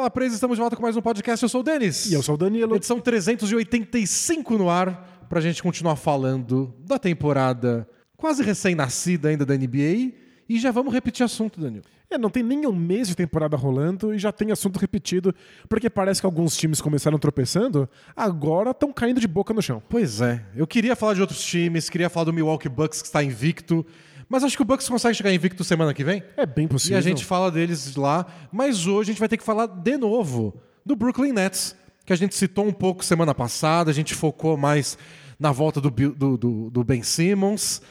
Bola Presa, estamos de volta com mais um podcast. Eu sou o Denis. E eu sou o Danilo. Edição 385 no ar, pra gente continuar falando da temporada quase recém-nascida ainda da NBA. E já vamos repetir assunto, Danilo. É, não tem nem um mês de temporada rolando e já tem assunto repetido, porque parece que alguns times começaram tropeçando, agora estão caindo de boca no chão. Pois é. Eu queria falar de outros times, queria falar do Milwaukee Bucks que está invicto. Mas acho que o Bucks consegue chegar invicto semana que vem. É bem possível. E a gente fala deles lá. Mas hoje a gente vai ter que falar de novo do Brooklyn Nets, que a gente citou um pouco semana passada. A gente focou mais na volta do, do, do, do Ben Simmons.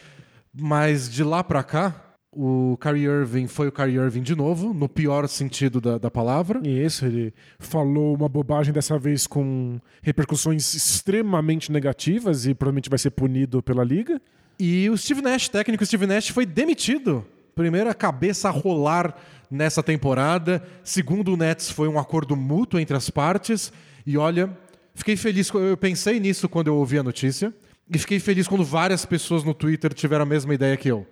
Mas de lá pra cá, o Kyrie Irving foi o Kyrie Irving de novo, no pior sentido da, da palavra. E isso, ele falou uma bobagem dessa vez com repercussões extremamente negativas e provavelmente vai ser punido pela liga. E o Steve Nash, técnico Steve Nash, foi demitido. Primeira cabeça a rolar nessa temporada. Segundo o Nets, foi um acordo mútuo entre as partes. E olha, fiquei feliz. Eu pensei nisso quando eu ouvi a notícia. E fiquei feliz quando várias pessoas no Twitter tiveram a mesma ideia que eu.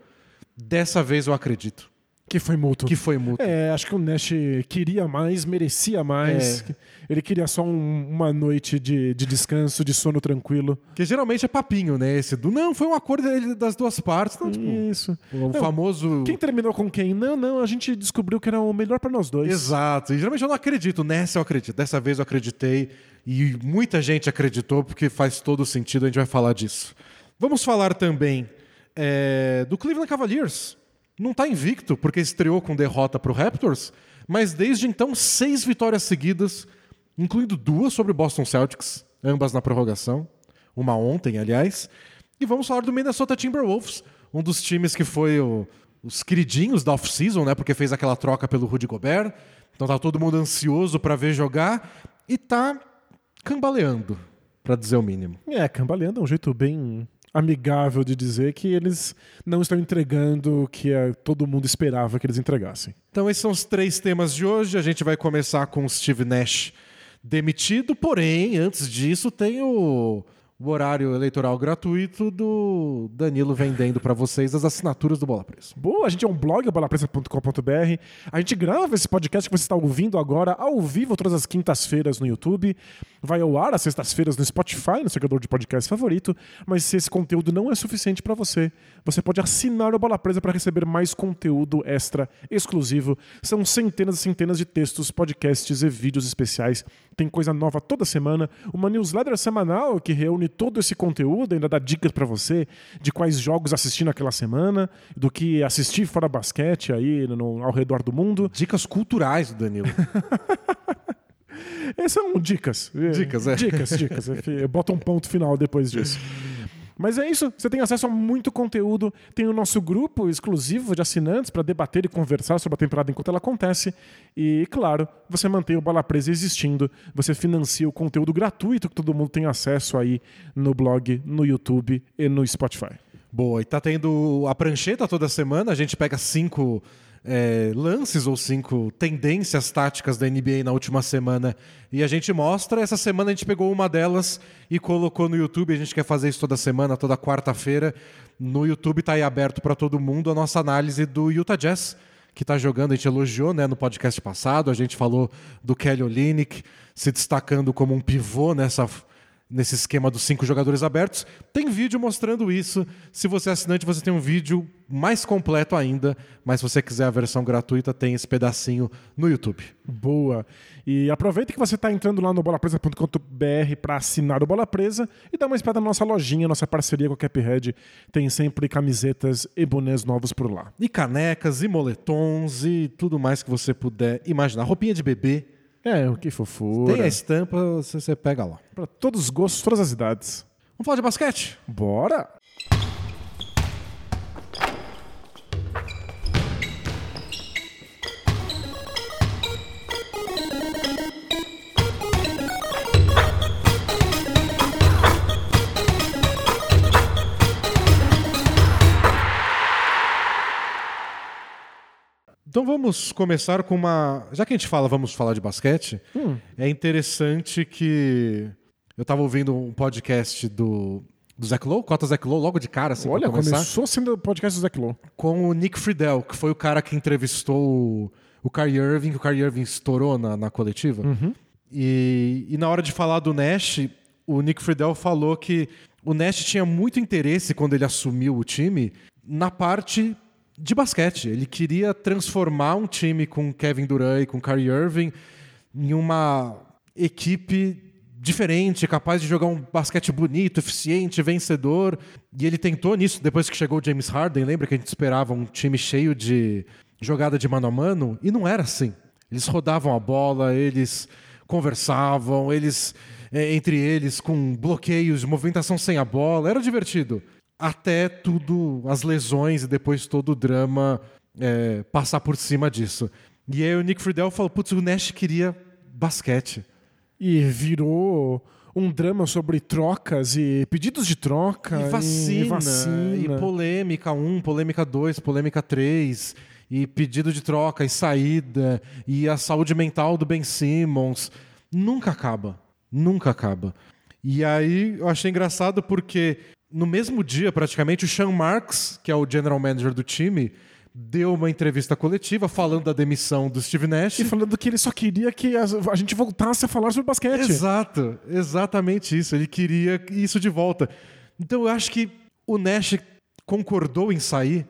Dessa vez eu acredito. Que foi mútuo. Que foi mútuo. É, acho que o Nash queria mais, merecia mais. É. Ele queria só um- uma noite de, de descanso, de sono tranquilo. Porque geralmente é papinho, né? Esse do não, foi um acordo das duas partes. Não, tipo, Isso. o Não, famoso. Quem terminou com quem? Não, não, a gente descobriu que era o melhor pra nós dois. Exato. E geralmente eu não acredito. Nessa eu acredito. Dessa vez eu acreditei. E muita gente acreditou, porque faz todo sentido. A gente vai falar disso. Vamos falar também é, do Cleveland Cavaliers. Não está invicto, porque estreou com derrota para o Raptors. Mas desde então, seis vitórias seguidas, incluindo duas sobre o Boston Celtics, ambas na prorrogação. Uma ontem, aliás. E vamos falar do Minnesota Timberwolves, um dos times que foi o- os queridinhos da off-season, né? Porque fez aquela troca pelo Rudy Gobert. Então tá todo mundo ansioso para ver jogar e tá cambaleando, para dizer o mínimo. É, cambaleando é um jeito bem amigável de dizer que eles não estão entregando o que eh, todo mundo esperava que eles entregassem. Então esses são os três temas de hoje. A gente vai começar com Steve Nash demitido, porém, antes disso tem o, o horário eleitoral gratuito do Danilo vendendo para vocês as assinaturas do Bola Presa. Boa, a gente é um blog, bolapresa.com.br. A gente grava esse podcast que você está ouvindo agora ao vivo todas as quintas-feiras no YouTube. Vai ao ar às sextas-feiras no Spotify, no seguidor de podcast favorito. Mas se esse conteúdo não é suficiente para você, você pode assinar o Bola Presa para receber mais conteúdo extra exclusivo. São centenas e centenas de textos, podcasts e vídeos especiais. Tem coisa nova toda semana. Uma newsletter semanal que reúne todo esse conteúdo, ainda dá dicas para você de quais jogos assistir naquela semana, do que assistir fora basquete aí no- ao redor do mundo. Dicas culturais do Danilo. Essas são dicas. Dicas, é. Dicas, dicas. Bota um ponto final depois disso. Mas é isso, você tem acesso a muito conteúdo, tem o nosso grupo exclusivo de assinantes para debater e conversar sobre a temporada enquanto ela acontece. E, claro, você mantém o Bola Presa existindo, você financia o conteúdo gratuito que todo mundo tem acesso aí no blog, no YouTube e no Spotify. Boa, e tá tendo a prancheta toda semana. A gente pega cinco é, lances ou cinco tendências táticas da NBA na última semana e a gente mostra. Essa semana a gente pegou uma delas e colocou no YouTube. A gente quer fazer isso toda semana, toda quarta-feira. No YouTube tá aí aberto para todo mundo a nossa análise do Utah Jazz. Que tá jogando, a gente elogiou né, no podcast passado, a gente falou do Kelly Olynyk se destacando como um pivô nessa, nesse esquema dos cinco jogadores abertos. Tem vídeo mostrando isso. Se você é assinante, você tem um vídeo mais completo ainda. Mas se você quiser a versão gratuita, tem esse pedacinho no YouTube. Boa. E aproveita que você está entrando lá no bolapresa.com.br para assinar o Bola Presa e dá uma espiada na nossa lojinha, nossa parceria com a Caphead. Tem sempre camisetas e bonés novos por lá. E canecas, e moletons, e tudo mais que você puder imaginar. Roupinha de bebê. É, que fofura. Tem a estampa, você, você pega lá. Para todos os gostos, todas as idades. Vamos falar de basquete? Bora! Então vamos começar com uma. Já que a gente fala, vamos falar de basquete, Hum. é interessante que eu estava ouvindo um podcast do, do Zach Lowe, Cota Zach Lowe, logo de cara, assim, Olha, começar, começou sendo o podcast do Zach Lowe. com o Nick Friedel, que foi o cara que entrevistou o, Kyrie Irving, que o Kyrie Irving estourou na, na coletiva. E, e na hora de falar do Nash, o Nick Friedel falou que o Nash tinha muito interesse quando ele assumiu o time na parte de basquete. Ele queria transformar um time com Kevin Durant e com Kyrie Irving em uma equipe diferente, capaz de jogar um basquete bonito, eficiente, vencedor. E ele tentou nisso depois que chegou o James Harden. Lembra que a gente esperava um time cheio de jogada de mano a mano? E não era assim. Eles rodavam a bola, eles conversavam, eles é, entre eles com bloqueios movimentação sem a bola. Era divertido. Até tudo, as lesões e depois todo o drama é, passar por cima disso. E aí o Nick Friedel falou: putz, o Nash queria basquete. E virou um drama sobre trocas e pedidos de troca. E vacina, E, vacina. e polêmica 1, polêmica 2, polêmica 3, e pedido de troca e saída, e a saúde mental do Ben Simmons. Nunca acaba. Nunca acaba. E aí eu achei engraçado porque no mesmo dia, praticamente, o Sean Marks, que é o general manager do time, deu uma entrevista coletiva falando da demissão do Steve Nash. E falando que ele só queria que a, gente voltasse a falar sobre basquete. Exato, exatamente isso. Ele queria isso de volta. Então eu acho que o Nash concordou em sair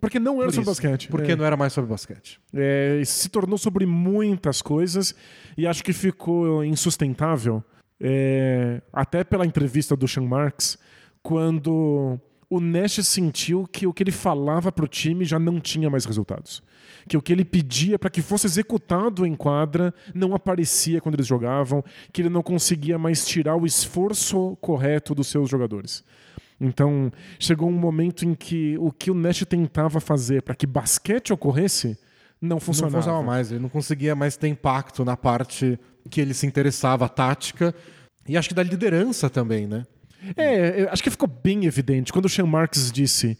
Porque não era por sobre isso, basquete. porque É. não era mais sobre basquete. É, se tornou sobre muitas coisas e acho que ficou insustentável, é, até pela entrevista do Sean Marks, quando o Nash sentiu que o que ele falava pro time já não tinha mais resultados. Que o que ele pedia para que fosse executado em quadra não aparecia quando eles jogavam, que ele não conseguia mais tirar o esforço correto dos seus jogadores. Então, chegou um momento em que o que o Nash tentava fazer para que basquete ocorresse não funcionava. Não funcionava mais, ele não conseguia mais ter impacto na parte que ele se interessava, a tática, e acho que da liderança também, né? É, acho que ficou bem evidente quando o Sean Marks disse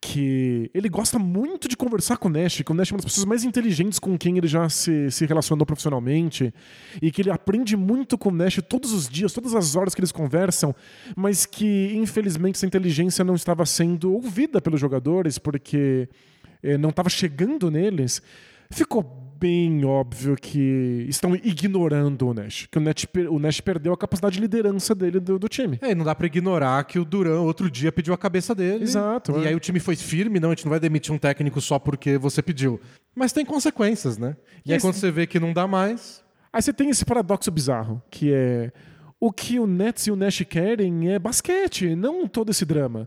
que ele gosta muito de conversar com o Nash, que o Nash é uma das pessoas mais inteligentes com quem ele já se, se relacionou profissionalmente, e que ele aprende muito com o Nash todos os dias, todas as horas que eles conversam, mas que infelizmente essa inteligência não estava sendo ouvida pelos jogadores, porque eh, não estava chegando neles. Ficou bem óbvio que estão ignorando o Nash, que o Nash, o Nash perdeu a capacidade de liderança dele do, do time. É, e não dá pra ignorar que o Duran outro dia pediu a cabeça dele. Exato, E é. aí o time foi firme, não, a gente não vai demitir um técnico só porque você pediu. Mas tem consequências, né? E, E aí esse- quando você vê que não dá mais, Aí você tem esse paradoxo bizarro, que é o que o Nets e o Nash querem é basquete, não todo esse drama.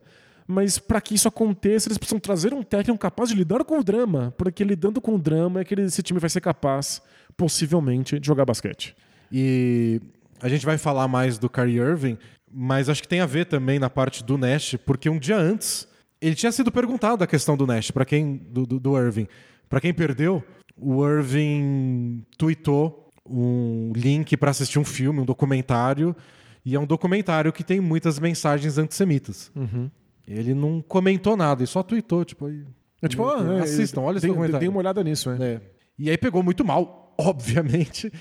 Mas para que isso aconteça, eles precisam trazer um técnico capaz de lidar com o drama, porque lidando com o drama é que esse time vai ser capaz, possivelmente, de jogar basquete. E a gente vai falar mais do Kyrie Irving, mas acho que tem a ver também na parte do Nash, porque um dia antes ele tinha sido perguntado a questão do Nash, para quem do, do, do Irving. Para quem perdeu, o Irving tweetou um link para assistir um filme, um documentário, e é um documentário que tem muitas mensagens antissemitas. Ele não comentou nada, ele só tweetou, tipo, aí- É tipo, ah, é, assistam, olha esse documentário. dei uma olhada nisso, é. É. E aí pegou muito mal, obviamente.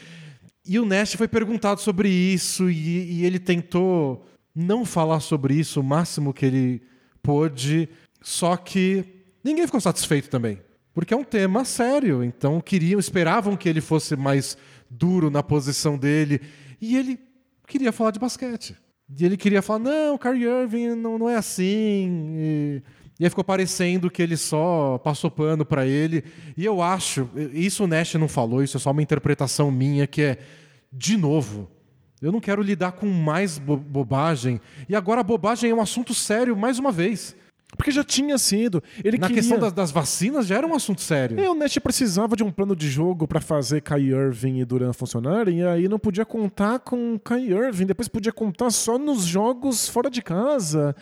E o Nash foi perguntado sobre isso e, e ele tentou não falar sobre isso o máximo que ele pôde, só que ninguém ficou satisfeito também. Porque é um tema sério, então queriam, esperavam que ele fosse mais duro na posição dele. E ele queria falar de basquete. E ele queria falar, não, o Kyrie Irving não, não é assim. E, e aí ficou parecendo que ele só passou pano pra ele. E eu acho, isso o Nash não falou, isso é só uma interpretação minha, que é, de novo, eu não quero lidar com mais bo- bobagem. E agora a bobagem é um assunto sério mais uma vez. Porque já tinha sido. Ele Na queria... questão das, das vacinas já era um assunto sério. É, o Nash precisava de um plano de jogo para fazer Kai Irving e Duran funcionarem, e aí não podia contar com Kai Irving, depois podia contar só nos jogos fora de casa.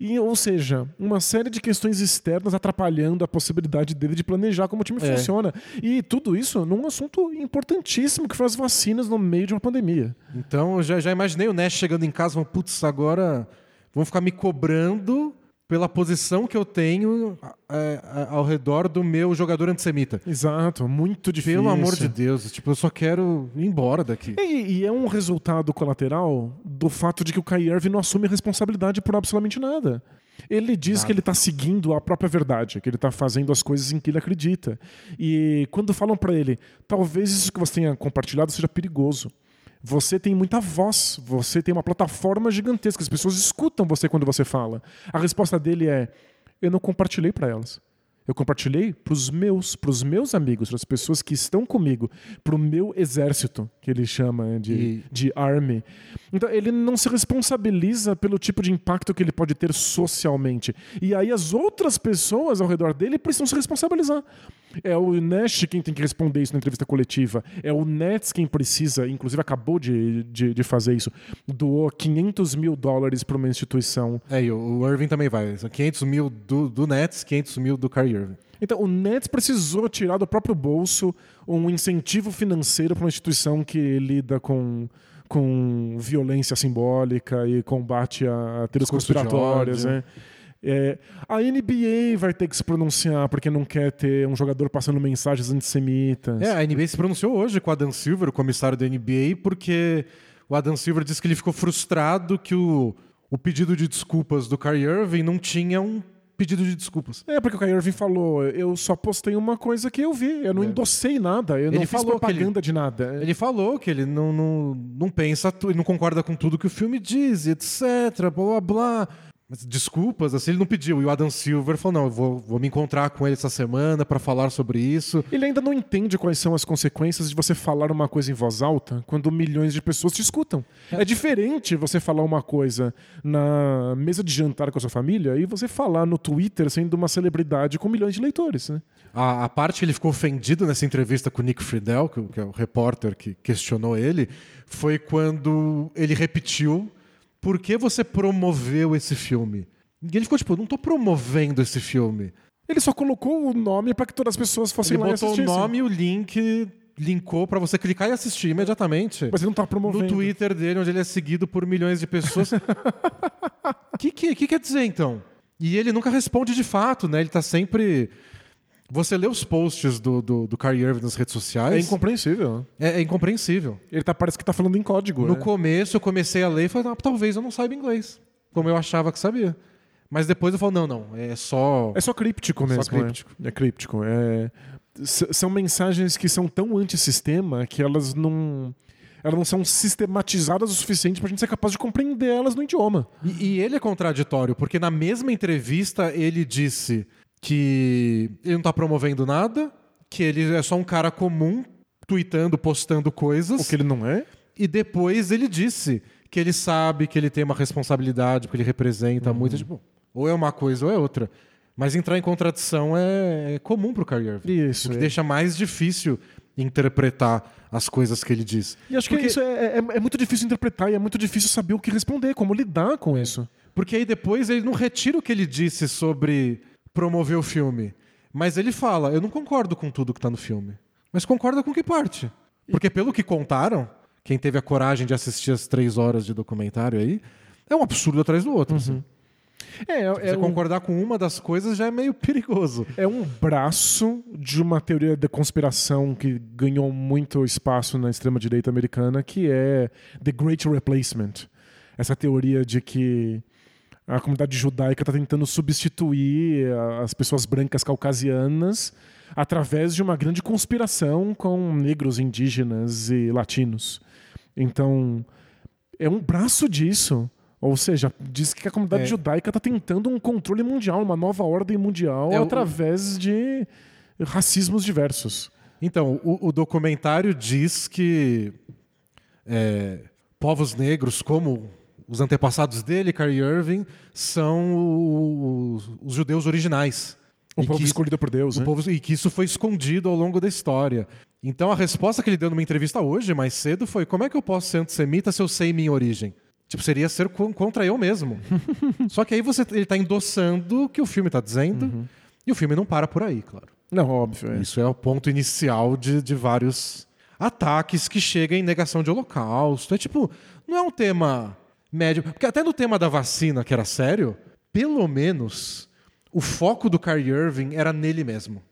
E, ou seja, uma série de questões externas atrapalhando a possibilidade dele de planejar como o time É. funciona. E tudo isso num assunto importantíssimo, que foi as vacinas no meio de uma pandemia. Então eu já, já imaginei o Nash chegando em casa e putz, agora vão ficar me cobrando pela posição que eu tenho é, ao redor do meu jogador antissemita. Exato, muito difícil. Pelo amor de Deus, tipo, eu só quero ir embora daqui. E, e é um resultado colateral do fato de que o Kai Irving não assume responsabilidade por absolutamente nada. Ele diz Nada. que ele está seguindo a própria verdade, que ele está fazendo as coisas em que ele acredita. E quando falam para ele, talvez isso que você tenha compartilhado seja perigoso. Você tem muita voz, você tem uma plataforma gigantesca, as pessoas escutam você quando você fala. A resposta dele é: eu não compartilhei para elas. Eu compartilhei para os meus, para os meus amigos, para as pessoas que estão comigo, para o meu exército, que ele chama de, E- de army. Então ele não se responsabiliza pelo tipo de impacto que ele pode ter socialmente. E aí as outras pessoas ao redor dele precisam se responsabilizar. É o Nash quem tem que responder isso na entrevista coletiva. É o Nets quem precisa, inclusive acabou de, de, de fazer isso, doou 500 mil dólares para uma instituição É, e o Irving também vai. São 500 mil do, do Nets, 500 mil do Kyrie Irving. Então, o Nets precisou tirar do próprio bolso um incentivo financeiro para uma instituição que lida com, com violência simbólica e combate a teorias Discurso de conspiratórias. Né? É, a NBA vai ter que se pronunciar porque não quer ter um jogador passando mensagens antissemitas. É, a NBA se pronunciou hoje com o Adam Silver, o comissário da NBA, porque o Adam Silver disse que ele ficou frustrado que o, o pedido de desculpas do Kyrie Irving não tinha um pedido de desculpas. É, porque o Kyrie Irving falou, eu só postei uma coisa que eu vi, eu não É. endossei nada, eu Ele não fiz propaganda de nada. Ele falou que ele não, não, não pensa, ele não concorda com tudo que o filme diz, etc, blá blá blá. Mas desculpas, assim, ele não pediu. E o Adam Silver falou: não, eu vou, vou me encontrar com ele essa semana para falar sobre isso. Ele ainda não entende quais são as consequências de você falar uma coisa em voz alta quando milhões de pessoas te escutam. É, diferente você falar uma coisa na mesa de jantar com a sua família e você falar no Twitter sendo uma celebridade com milhões de leitores. Né? A, a parte que ele ficou ofendido nessa entrevista com o Nick Friedel, que, que é o repórter que questionou ele, foi quando ele repetiu por que você promoveu esse filme. E ele ficou tipo, não tô promovendo esse filme. Ele só colocou o nome para que todas as pessoas fossem Ele lá e botou o nome e o link, linkou para você clicar e assistir imediatamente. Mas ele não tá promovendo. No Twitter dele, onde ele é seguido por milhões de pessoas. O que, que, que quer dizer, então? E ele nunca responde de fato, né? Ele tá sempre. Você lê os posts do, do, do Kyrie Irving nas redes É sociais. incompreensível. É, é incompreensível. Ele tá, parece que tá falando em código. No né? começo eu comecei a ler e falei, ah, talvez eu não saiba inglês. Como eu achava que sabia. Mas depois eu falo, não, não, é só. É só críptico mesmo. Só críptico. É, é críptico. É... S- são mensagens que são tão antissistema que elas não. Elas não são sistematizadas o suficiente pra gente ser capaz de compreender elas no idioma. E, e ele é contraditório, porque na mesma entrevista ele disse que ele não tá promovendo nada, que ele é só um cara comum, tweetando, postando coisas. O que ele não é. E depois ele disse que ele sabe que ele tem uma responsabilidade, porque ele representa muito. Tipo, ou é uma coisa ou é outra. Mas entrar em contradição é, é comum pro Kyrie Irving. Isso. O que é. deixa mais difícil interpretar as coisas que ele diz. E acho Porque- que isso é, é, é muito difícil interpretar e é muito difícil saber o que responder, como lidar com isso. Porque aí depois ele não retira o que ele disse sobre promover o filme. Mas ele fala: Eu não concordo com tudo que tá no filme. Mas concorda com que parte? Porque pelo que contaram, quem teve a coragem de assistir as três horas de documentário aí, é um absurdo atrás do outro. assim. É, é, Você um, concordar com uma das coisas já é meio perigoso. é um braço de uma teoria da conspiração que ganhou muito espaço na extrema-direita americana, que é The Great Replacement. Essa teoria de que a comunidade judaica está tentando substituir a- as pessoas brancas caucasianas através de uma grande conspiração com negros, indígenas e latinos. Então, é um braço disso. Ou seja, diz que a comunidade É. judaica está tentando um controle mundial, uma nova ordem mundial É o- através de racismos diversos. Então, o, o documentário diz que é, povos negros, como os antepassados dele, Kyrie Irving, são os, os judeus originais. O E povo que- escolhido por Deus, né? povo- e que isso foi escondido ao longo da história. Então a resposta que ele deu numa entrevista hoje, mais cedo, foi: como é que eu posso ser antissemita se eu sei minha origem? Tipo, seria ser con- contra eu mesmo. Só que aí você, ele está endossando o que o filme está dizendo, e o filme não para por aí, claro. Não, óbvio. É. Isso é o ponto inicial de, de vários ataques que chegam em negação de holocausto. É tipo, não é um tema médio. Porque até no tema da vacina, que era sério, pelo menos o foco do Kyrie Irving era nele mesmo.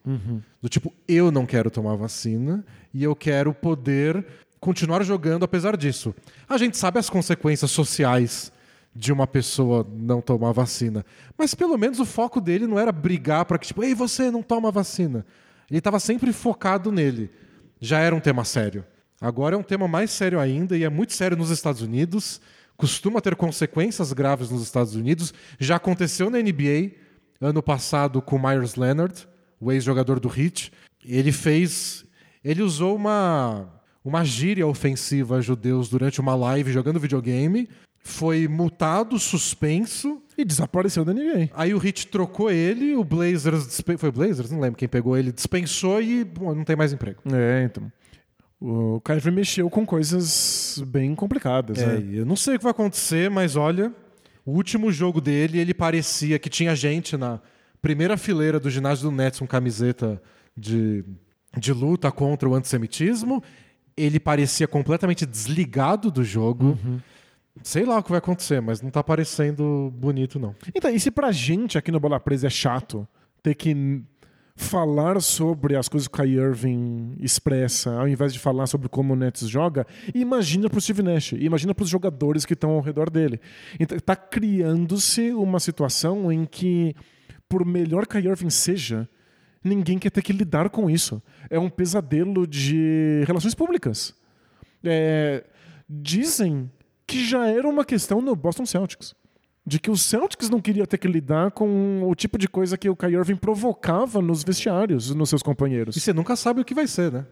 Do tipo, eu não quero tomar vacina e eu quero poder continuar jogando apesar disso. A gente sabe as consequências sociais de uma pessoa não tomar vacina. Mas pelo menos o foco dele não era brigar para que, tipo, ei, você não toma vacina. Ele estava sempre focado nele. Já era um tema sério. Agora é um tema mais sério ainda e é muito sério nos Estados Unidos. Costuma ter consequências graves nos Estados Unidos. Já aconteceu na NBA ano passado com o Myers Leonard, o ex-jogador do Heat. Ele fez. Ele usou uma, uma gíria ofensiva a judeus durante uma live jogando videogame. Foi multado, suspenso. E desapareceu da NBA. Aí o Heat trocou ele, o Blazers. Foi o Blazers? Não lembro quem pegou ele, dispensou e bom, não tem mais emprego. É, então. O Kyrie mexeu com coisas bem complicadas, É, né? eu não sei o que vai acontecer, mas olha, o último jogo dele, ele parecia que tinha gente na primeira fileira do ginásio do Nets com camiseta de, de luta contra o antissemitismo. Ele parecia completamente desligado do jogo. Sei lá o que vai acontecer, mas não tá parecendo bonito, não. Então, e se pra gente aqui no Bola Presa é chato ter que falar sobre as coisas que o Kyrie Irving expressa, ao invés de falar sobre como o Nets joga, imagina pro Steve Nash, imagina pros jogadores que estão ao redor dele. Então, tá criando-se uma situação em que, por melhor Kyrie Irving seja, ninguém quer ter que lidar com isso. É um pesadelo de relações públicas. É, dizem que já era uma questão no Boston Celtics. De que o Celtics não queria ter que lidar com o tipo de coisa que o Kyrie Irving provocava nos vestiários, nos seus companheiros. E você nunca sabe o que vai ser, né?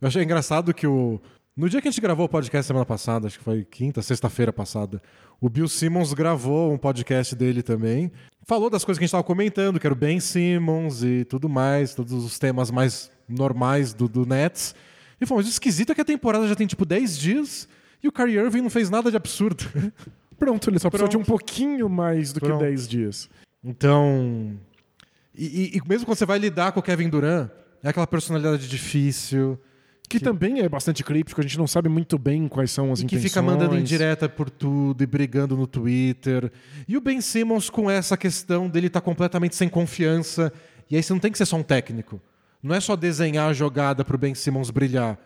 Eu achei engraçado que o. No dia que a gente gravou o podcast semana passada, acho que foi quinta, sexta-feira passada, o Bill Simmons gravou um podcast dele também. Falou das coisas que a gente estava comentando, que era o Ben Simmons e tudo mais, todos os temas mais normais do, do Nets. E falou, mas o esquisito é que a temporada já tem tipo 10 dias e o Kyrie Irving não fez nada de absurdo. Pronto, ele só precisou de um Pronto. pouquinho mais do Pronto. que 10 dias. Então. E, e- e mesmo quando você vai lidar com o Kevin Durant, é aquela personalidade difícil. Que, também é bastante críptico, a gente não sabe muito bem quais são as E que intenções. fica mandando indireta por tudo e brigando no Twitter. E o Ben Simmons com essa questão dele estar completamente sem confiança. E aí você não tem que ser só um técnico. Não é só desenhar a jogada pro Ben Simmons brilhar.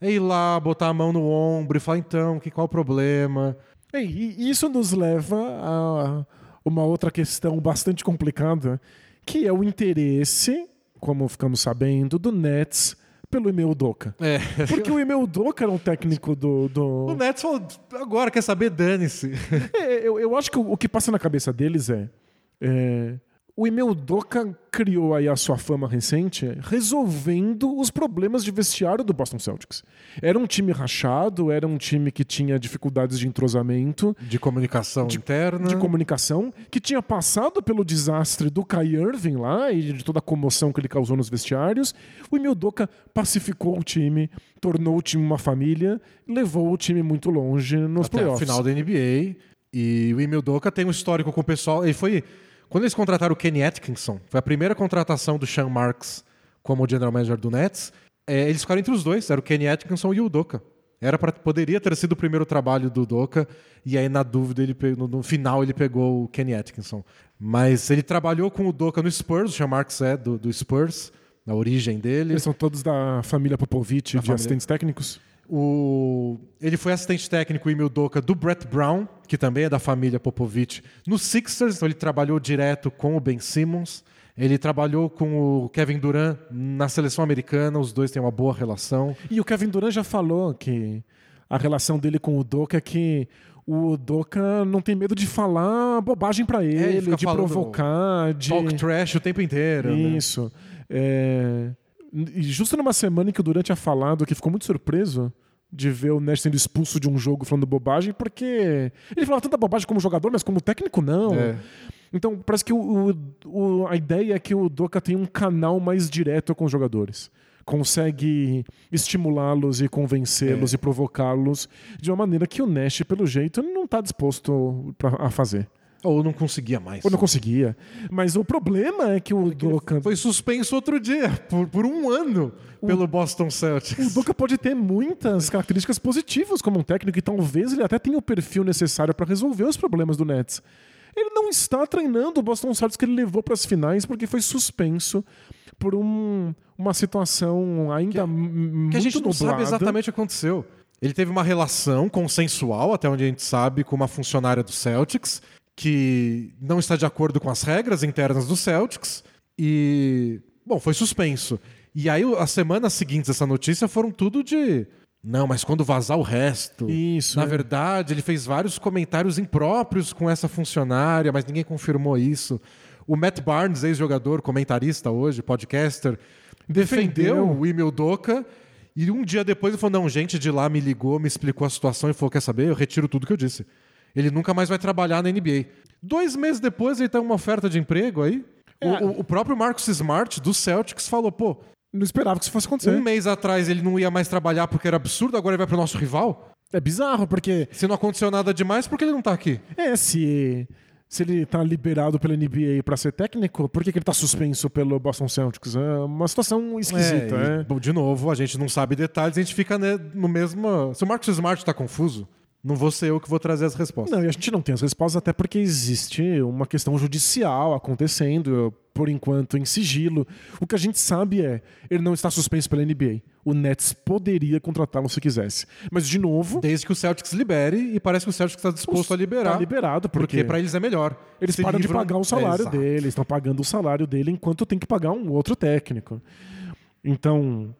É ir lá, botar a mão no ombro e falar, então, que qual o problema? É, E isso nos leva a uma outra questão bastante complicada, que é o interesse, como ficamos sabendo, do Nets pelo Ime Udoka. É. Porque o Ime Udoka era um técnico do... do... O Nets falou, agora quer saber, dane-se. É, eu, eu acho que o, o que passa na cabeça deles é, é, o Ime Udoka criou aí a sua fama recente resolvendo os problemas de vestiário do Boston Celtics. Era um time rachado, era um time que tinha dificuldades de entrosamento, De comunicação interna. de comunicação, que tinha passado pelo desastre do Kai Irving lá e de toda a comoção que ele causou nos vestiários. O Emil Doka pacificou o time, tornou o time uma família, levou o time muito longe nos até playoffs. final da NBA. E o Emil Doka tem um histórico com o pessoal. Ele foi. Quando eles contrataram o Kenny Atkinson, foi a primeira contratação do Sean Marks como general manager do Nets. é, eles ficaram entre os dois, era o Kenny Atkinson e o Doka. Era pra, poderia ter sido o primeiro trabalho do Doka, e aí, na dúvida, ele no, no final ele pegou o Kenny Atkinson. Mas ele trabalhou com o Doka no Spurs, o Sean Marks é do, do Spurs, a origem dele. Eles são todos da família Popovich, de família. assistentes técnicos. O... Ele foi assistente técnico em Mildoka do Brett Brown, que também é da família Popovich, no Sixers. Então ele trabalhou direto com o Ben Simmons. Ele trabalhou com o Kevin Durant na seleção americana. Os dois têm uma boa relação. E o Kevin Durant já falou que a relação dele com o Doka é que o Doka não tem medo de falar bobagem pra ele, ele fica de provocar, de Talk trash o tempo inteiro. né? Isso. É, E justo numa semana em que o Durant tinha falado que ficou muito surpreso de ver o Nash sendo expulso de um jogo falando bobagem, porque ele falava tanta bobagem como jogador, mas como técnico não. É. Então parece que o, o- a ideia é que o Doka tem um canal mais direto com os jogadores. Consegue estimulá-los e convencê-los É. e provocá-los de uma maneira que o Nash, pelo jeito, não está disposto a fazer. Ou não conseguia mais. Ou não conseguia. Mas o problema é que o Doka. Foi suspenso outro dia, por, por um ano, pelo Boston Celtics. O Doka pode ter muitas características positivas como um técnico e talvez ele até tenha o perfil necessário para resolver os problemas do Nets. Ele não está treinando o Boston Celtics que ele levou para as finais porque foi suspenso por um- uma situação ainda muito que a gente não nublada. sabe exatamente o que aconteceu. Ele teve uma relação consensual, até onde a gente sabe, com uma funcionária do Celtics, que não está de acordo com as regras internas do Celtics e, bom, foi suspenso. E aí as semanas seguintes dessa notícia foram tudo de não, mas quando vazar o resto. Isso, Na é. verdade, ele fez vários comentários impróprios com essa funcionária, mas ninguém confirmou isso. O Matt Barnes, ex-jogador, comentarista hoje, podcaster, defendeu, Defendeu. o Emil Doca. E um dia depois ele falou: não, gente de lá me ligou, me explicou a situação e falou: quer saber? Eu retiro tudo que eu disse. Ele nunca mais vai trabalhar na NBA. Dois meses depois ele tem uma oferta de emprego aí. O- É. O, o próprio Marcus Smart, do Celtics, falou: pô, Não esperava que isso fosse acontecer. um mês atrás ele não ia mais trabalhar porque era absurdo, agora ele vai pro nosso rival? É bizarro, porque Se não aconteceu nada demais, por que ele não tá aqui? é, se, se ele tá liberado pela NBA pra ser técnico, por que, que ele tá suspenso pelo Boston Celtics? É uma situação esquisita, É, e, é. bom, de novo, a gente não sabe detalhes, a gente fica né, no mesmo. Se o Marcus Smart tá confuso, não vou ser eu que vou trazer as respostas. Não, e a gente não tem as respostas, até porque existe uma questão judicial acontecendo, por enquanto, em sigilo. O que a gente sabe é, ele não está suspenso pela NBA. O Nets poderia contratá-lo se quisesse. Mas, de novo, Desde que o Celtics libere, e parece que o Celtics está disposto a liberar. tá liberado, porque, pra eles é melhor. eles param de livram- pagar o salário É, dele, estão pagando o salário dele enquanto tem que pagar um outro técnico. Então,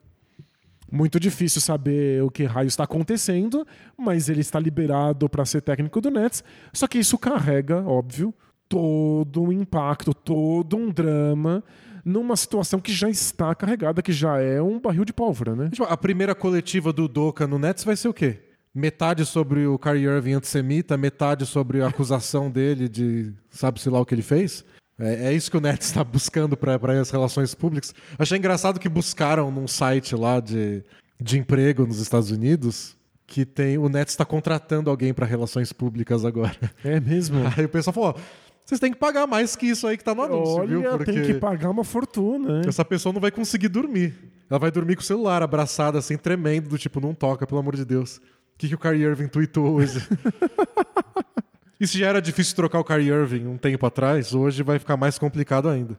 muito difícil saber o que raio está acontecendo, mas ele está liberado para ser técnico do Nets. Só que isso carrega, óbvio, todo um impacto, todo um drama numa situação que já está carregada, que já é um barril de pólvora, né? Tipo, a primeira coletiva do Doca no Nets vai ser o quê? Metade sobre o Kyrie Irving antissemita, metade sobre a acusação dele de sabe-se lá o que ele fez? É, é isso que o Nets está buscando para as relações públicas. Achei engraçado que buscaram num site lá de, de emprego nos Estados Unidos que tem o Nets está contratando alguém para relações públicas agora. É mesmo. Aí o pessoal falou: vocês têm que pagar mais que isso aí que tá no anúncio, Olha, viu? Porque tem que pagar uma fortuna. né? essa pessoa não vai conseguir dormir. Ela vai dormir com o celular abraçada, assim, tremendo, do tipo, não toca, pelo amor de Deus. O que, que o Kyrie Irving tweetou hoje? e se já era difícil trocar o Kyrie Irving um tempo atrás, hoje vai ficar mais complicado ainda.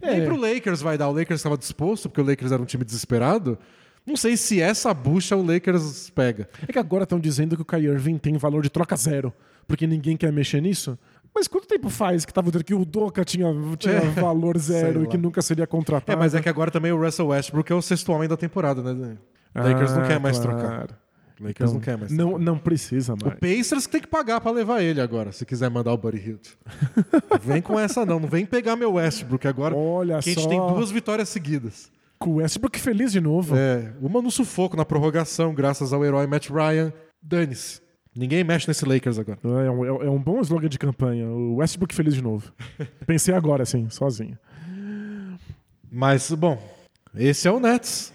É. Nem pro Lakers vai dar. O Lakers estava disposto, porque o Lakers era um time desesperado. Não sei se essa bucha o Lakers pega. É que agora estão dizendo que o Kyrie Irving tem valor de troca zero, porque ninguém quer mexer nisso. Mas quanto tempo faz que tava dizendo que o Doca tinha, tinha É, valor zero e que nunca seria contratado? É, mas é que agora também o Russell Westbrook é o sexto homem da temporada, né? O Lakers não Ah, quer mais claro. trocar. O Lakers Então, não quer mais Não, não precisa O mais. Pacers que tem que pagar pra levar ele agora, se quiser mandar o Buddy Hilt. vem com essa não, não vem pegar meu Westbrook agora. Olha que a gente só. tem duas vitórias seguidas. Com o Westbrook feliz de novo. É, uma no sufoco, na prorrogação, graças ao herói Matt Ryan. Dane-se. Ninguém mexe nesse Lakers agora. É, um, é um bom slogan de campanha. O Westbrook feliz de novo. Pensei agora, assim, sozinho. Mas, bom, esse é o Nets.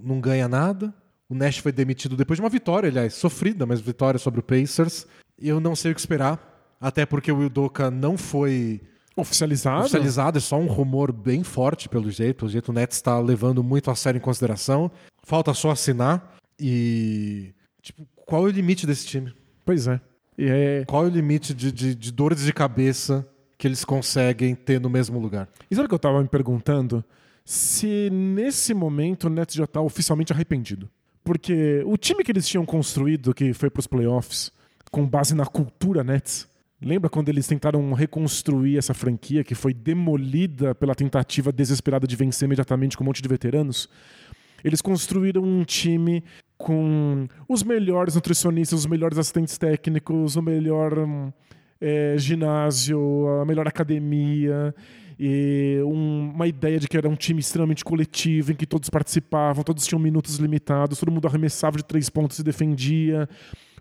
Não ganha nada. O Nash foi demitido depois de uma vitória, aliás, sofrida, mas vitória sobre o Pacers. Eu não sei o que esperar. Até porque o Udoka não foi Oficializado? oficializado, é só um rumor bem forte, pelo jeito. Pelo jeito, o Nets está levando muito a sério em consideração. Falta só assinar. E. Tipo, qual é o limite desse time? Pois é. É. Qual é o limite de, de, de dores de cabeça que eles conseguem ter no mesmo lugar? E sabe o que eu tava me perguntando? Se nesse momento o Nets já tá oficialmente arrependido. Porque o time que eles tinham construído, que foi pros playoffs, com base na cultura Nets, lembra quando eles tentaram reconstruir essa franquia que foi demolida pela tentativa desesperada de vencer imediatamente com um monte de veteranos? Eles construíram um time com os melhores nutricionistas, os melhores assistentes técnicos, o melhor hum, é, ginásio, a melhor academia, e um- uma ideia de que era um time extremamente coletivo, em que todos participavam, todos tinham minutos limitados, todo mundo arremessava de três pontos e defendia.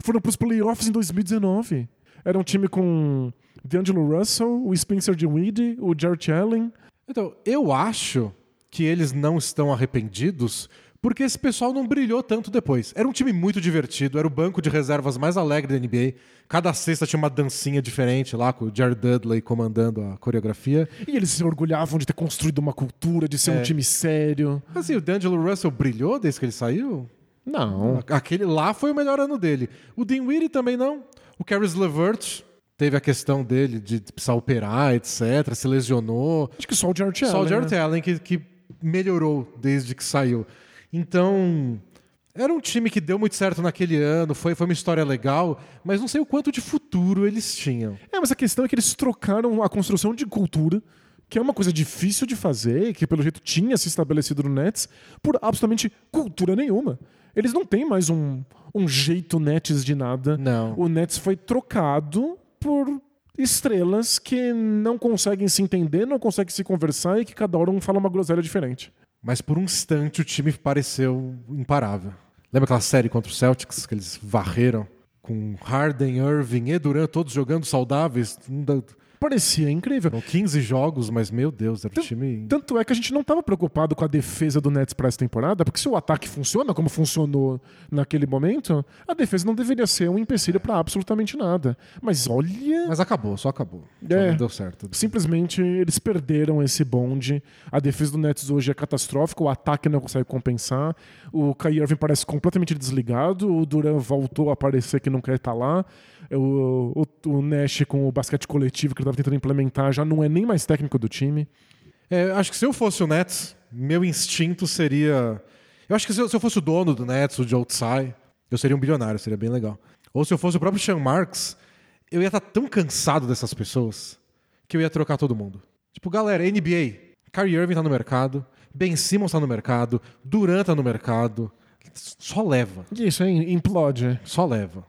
Foram para os playoffs em 2019. Era um time com D'Angelo Russell, o Spencer Dinwiddie, o Jarrett Allen. Então, eu acho que eles não estão arrependidos porque esse pessoal não brilhou tanto depois. Era um time muito divertido, era o banco de reservas mais alegre da NBA. Cada sexta tinha uma dancinha diferente lá, com o Jared Dudley comandando a coreografia. E eles se orgulhavam de ter construído uma cultura, de ser um É. time sério. Mas assim, o D'Angelo Russell brilhou desde que ele saiu? Não. Aquele lá foi o melhor ano dele. O Dinwiddie também não. O Caris LeVert teve a questão dele de precisar operar, etc. Se lesionou. Acho que só o Jarrett Allen. Só o Jarrett né? Allen que, que melhorou desde que saiu. Então, Era um time que deu muito certo naquele ano, foi, foi uma história legal, mas não sei o quanto de futuro eles tinham. É, mas a questão é que eles trocaram a construção de cultura, que é uma coisa difícil de fazer, que pelo jeito tinha se estabelecido no Nets, por absolutamente cultura nenhuma. Eles não têm mais um, um jeito Nets de nada. Não. O Nets foi trocado por estrelas que não conseguem se entender, não conseguem se conversar e que cada hora um fala uma groselha diferente. Mas por um instante o time pareceu imparável. Lembra aquela série contra o Celtics que eles varreram? Com Harden, Irving e Durant todos jogando saudáveis. Parecia incrível. Foram 15 jogos, mas meu Deus, era um time. Tanto é que a gente não estava preocupado com a defesa do Nets para essa temporada, porque se o ataque funciona como funcionou naquele momento, a defesa não deveria ser um empecilho para absolutamente nada. Mas olha. Mas acabou, só acabou. Só É. não deu certo. Simplesmente eles perderam esse bonde. A defesa do Nets hoje é catastrófica, o ataque não consegue compensar. O Kyrie Irving parece completamente desligado, o Duran voltou a aparecer que não quer estar lá. O, o, o Nash com o basquete coletivo que ele estava tentando implementar já não é nem mais técnico do time. É, acho que se eu fosse o Nets, meu instinto seria. Eu acho que se eu, se eu fosse o dono do Nets, o Joe Tsai, eu seria um bilionário, seria bem legal. Ou se eu fosse o próprio Sean Marks, eu ia estar tão cansado dessas pessoas que eu ia trocar todo mundo. Tipo, galera, NBA, Kyrie Irving tá no mercado, Ben Simmons tá no mercado, Durant tá no mercado. Só leva, Isso, hein? Implode. só leva.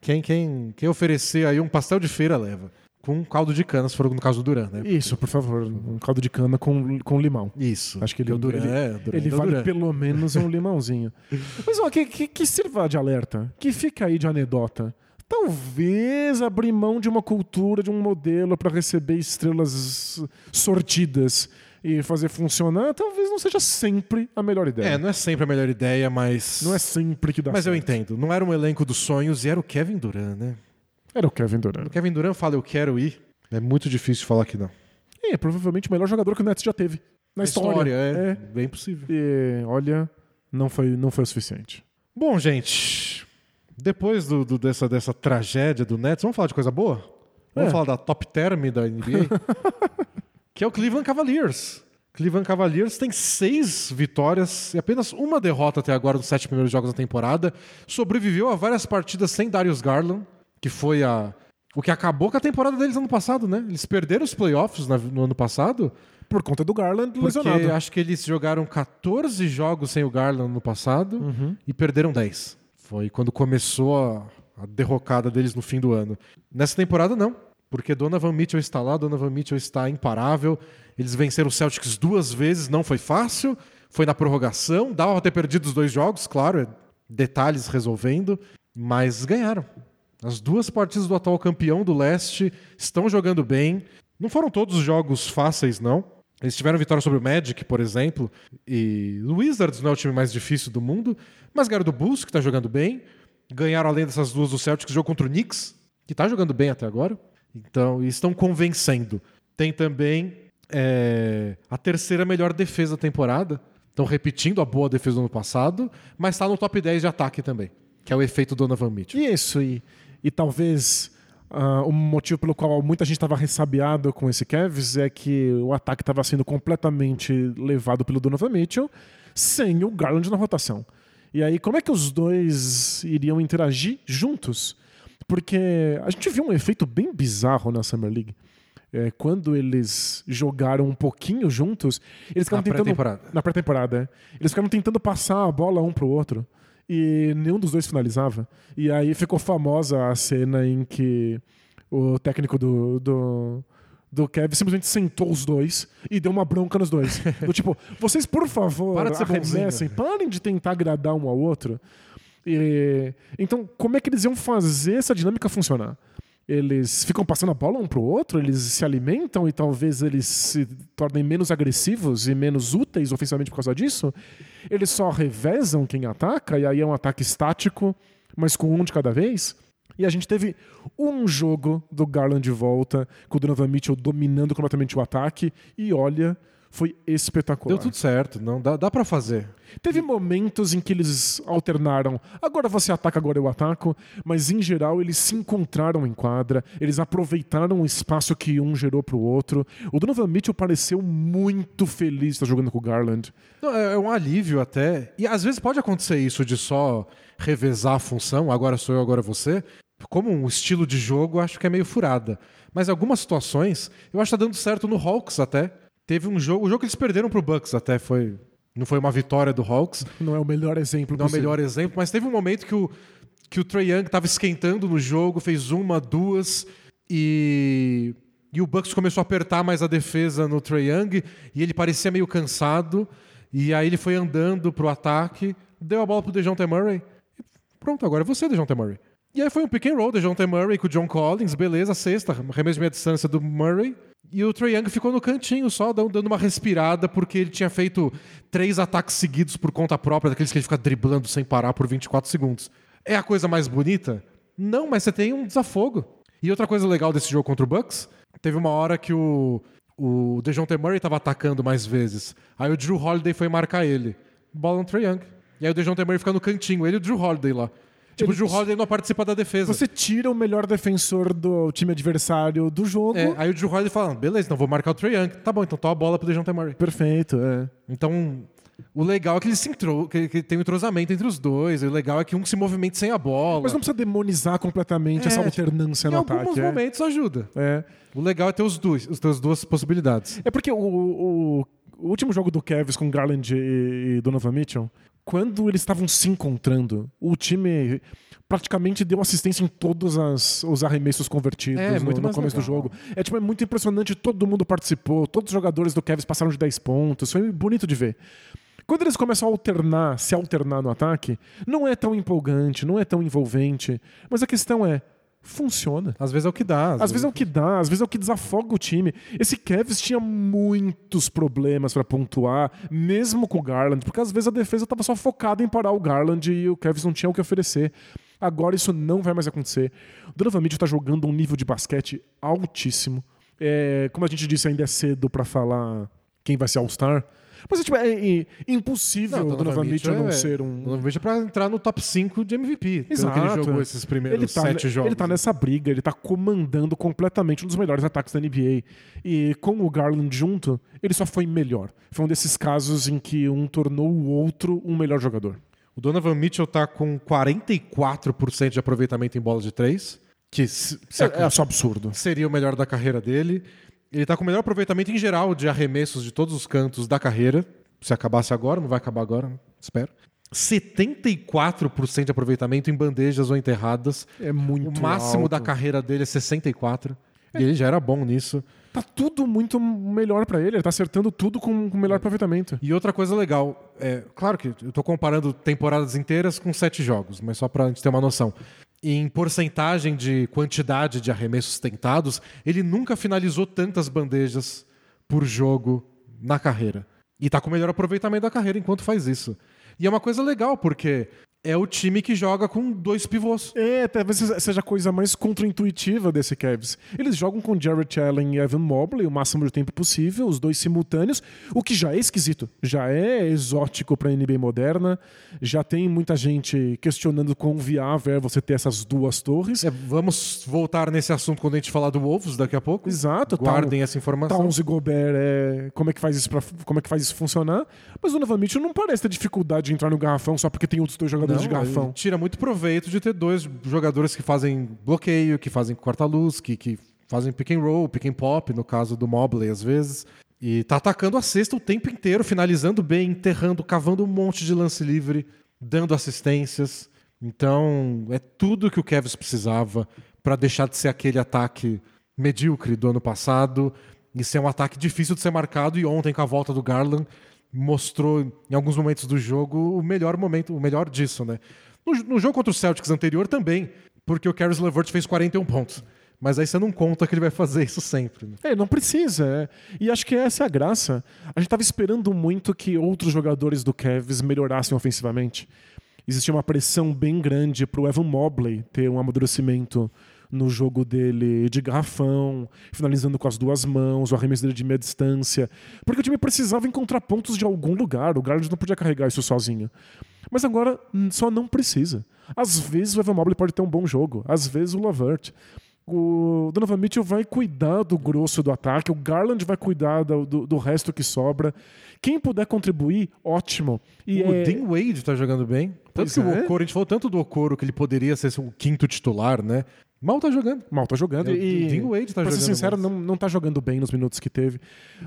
Quem, quem, quem oferecer aí um pastel de feira leva. Com caldo de cana, se for no caso do Durant, né? Isso, por favor. Um caldo de cana com, com limão. Isso. Acho que ele, o Durant ele, é, Durant ele é vale Durant. pelo menos um limãozinho. Mas ó, que, que, que sirva de alerta, que fica aí de anedota. Talvez abrir mão de uma cultura, de um modelo para receber estrelas sortidas e fazer funcionar, talvez não seja sempre a melhor ideia. É, não é sempre a melhor ideia, mas. Não é sempre que dá Mas eu certo. entendo. Não era um elenco dos sonhos e era o Kevin Durant, né? Era o Kevin Durant. O Kevin Durant fala eu quero ir. É muito difícil falar que não. E é provavelmente o melhor jogador que o Nets já teve. Na história. é, É. bem possível. E, olha, não foi, não foi o suficiente. Bom, gente, depois do, do- dessa, dessa tragédia do Nets, vamos falar de coisa boa? Vamos É. falar da top term da NBA? que é o Cleveland Cavaliers. Cleveland Cavaliers tem seis vitórias e apenas uma derrota até agora nos sete primeiros jogos da temporada. Sobreviveu a várias partidas sem Darius Garland, que foi a, o que acabou com a temporada deles ano passado, né? Eles perderam os playoffs no ano passado Por conta do Garland porque lesionado. acho que eles jogaram 14 jogos sem o Garland no passado Uhum. e perderam 10. Foi quando começou a, a derrocada deles no fim do ano. Nessa temporada, não. Porque Donovan Mitchell está lá, Donovan Mitchell está imparável. Eles venceram o Celtics duas vezes, não foi fácil. Foi na prorrogação, dava pra ter perdido os dois jogos, claro, é detalhes resolvendo, mas ganharam. As duas partidas do atual campeão do leste estão jogando bem. Não foram todos os jogos fáceis, não. Eles tiveram vitória sobre o Magic, por exemplo, e o Wizards não é o time mais difícil do mundo, mas ganharam do Bulls, que está jogando bem. Ganharam, além dessas duas, do Celtics, jogo contra o Knicks, que está jogando bem até agora. Então, estão convencendo. Tem também é, a terceira melhor defesa da temporada. Estão repetindo a boa defesa do ano passado, mas está no top 10 de ataque também, que é o efeito Donovan Mitchell. Isso, e, e talvez o motivo pelo qual muita gente estava ressabiado com esse Cavs é que o ataque estava sendo completamente levado pelo Donovan Mitchell sem o Garland na rotação. E aí, como é que os dois iriam interagir juntos? Porque a gente viu um efeito bem bizarro na Summer League. É, quando eles jogaram um pouquinho juntos, eles ficaram Na tentando. pré-temporada. Na pré-temporada, é. Eles ficaram tentando passar a bola um pro outro. E nenhum dos dois finalizava. E aí ficou famosa a cena em que o técnico do, do, do Kevin simplesmente sentou os dois e deu uma bronca nos dois. do tipo, vocês, por favor, Para de ser bonzinho. arremessem, parem de tentar agradar um ao outro. E, então, como é que eles iam fazer essa dinâmica funcionar? Eles ficam passando a bola um pro outro, eles se alimentam e talvez eles se tornem menos agressivos e menos úteis ofensivamente por causa disso. Eles só revezam quem ataca, e aí é um ataque estático, mas com um de cada vez. E a gente teve um jogo do Garland de volta, com o Donovan Mitchell dominando completamente o ataque, e olha, foi espetacular. Deu tudo certo, não dá, dá para fazer. Teve momentos em que eles alternaram. Agora você ataca, agora eu ataco. Mas em geral eles se encontraram em quadra. Eles aproveitaram o espaço que um gerou pro outro. O Donovan Mitchell pareceu muito feliz de estar jogando com o Garland. Não, é, é um alívio até. E às vezes pode acontecer isso de só revezar a função. Agora sou eu, agora você. Como um estilo de jogo, acho que é meio furada. Mas em algumas situações, eu acho que tá dando certo no Hawks até. Teve um jogo, o jogo que eles perderam pro Bucks até foi não foi uma vitória do Hawks. Não é o melhor exemplo Não é o melhor exemplo, mas teve um momento que o, que o Trae Young estava esquentando no jogo, fez uma, duas, e, e o Bucks começou a apertar mais a defesa no Trae Young, e ele parecia meio cansado, e aí ele foi andando pro ataque, deu a bola pro DeJounte Murray, e pronto, agora é você, DeJounte Murray. E aí foi um pick and roll, DeJounte Murray com o John Collins, beleza, sexta, arremesso de meia distância do Murray, e o Trae Young ficou no cantinho só, dando uma respirada, porque ele tinha feito três ataques seguidos por conta própria, daqueles que ele fica driblando sem parar por 24 segundos. É a coisa mais bonita? Não, mas você tem um desafogo. E outra coisa legal desse jogo contra o Bucks, teve uma hora que o, o DeJounte Murray estava atacando mais vezes. Aí o Drew Holiday foi marcar ele. Bola no Trae Young. E aí o DeJounte Murray fica no cantinho, ele e o Drew Holiday lá. Tipo, Ele- o Drew Holiday não participa da defesa. Você tira o melhor defensor do time adversário do jogo. É, aí o Drew Holiday fala, beleza, então vou marcar o Trae Young. Tá bom, então toma a bola pro DeJounte Murray. Perfeito, é. Então, o legal é que eles se intro... que, que tem um entrosamento entre os dois. O legal é que um se movimente sem a bola. Mas não precisa demonizar completamente É, essa tipo, alternância em no alguns ataque. é. momentos ajuda. É. O legal é ter os dois, os teus duas possibilidades. É porque o, o- o último jogo do Cavs com Garland e, e Donovan Mitchell, quando eles estavam se encontrando, o time praticamente deu assistência em todos as- os arremessos convertidos É, no, muito no começo do legal. jogo. É, tipo, é muito impressionante, todo mundo participou, todos os jogadores do Cavs passaram de 10 pontos, foi bonito de ver. Quando eles começam a alternar, se alternar no ataque, não é tão empolgante, não é tão envolvente, mas a questão é, funciona. Às vezes é o que dá. Às vezes é o que dá, às vezes é o que desafoga o time. Esse Cavs tinha muitos problemas pra pontuar, mesmo com o Garland, porque às vezes a defesa tava só focada em parar o Garland e o Cavs não tinha o que oferecer. Agora isso não vai mais acontecer. O Donovan Mitchell tá jogando um nível de basquete altíssimo. É, como a gente disse, ainda é cedo pra falar quem vai ser All-Star. Mas é, tipo, é, é impossível o Donovan Mitchell não é- ser um, Donovan Mitchell é pra entrar no top 5 de MVP. Exato. que ele jogou esses primeiros ele tá, sete jogos. Ele tá nessa briga, ele tá comandando completamente um dos melhores ataques da NBA. E com o Garland junto, ele só foi melhor. Foi um desses casos em que um tornou o outro um melhor jogador. O Donovan Mitchell tá com 44% de aproveitamento em bola de três, que se, se É, é só absurdo. seria o melhor da carreira dele. Ele tá com o melhor aproveitamento em geral de arremessos de todos os cantos da carreira. Se acabasse agora, não vai acabar agora, espero. 74% de aproveitamento em bandejas ou enterradas. É muito O máximo alto. da carreira dele é 64. E ele já era bom nisso. Tá tudo muito melhor pra ele. Ele tá acertando tudo com com o melhor aproveitamento. E outra coisa legal, é claro que eu tô comparando temporadas inteiras com sete jogos, mas só pra gente ter uma noção. Em porcentagem de quantidade de arremessos tentados, ele nunca finalizou tantas bandejas por jogo na carreira. E tá com o melhor aproveitamento da carreira enquanto faz isso. E é uma coisa legal, porque é o time que joga com dois pivôs. É, talvez seja a coisa mais contra-intuitiva desse Cavs. Eles jogam com Jarrett Allen e Evan Mobley o máximo de tempo possível, os dois simultâneos, o que já é esquisito, já é exótico pra NBA moderna, já tem muita gente questionando quão viável é você ter essas duas torres. É, vamos voltar nesse assunto quando a gente falar do Wolves daqui a pouco. Exato, tá Guardem essa informação. Towns e Gobert, é, como, é que faz isso pra, como é que faz isso funcionar? Mas o Donovan Mitchell não parece ter dificuldade de entrar no garrafão só porque tem outros dois jogadores de ele tira muito proveito de ter dois jogadores que fazem bloqueio, que fazem corta-luz, que, que fazem pick and roll, pick and pop, no caso do Mobley, às vezes. E tá atacando a cesta o tempo inteiro, finalizando bem, enterrando, cavando um monte de lance livre, dando assistências. Então, é tudo que o Cavs precisava para deixar de ser aquele ataque medíocre do ano passado e ser um ataque difícil de ser marcado. E ontem, com a volta do Garland, mostrou em alguns momentos do jogo o melhor momento, o melhor disso, né? No, no jogo contra o Celtics anterior também, porque o Caris LeVert fez 41 pontos. Mas aí você não conta que ele vai fazer isso sempre. né? É, não precisa. é. E acho que essa é a graça. A gente tava esperando muito que outros jogadores do Cavs melhorassem ofensivamente. Existia uma pressão bem grande pro Evan Mobley ter um amadurecimento no jogo dele de garrafão, finalizando com as duas mãos, o arremesso dele de meia distância. Porque o time precisava encontrar pontos de algum lugar. O Garland não podia carregar isso sozinho. Mas agora hum, só não precisa. Às vezes o Evan Mobley pode ter um bom jogo, às vezes o Lavert. O Donovan Mitchell vai cuidar do grosso do ataque, o Garland vai cuidar do, do, do resto que sobra. Quem puder contribuir, ótimo. E o é... Dean Wade tá jogando bem. Tanto pois que é. o Okoro, a gente falou tanto do Okoro que ele poderia ser o quinto titular, né? Mal tá jogando. Mal tá jogando. E, Dean Wade tá pra jogando. Pra ser sincero, não, não tá jogando bem nos minutos que teve.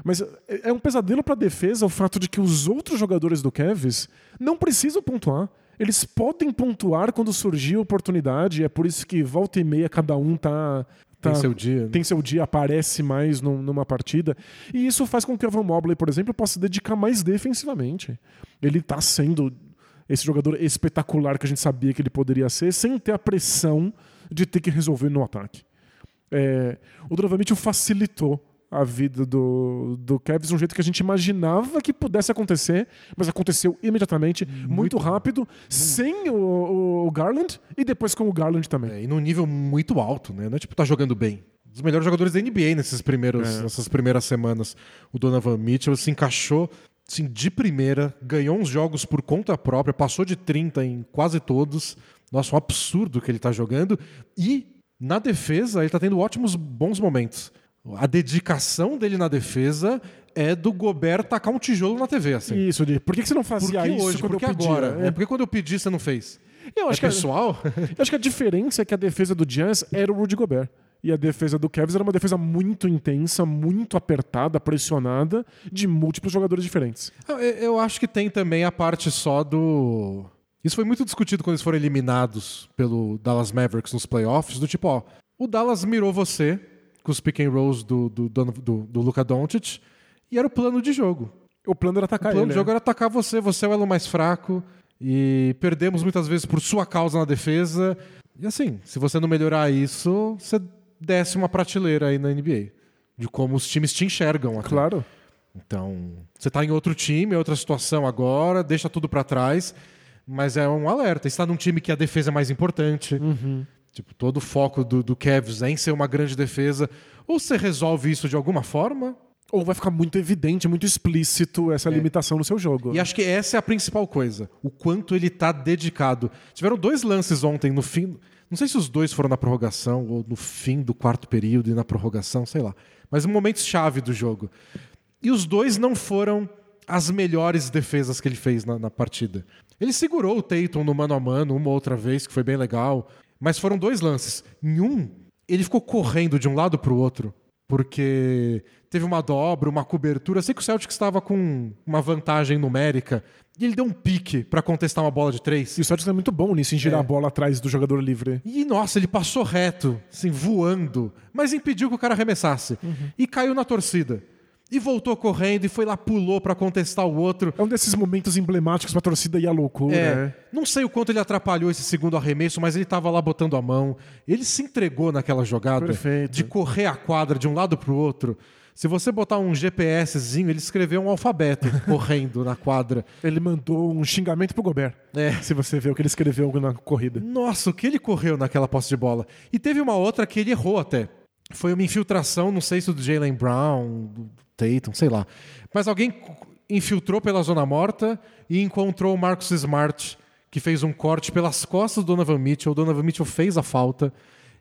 Mas é, é um pesadelo pra defesa o fato de que os outros jogadores do Cavs não precisam pontuar. Eles podem pontuar quando surgir a oportunidade. É por isso que volta e meia cada um tá Tá, tem seu dia. Né? Tem seu dia, aparece mais num, numa partida. E isso faz com que o Evan Mobley, por exemplo, possa se dedicar mais defensivamente. Ele está sendo esse jogador espetacular que a gente sabia que ele poderia ser, sem ter a pressão de ter que resolver no ataque. É, o Donovan Mitchell facilitou a vida do, do Cavs de um jeito que a gente imaginava que pudesse acontecer, mas aconteceu imediatamente, muito, muito rápido, sem o, o, Garland e depois com o Garland também. É, e num nível muito alto, né? Não é tipo tá jogando bem. Um dos melhores jogadores da NBA nesses primeiros, é. nessas primeiras semanas. O Donovan Mitchell se encaixou assim, de primeira, ganhou uns jogos por conta própria, passou de 30 em quase todos. Nossa, um absurdo que ele está jogando. E na defesa, ele está tendo ótimos, bons momentos. A dedicação dele na defesa é do Gobert tacar um tijolo na TV. Assim. Isso, de por que você não fazia por que isso hoje? quando por que eu pedi? agora? É. é porque quando eu pedi, você não fez. Eu acho é que pessoal? A, eu acho que a diferença é que a defesa do Jazz era o Rudy Gobert. E a defesa do Cavs era uma defesa muito intensa, muito apertada, pressionada, de múltiplos jogadores diferentes. Eu, eu acho que tem também a parte só do. Isso foi muito discutido quando eles foram eliminados pelo Dallas Mavericks nos playoffs, do tipo, ó, o Dallas mirou você com os pick and rolls do, do, do, do Luka Doncic e era o plano de jogo. O plano era atacar ele. O plano ele, de jogo era atacar você, você é o elo mais fraco e perdemos muitas vezes por sua causa na defesa. E assim, se você não melhorar isso, você desce uma prateleira aí na NBA. De como os times te enxergam. Até. Claro. Então, você está em outro time, é outra situação agora, deixa tudo para trás. Mas é um alerta. Está num time que a defesa é mais importante. Uhum. Tipo, todo o foco do, do Cavs é em ser uma grande defesa. Ou você resolve isso de alguma forma, ou vai ficar muito evidente, muito explícito essa é. limitação no seu jogo. E acho que essa é a principal coisa. O quanto ele está dedicado. Tiveram dois lances ontem no fim. Não sei se os dois foram na prorrogação ou no fim do quarto período e na prorrogação, sei lá. Mas momentos chave do jogo. E os dois não foram as melhores defesas que ele fez na, na partida. Ele segurou o Tatum no mano a mano uma outra vez, que foi bem legal. Mas foram dois lances. Em um, ele ficou correndo de um lado para o outro, porque teve uma dobra, uma cobertura. Eu sei que o Celtics estava com uma vantagem numérica, e ele deu um pique para contestar uma bola de três. E o Celtics é muito bom nisso, em girar é. a bola atrás do jogador livre. E, nossa, ele passou reto, assim, voando, mas impediu que o cara arremessasse. Uhum. E caiu na torcida. E voltou correndo e foi lá, pulou para contestar o outro. É um desses momentos emblemáticos pra torcida e a loucura. É. Né? Não sei o quanto ele atrapalhou esse segundo arremesso, mas ele tava lá botando a mão. Ele se entregou naquela jogada Perfeito. de correr a quadra de um lado pro outro. Se você botar um GPSzinho, ele escreveu um alfabeto correndo na quadra. Ele mandou um xingamento pro Gobert. É. Se você vê o que ele escreveu na corrida. Nossa, o que ele correu naquela posse de bola. E teve uma outra que ele errou até. Foi uma infiltração, não sei se do Jalen Brown, Tatum, sei lá. Mas alguém infiltrou pela zona morta e encontrou o Marcus Smart, que fez um corte pelas costas do Donovan Mitchell. O Donovan Mitchell fez a falta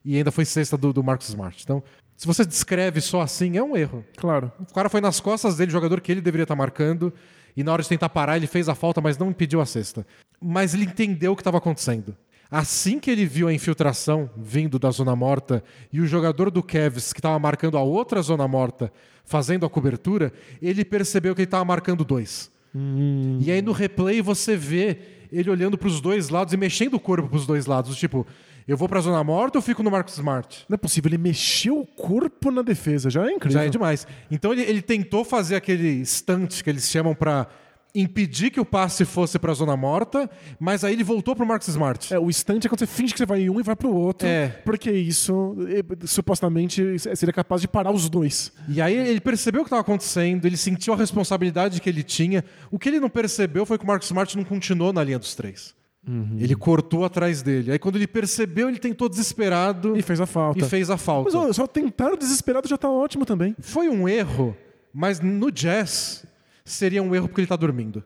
e ainda foi cesta do, do Marcus Smart. Então, se você descreve só assim, é um erro. Claro. O cara foi nas costas dele, jogador que ele deveria estar marcando, e na hora de tentar parar, ele fez a falta, mas não impediu a cesta. Mas ele entendeu o que estava acontecendo. Assim que ele viu a infiltração vindo da zona morta e o jogador do Cavs, que estava marcando a outra zona morta, fazendo a cobertura, ele percebeu que ele estava marcando dois. Hum. E aí no replay você vê ele olhando para os dois lados e mexendo o corpo para os dois lados. Tipo, eu vou para a zona morta ou fico no Marcos Smart? Não é possível, ele mexeu o corpo na defesa, já é incrível. Já é demais. Então ele, ele tentou fazer aquele stunt que eles chamam para impedir que o passe fosse para a zona morta, mas aí ele voltou para o Marcos Smart. É, o stunt é quando você finge que você vai em um e vai para o outro, é. porque isso supostamente seria capaz de parar os dois. E aí ele percebeu o que estava acontecendo, ele sentiu a responsabilidade que ele tinha. O que ele não percebeu foi que o Marcos Smart não continuou na linha dos três. Ele cortou atrás dele. Aí quando ele percebeu, ele tentou desesperado E fez a falta. e fez a falta. Mas só tentar desesperado já tá ótimo também. Foi um erro, mas no jazz seria um erro porque ele tá dormindo.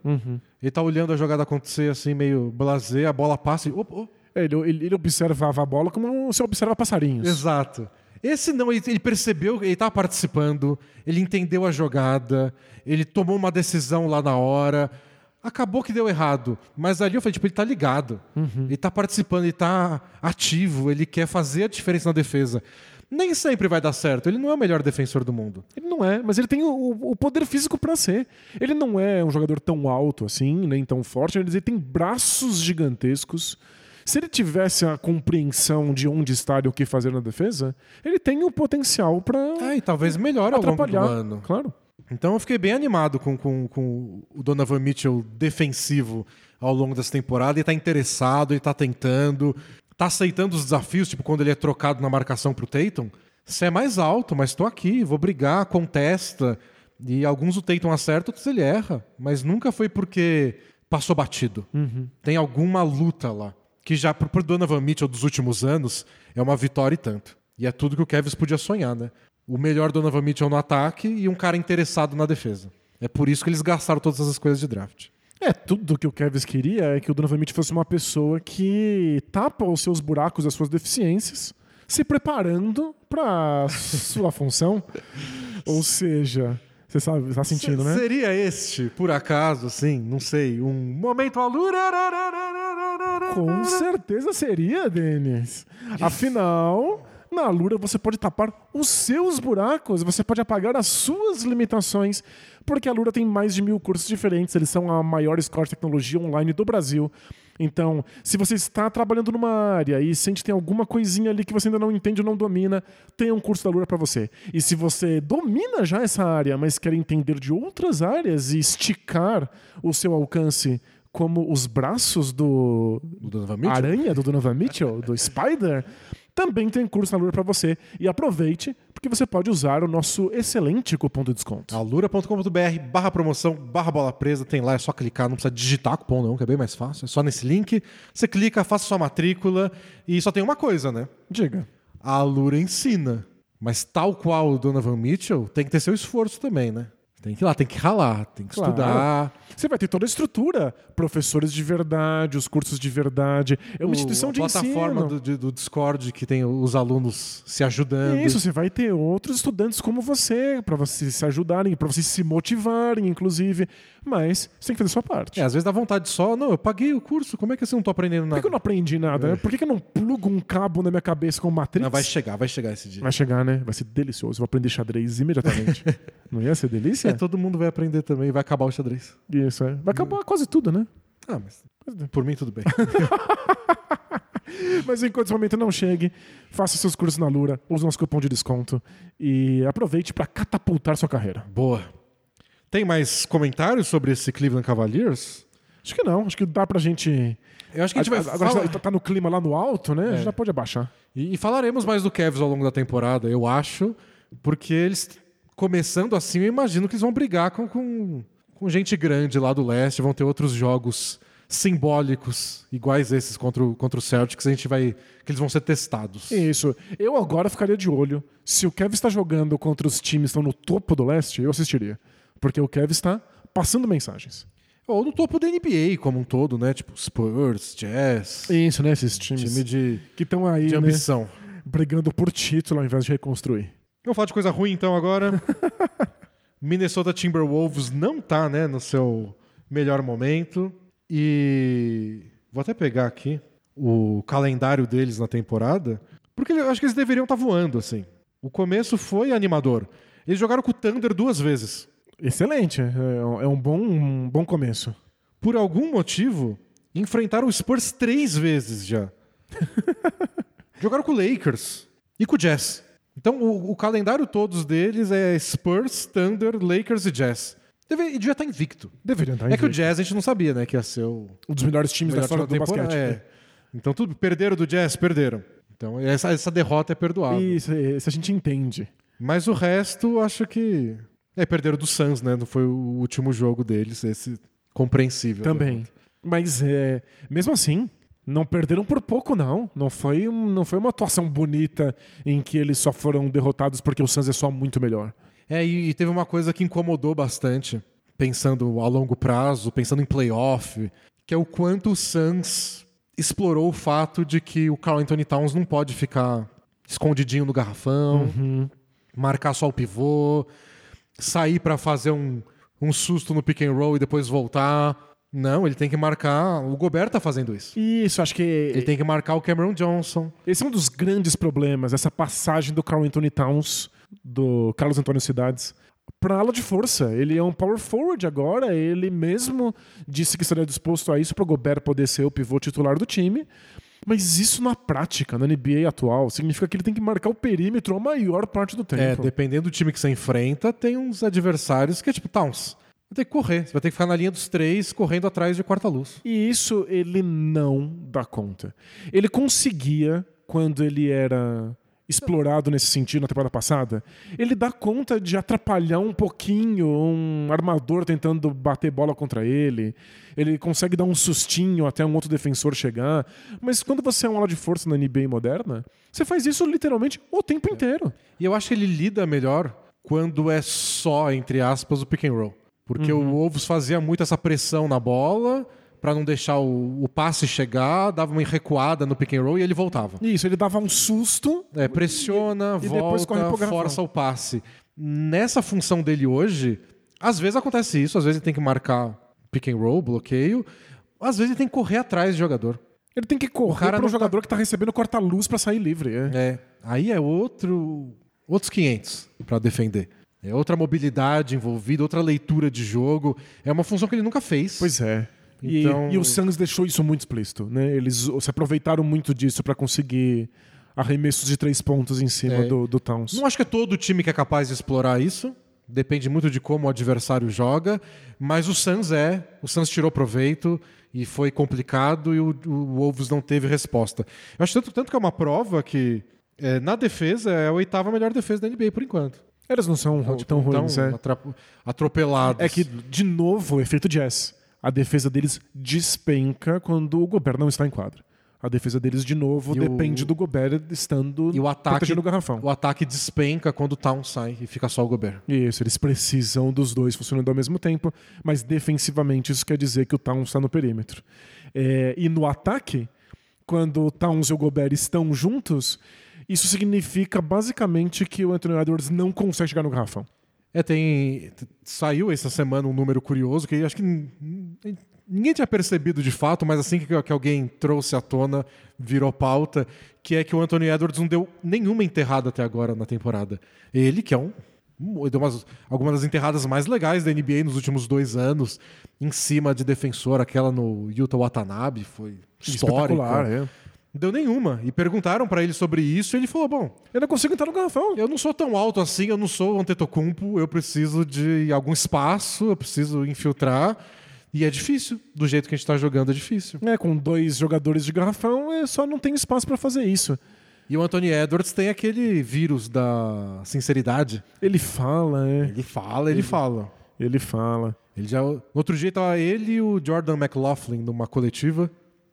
Ele tá olhando a jogada acontecer assim, meio blasé, a bola passa e. Opa. É, Ele, ele, ele observava a bola como você observa passarinhos. Exato. Esse não, ele, ele percebeu, ele estava participando, ele entendeu a jogada, ele tomou uma decisão lá na hora. Acabou que deu errado, mas ali eu falei, tipo, ele tá ligado. Ele tá participando, ele tá ativo, ele quer fazer a diferença na defesa. Nem sempre vai dar certo, ele não é o melhor defensor do mundo. Ele não é, mas ele tem o, o poder físico pra ser. Ele não é um jogador tão alto assim, nem tão forte, mas ele tem braços gigantescos. Se ele tivesse a compreensão de onde estar e o que fazer na defesa, ele tem o potencial pra É, e talvez melhor ao longo do atrapalhar. ano. Claro. Então eu fiquei bem animado com, com, com o Donovan Mitchell defensivo ao longo dessa temporada. Ele tá interessado, ele tá tentando, tá aceitando os desafios, tipo quando ele é trocado na marcação pro Tatum. Você é mais alto, mas tô aqui, vou brigar, contesta. E alguns o Tatum acerta, outros ele erra. Mas nunca foi porque passou batido. Tem alguma luta lá. Que já pro, pro Donovan Mitchell dos últimos anos é uma vitória e tanto. E é tudo que o Kevin podia sonhar, né? O melhor Donovan Mitchell no ataque e um cara interessado na defesa. É por isso que eles gastaram todas essas coisas de draft. É, tudo que o Kevin queria é que o Donovan Mitchell fosse uma pessoa que tapa os seus buracos, as suas deficiências, se preparando para sua função. Ou seja, você sabe, tá sentindo, Se- né? Seria este, por acaso, assim, não sei, um momento alura. Com certeza seria, Denis. Afinal, na Lura você pode tapar os seus buracos, você pode apagar as suas limitações, porque a Lura tem mais de mil cursos diferentes, eles são a maior escola de tecnologia online do Brasil. Então, se você está trabalhando numa área e sente que tem alguma coisinha ali que você ainda não entende ou não domina, tem um curso da Lura para você. E se você domina já essa área, mas quer entender de outras áreas e esticar o seu alcance como os braços do, Do? Aranha do Donovan Mitchell, do Spider, também tem curso na Lura para você. E aproveite, porque você pode usar o nosso excelente cupom de desconto. alura.com.br barra promoção, barra bola presa, tem lá, é só clicar, não precisa digitar cupom não, que é bem mais fácil, é só nesse link, você clica, faça sua matrícula e só tem uma coisa, né? Diga. A Alura ensina, mas tal qual o Donovan Mitchell, tem que ter seu esforço também, né? Tem que ir lá, tem que ralar, tem que Claro. estudar. Você vai ter toda a estrutura, professores de verdade, os cursos de verdade. É uma O- instituição a de plataforma ensino. do, de- do Discord que tem os alunos se ajudando. Isso, você vai ter outros estudantes como você, para vocês se ajudarem, para vocês se motivarem, inclusive. Mas você tem que fazer a sua parte. É, às vezes dá vontade só, não, eu paguei o curso, como é que assim eu não tô aprendendo Por nada? que, que eu não aprendi nada? né? Por que, eu não plugo um cabo na minha cabeça com Matrix? Não, vai chegar, vai chegar esse dia. Vai chegar, né? Vai ser delicioso. Vou aprender xadrez imediatamente. Não ia ser delícia? É, todo mundo vai aprender também, vai acabar o xadrez. Isso, é. Vai acabar quase tudo, né? Ah, mas por mim tudo bem. Mas enquanto esse momento não chegue, faça seus cursos na Lura, use nosso cupom de desconto e aproveite para catapultar sua carreira. Boa. Tem mais comentários sobre esse Cleveland Cavaliers? Acho que não, acho que dá pra gente. Eu acho que a gente vai Agora falar- tá, no clima lá no alto, né? A É. gente já pode abaixar. E, e falaremos mais do Cavs ao longo da temporada, eu acho, porque eles, começando assim, eu imagino que eles vão brigar com, com, com gente grande lá do leste, vão ter outros jogos simbólicos, iguais esses contra o, contra o Celtics, a gente vai. que eles vão ser testados. Isso. Eu agora ficaria de olho. Se o Kevin está jogando contra os times que estão no topo do leste, eu assistiria. Porque o Kevin está passando mensagens. Ou no topo da NBA como um todo, né? Tipo Spurs, Jazz, Isso, né? Esses times time de, que estão aí, de né, ambição. brigando por título ao invés de reconstruir. Vamos falar de coisa ruim então agora. Minnesota Timberwolves não tá, né, no seu melhor momento. E vou até pegar aqui o calendário deles na temporada, porque eu acho que eles deveriam estar voando assim. O começo foi animador. Eles jogaram com o Thunder duas vezes. Excelente. É um- é um bom, um bom começo. Por algum motivo, enfrentaram o Spurs três vezes já. jogaram com o Lakers e com o Jazz. Então, o, o calendário todos deles é Spurs, Thunder, Lakers e Jazz. Deve, e devia estar invicto. Deveriam estar é que o invicto. Jazz a gente não sabia, né? Que ia ser o Um dos melhores times da melhor história do da basquete. É. Então, tudo perderam do Jazz, perderam. Então, essa, essa derrota é perdoável. Isso, isso a gente entende. Mas o resto, acho que. É, perderam do Suns, né? Não foi o último jogo deles, esse compreensível. Também. Mas é, mesmo assim, não perderam por pouco, não. Não foi, não foi uma atuação bonita em que eles só foram derrotados porque o Suns é só muito melhor. É, e, e teve uma coisa que incomodou bastante, pensando a longo prazo, pensando em playoff, que é o quanto o Suns explorou o fato de que o Carl Anthony Towns não pode ficar escondidinho no garrafão, marcar só o pivô, sair pra fazer um, um susto no pick and roll e depois voltar. Não, ele tem que marcar. O Gobert tá fazendo isso. Isso, acho que Ele tem que marcar o Cameron Johnson. esse é um dos grandes problemas, essa passagem do Carl Anthony Towns, do Carlos Antônio Cidades, para ala de força. Ele é um power forward agora, ele mesmo disse que estaria disposto a isso para o Gobert poder ser o pivô titular do time. Mas isso na prática, na NBA atual, significa que ele tem que marcar o perímetro a maior parte do tempo. É, dependendo do time que você enfrenta, tem uns adversários que é tipo Towns. Vai ter que correr. Você vai ter que ficar na linha dos três, correndo atrás de quarta luz. E isso ele não dá conta. Ele conseguia, quando ele era explorado nesse sentido na temporada passada, ele dá conta de atrapalhar um pouquinho um armador tentando bater bola contra ele. Ele consegue dar um sustinho até um outro defensor chegar. Mas quando você é um ala de força na NBA moderna, você faz isso literalmente o tempo inteiro. E eu acho que ele lida melhor quando é só, entre aspas, o pick and roll. Porque o Wolves fazia muito essa pressão na bola pra não deixar o, o passe chegar, dava uma recuada no pick and roll e ele voltava. Isso, ele dava um susto. É, pressiona, E volta, garrafão. força o passe. Nessa função dele hoje, às vezes acontece isso, às vezes ele tem que marcar pick and roll, bloqueio, às vezes ele tem que correr atrás de jogador. Ele tem que correr para um tá- jogador que tá recebendo corta-luz para sair livre. É. É, aí é outro, outros 500 para defender. É outra mobilidade envolvida, outra leitura de jogo. É uma função que ele nunca fez. Pois é. E, Então- e o Suns deixou isso muito explícito, né? Eles se aproveitaram muito disso para conseguir arremessos de três pontos em cima É. do, do Towns. Não acho que é todo time que é capaz de explorar isso. Depende muito de como o adversário joga. Mas o Suns é. O Suns tirou proveito e foi complicado e o, o Wolves não teve resposta. Eu acho tanto, tanto que é uma prova que é, na defesa é a oitava melhor defesa da NBA por enquanto. Eles não são Então, tipo, tão ruins, tão é. atropelados. É que, de novo, efeito jazz. A defesa deles despenca quando o Gobert não está em quadra. A defesa deles, de novo, E o- depende do Gobert estando E o ataque, protegendo o garrafão. o ataque despenca quando o Town sai e fica só o Gobert. Isso, eles precisam dos dois funcionando ao mesmo tempo, mas defensivamente isso quer dizer que o Towns está no perímetro. É, e no ataque, quando o Towns e o Gobert estão juntos, isso significa basicamente que o Anthony Edwards não consegue chegar no garrafão. É, tem. Saiu essa semana um número curioso que acho que ninguém tinha percebido de fato, mas assim que, que alguém trouxe à tona, virou pauta, que é que o Anthony Edwards não deu nenhuma enterrada até agora na temporada. Ele, que é um. Deu umas, algumas das enterradas mais legais da NBA nos últimos dois anos, em cima de defensor, aquela no Utah Watanabe, foi histórica. É. Deu nenhuma. E perguntaram pra ele sobre isso e ele falou: bom, Eu não consigo entrar no garrafão. eu não sou tão alto assim, eu não sou o Antetokounmpo, eu preciso de algum espaço, eu preciso infiltrar. E é difícil, do jeito que a gente tá jogando é difícil. É, com dois jogadores de garrafão, é só não tem espaço para fazer isso. E o Anthony Edwards tem aquele vírus da sinceridade. Ele fala, é. Ele fala, ele fala. Ele fala. Ele já, no outro dia tava ele e o Jordan McLaughlin numa coletiva.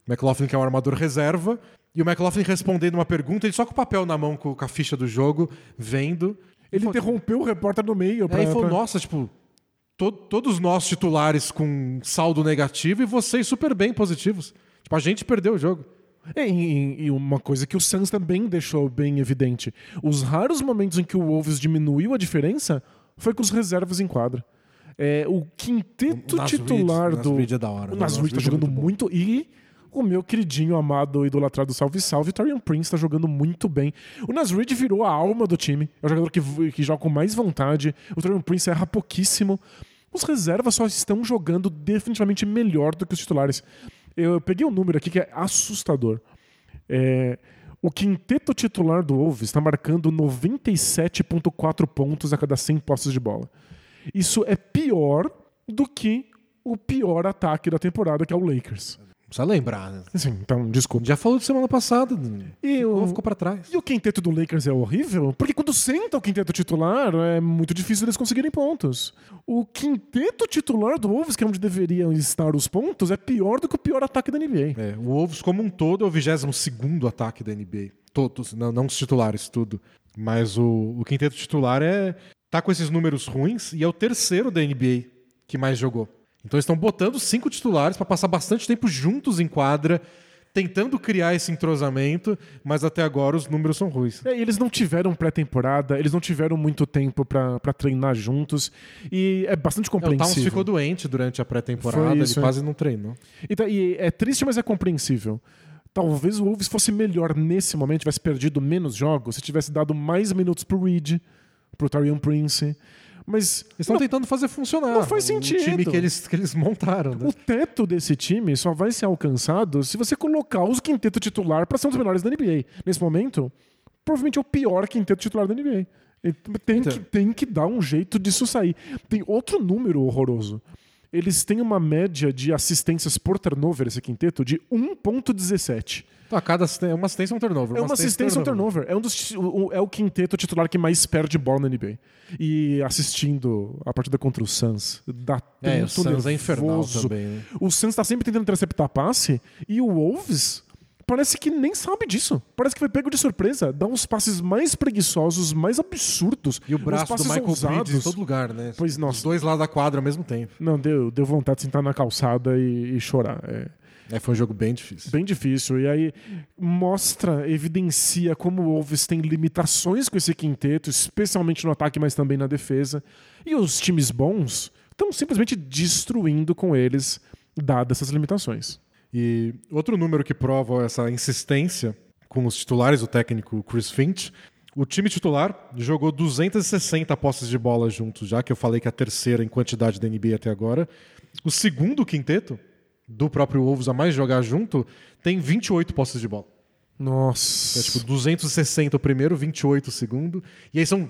McLaughlin que é um armador reserva. E o McLaughlin respondendo uma pergunta, ele só com o papel na mão, com a ficha do jogo, vendo. Ele Pô, interrompeu o repórter no meio. Pra, Aí falou, pra- nossa, tipo, to- todos nós titulares com saldo negativo e vocês super bem positivos. Tipo, a gente perdeu o jogo. É, E, e uma coisa que o Suns também deixou bem evidente. Os raros momentos em que o Wolves diminuiu a diferença foi com os reservas em quadra. É, o quinteto O titular do. Nas Reed é da hora, O? Nas O Reed tá Reed é jogando muito muito. E o meu queridinho, amado, idolatrado Salve Salve, Torian Prince tá jogando muito bem. O Nas virou a alma do time. É o jogador que, que joga com mais vontade. O Torian Prince erra pouquíssimo. Os reservas só estão jogando definitivamente melhor do que os titulares. Eu peguei um número aqui que é assustador. É, o quinteto titular do Wolves está marcando 97,4 pontos a cada 100 posses de bola. Isso é pior do que o pior ataque da temporada, que é o Lakers. Precisa lembrar, né? Assim, então, desculpa. Já falou de semana passada. E ficou, o- ficou pra trás. E o quinteto do Lakers é horrível, porque quando senta o quinteto titular, é muito difícil eles conseguirem pontos. O quinteto titular do Wolves, que é onde deveriam estar os pontos, é pior do que o pior ataque da NBA. É, o Wolves, como um todo, é o 22 ataque da NBA. Todos, não, não os titulares, tudo. Mas o, o quinteto titular é tá com esses números ruins e é o terceiro da NBA que mais jogou. Então eles estão botando cinco titulares para passar bastante tempo juntos em quadra, tentando criar esse entrosamento, mas até agora os números são ruins. É, e eles não tiveram pré-temporada, eles não tiveram muito tempo pra treinar juntos, e é bastante É, o Towns compreensível. ficou doente durante a pré-temporada, ele é. quase não treinou. Então, e é triste, mas é compreensível. Talvez o Wolves fosse melhor nesse momento, tivesse perdido menos jogos, se tivesse dado mais minutos pro Reed, pro Tarion Prince. Mas Eles estão tentando fazer funcionar. não faz O sentido. time que eles, que eles montaram. Né? o teto desse time só vai ser alcançado se você colocar os quinteto titular para ser um dos melhores da NBA. Nesse momento, provavelmente é o pior quinteto titular da NBA. Tem, Então. que, tem que dar um jeito disso sair. Tem outro número horroroso. Eles têm uma média de assistências por turnover, esse quinteto, de 1,17. Então, a cada é uma assistência e um turnover. É uma assistência e um turnover. É, um dos, o- é o quinteto titular que mais perde bola na NBA. E assistindo a partida contra o Suns, dá É, o tanto Suns é infernal nervoso. também. Né? O Suns tá sempre tentando interceptar passe e o Wolves parece que nem sabe disso. Parece que foi pego de surpresa. Dá uns passes mais preguiçosos, mais absurdos. E o braço do Michael ousados. Em todo lugar, né? Pois, nossa. Os dois lados da quadra ao mesmo tempo. Não, deu, deu vontade de sentar na calçada e, e chorar. É É, foi um jogo bem difícil. bem difícil. E aí mostra, evidencia como o Wolves tem limitações com esse quinteto, especialmente no ataque, mas também na defesa. E os times bons estão simplesmente destruindo com eles, dadas essas limitações. E outro número que prova essa insistência com os titulares, o técnico Chris Finch, o time titular jogou 260 posses de bola juntos, já que eu falei que é a terceira em quantidade da NBA até agora. O segundo quinteto, do próprio Wolves a mais jogar junto, tem 28 posses de bola. Nossa. É tipo 260 o primeiro, 28 o segundo. E aí são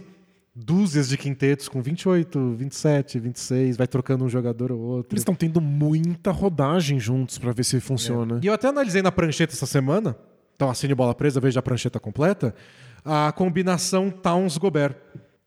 dúzias de quintetos com 28, 27, 26, vai trocando um jogador ou outro. Eles estão tendo muita rodagem juntos pra ver se funciona. E eu até analisei na prancheta essa semana, então assine bola presa, veja a prancheta completa, a combinação Towns-Gobert.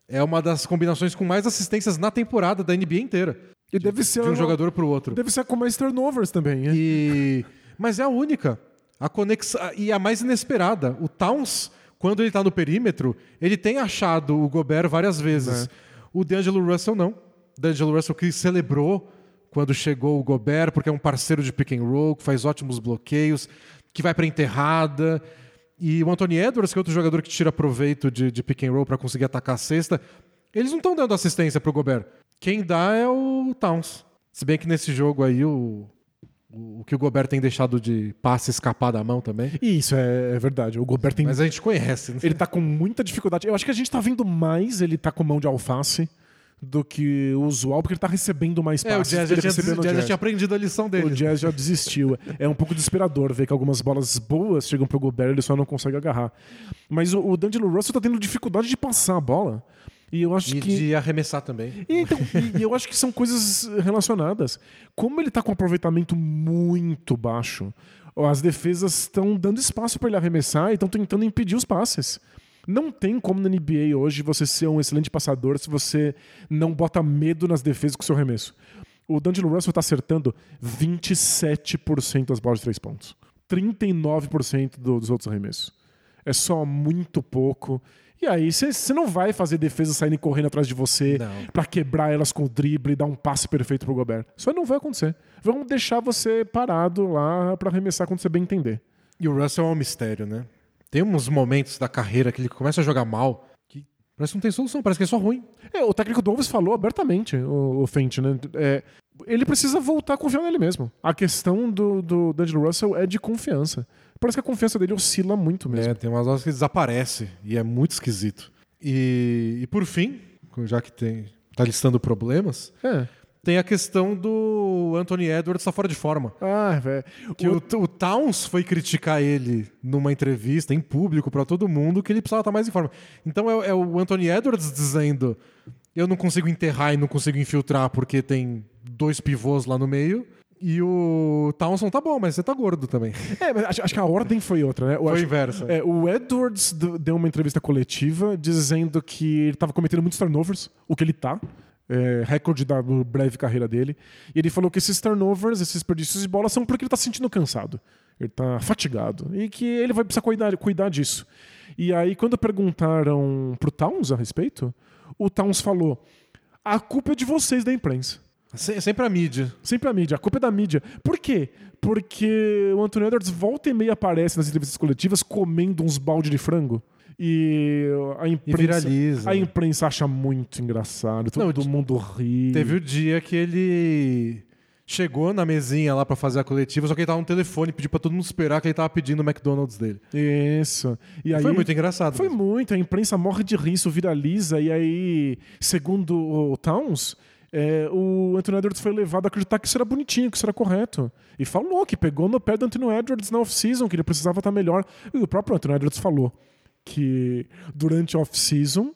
É uma das combinações com mais assistências na temporada da NBA inteira. E deve ser De um a- jogador pro outro. Deve ser com mais turnovers também. é? E... Mas é a única. A conexão... E a mais inesperada. O Towns, quando ele tá no perímetro, ele tem achado o Gobert várias vezes. É. O D'Angelo Russell não. O D'Angelo Russell que celebrou quando chegou o Gobert, porque é um parceiro de pick and roll, que faz ótimos bloqueios, que vai pra enterrada. E o Anthony Edwards, que é outro jogador que tira proveito de, de pick and roll para conseguir atacar a cesta, eles não estão dando assistência pro Gobert. Quem dá é o Towns. Se bem que nesse jogo aí o, o, o que o Gobert tem deixado de passe escapar da mão também. Isso é, é verdade. O Gobert tem. Mas a gente conhece. né? Ele tá com muita dificuldade. Eu acho que a gente tá vendo mais ele tá com mão de alface do que o usual, porque ele tá recebendo mais É, o passes. Jazz já o Jazz já tinha aprendido a lição O dele. Jazz já desistiu. É um pouco desesperador ver que algumas bolas boas chegam pro Gobert e ele só não consegue agarrar. Mas o, o D'Angelo Russell tá tendo dificuldade de passar a bola. E eu acho E que. de arremessar também. E, então, e- eu acho que são coisas relacionadas. Como ele tá com um aproveitamento muito baixo, as defesas estão dando espaço para ele arremessar e estão tentando impedir os passes. Não tem como na NBA hoje você ser um excelente passador se você não bota medo nas defesas com o seu arremesso. O D'Angelo Russell tá acertando 27% das bolas de três pontos. 39% do- dos outros arremessos. É só muito pouco. E aí, você não vai fazer defesa saírem correndo atrás de você pra quebrar elas com o drible e dar um passe perfeito pro Gobert. Isso aí não vai acontecer. Vão deixar você parado lá pra arremessar quando você bem entender. E o Russell é um mistério, né? Tem uns momentos da carreira que ele começa a jogar mal que parece que não tem solução, parece que é só ruim. É, o técnico do Wolves falou abertamente, o, o Fenty, né? É, ele precisa voltar a confiar nele mesmo. A questão do, do D'Angelo Russell é de confiança. Parece que a confiança dele oscila muito mesmo. É, tem umas horas que desaparece e é muito esquisito. E, e por fim, já que tem tá listando problemas, É. tem a questão do Anthony Edwards tá fora de forma. Ah, velho. Que o, o Towns foi criticar ele numa entrevista em público pra todo mundo que ele precisava estar mais em forma. Então é, é o Anthony Edwards dizendo: eu não consigo enterrar e não consigo infiltrar porque tem dois pivôs lá no meio. E o Townsend tá bom, mas você tá gordo também. É, mas acho, acho que a ordem foi outra, né? Eu Foi acho- inversa. É, o Edwards deu uma entrevista coletiva dizendo que ele estava cometendo muitos turnovers, o que ele tá. É, recorde da breve carreira dele. E ele falou que esses turnovers, esses desperdícios de bola, são porque ele tá se sentindo cansado. Ele tá fatigado. E que ele vai precisar cuidar, cuidar disso. E aí, quando perguntaram pro Towns a respeito, o Towns falou: a culpa é de vocês da imprensa. Se- Sempre a mídia. Sempre a mídia, a culpa é da mídia. Por quê? Porque o Anthony Edwards volta e meia aparece nas entrevistas coletivas comendo uns balde de frango. E a imprensa, viraliza. a imprensa acha muito engraçado, Não, todo de- mundo ri. Teve o dia que ele chegou na mesinha lá pra fazer a coletiva, só que ele tava no telefone, pediu pra todo mundo esperar que ele tava pedindo o McDonald's dele. Isso. E aí, Foi muito engraçado. Foi mesmo. muito, a imprensa morre de rir, isso viraliza, e aí, segundo o Towns, é, o Anthony Edwards foi levado a acreditar que isso era bonitinho, que isso era correto. E falou que pegou no pé do Anthony Edwards na off-season, que ele precisava estar melhor. E o próprio Anthony Edwards falou que durante a off-season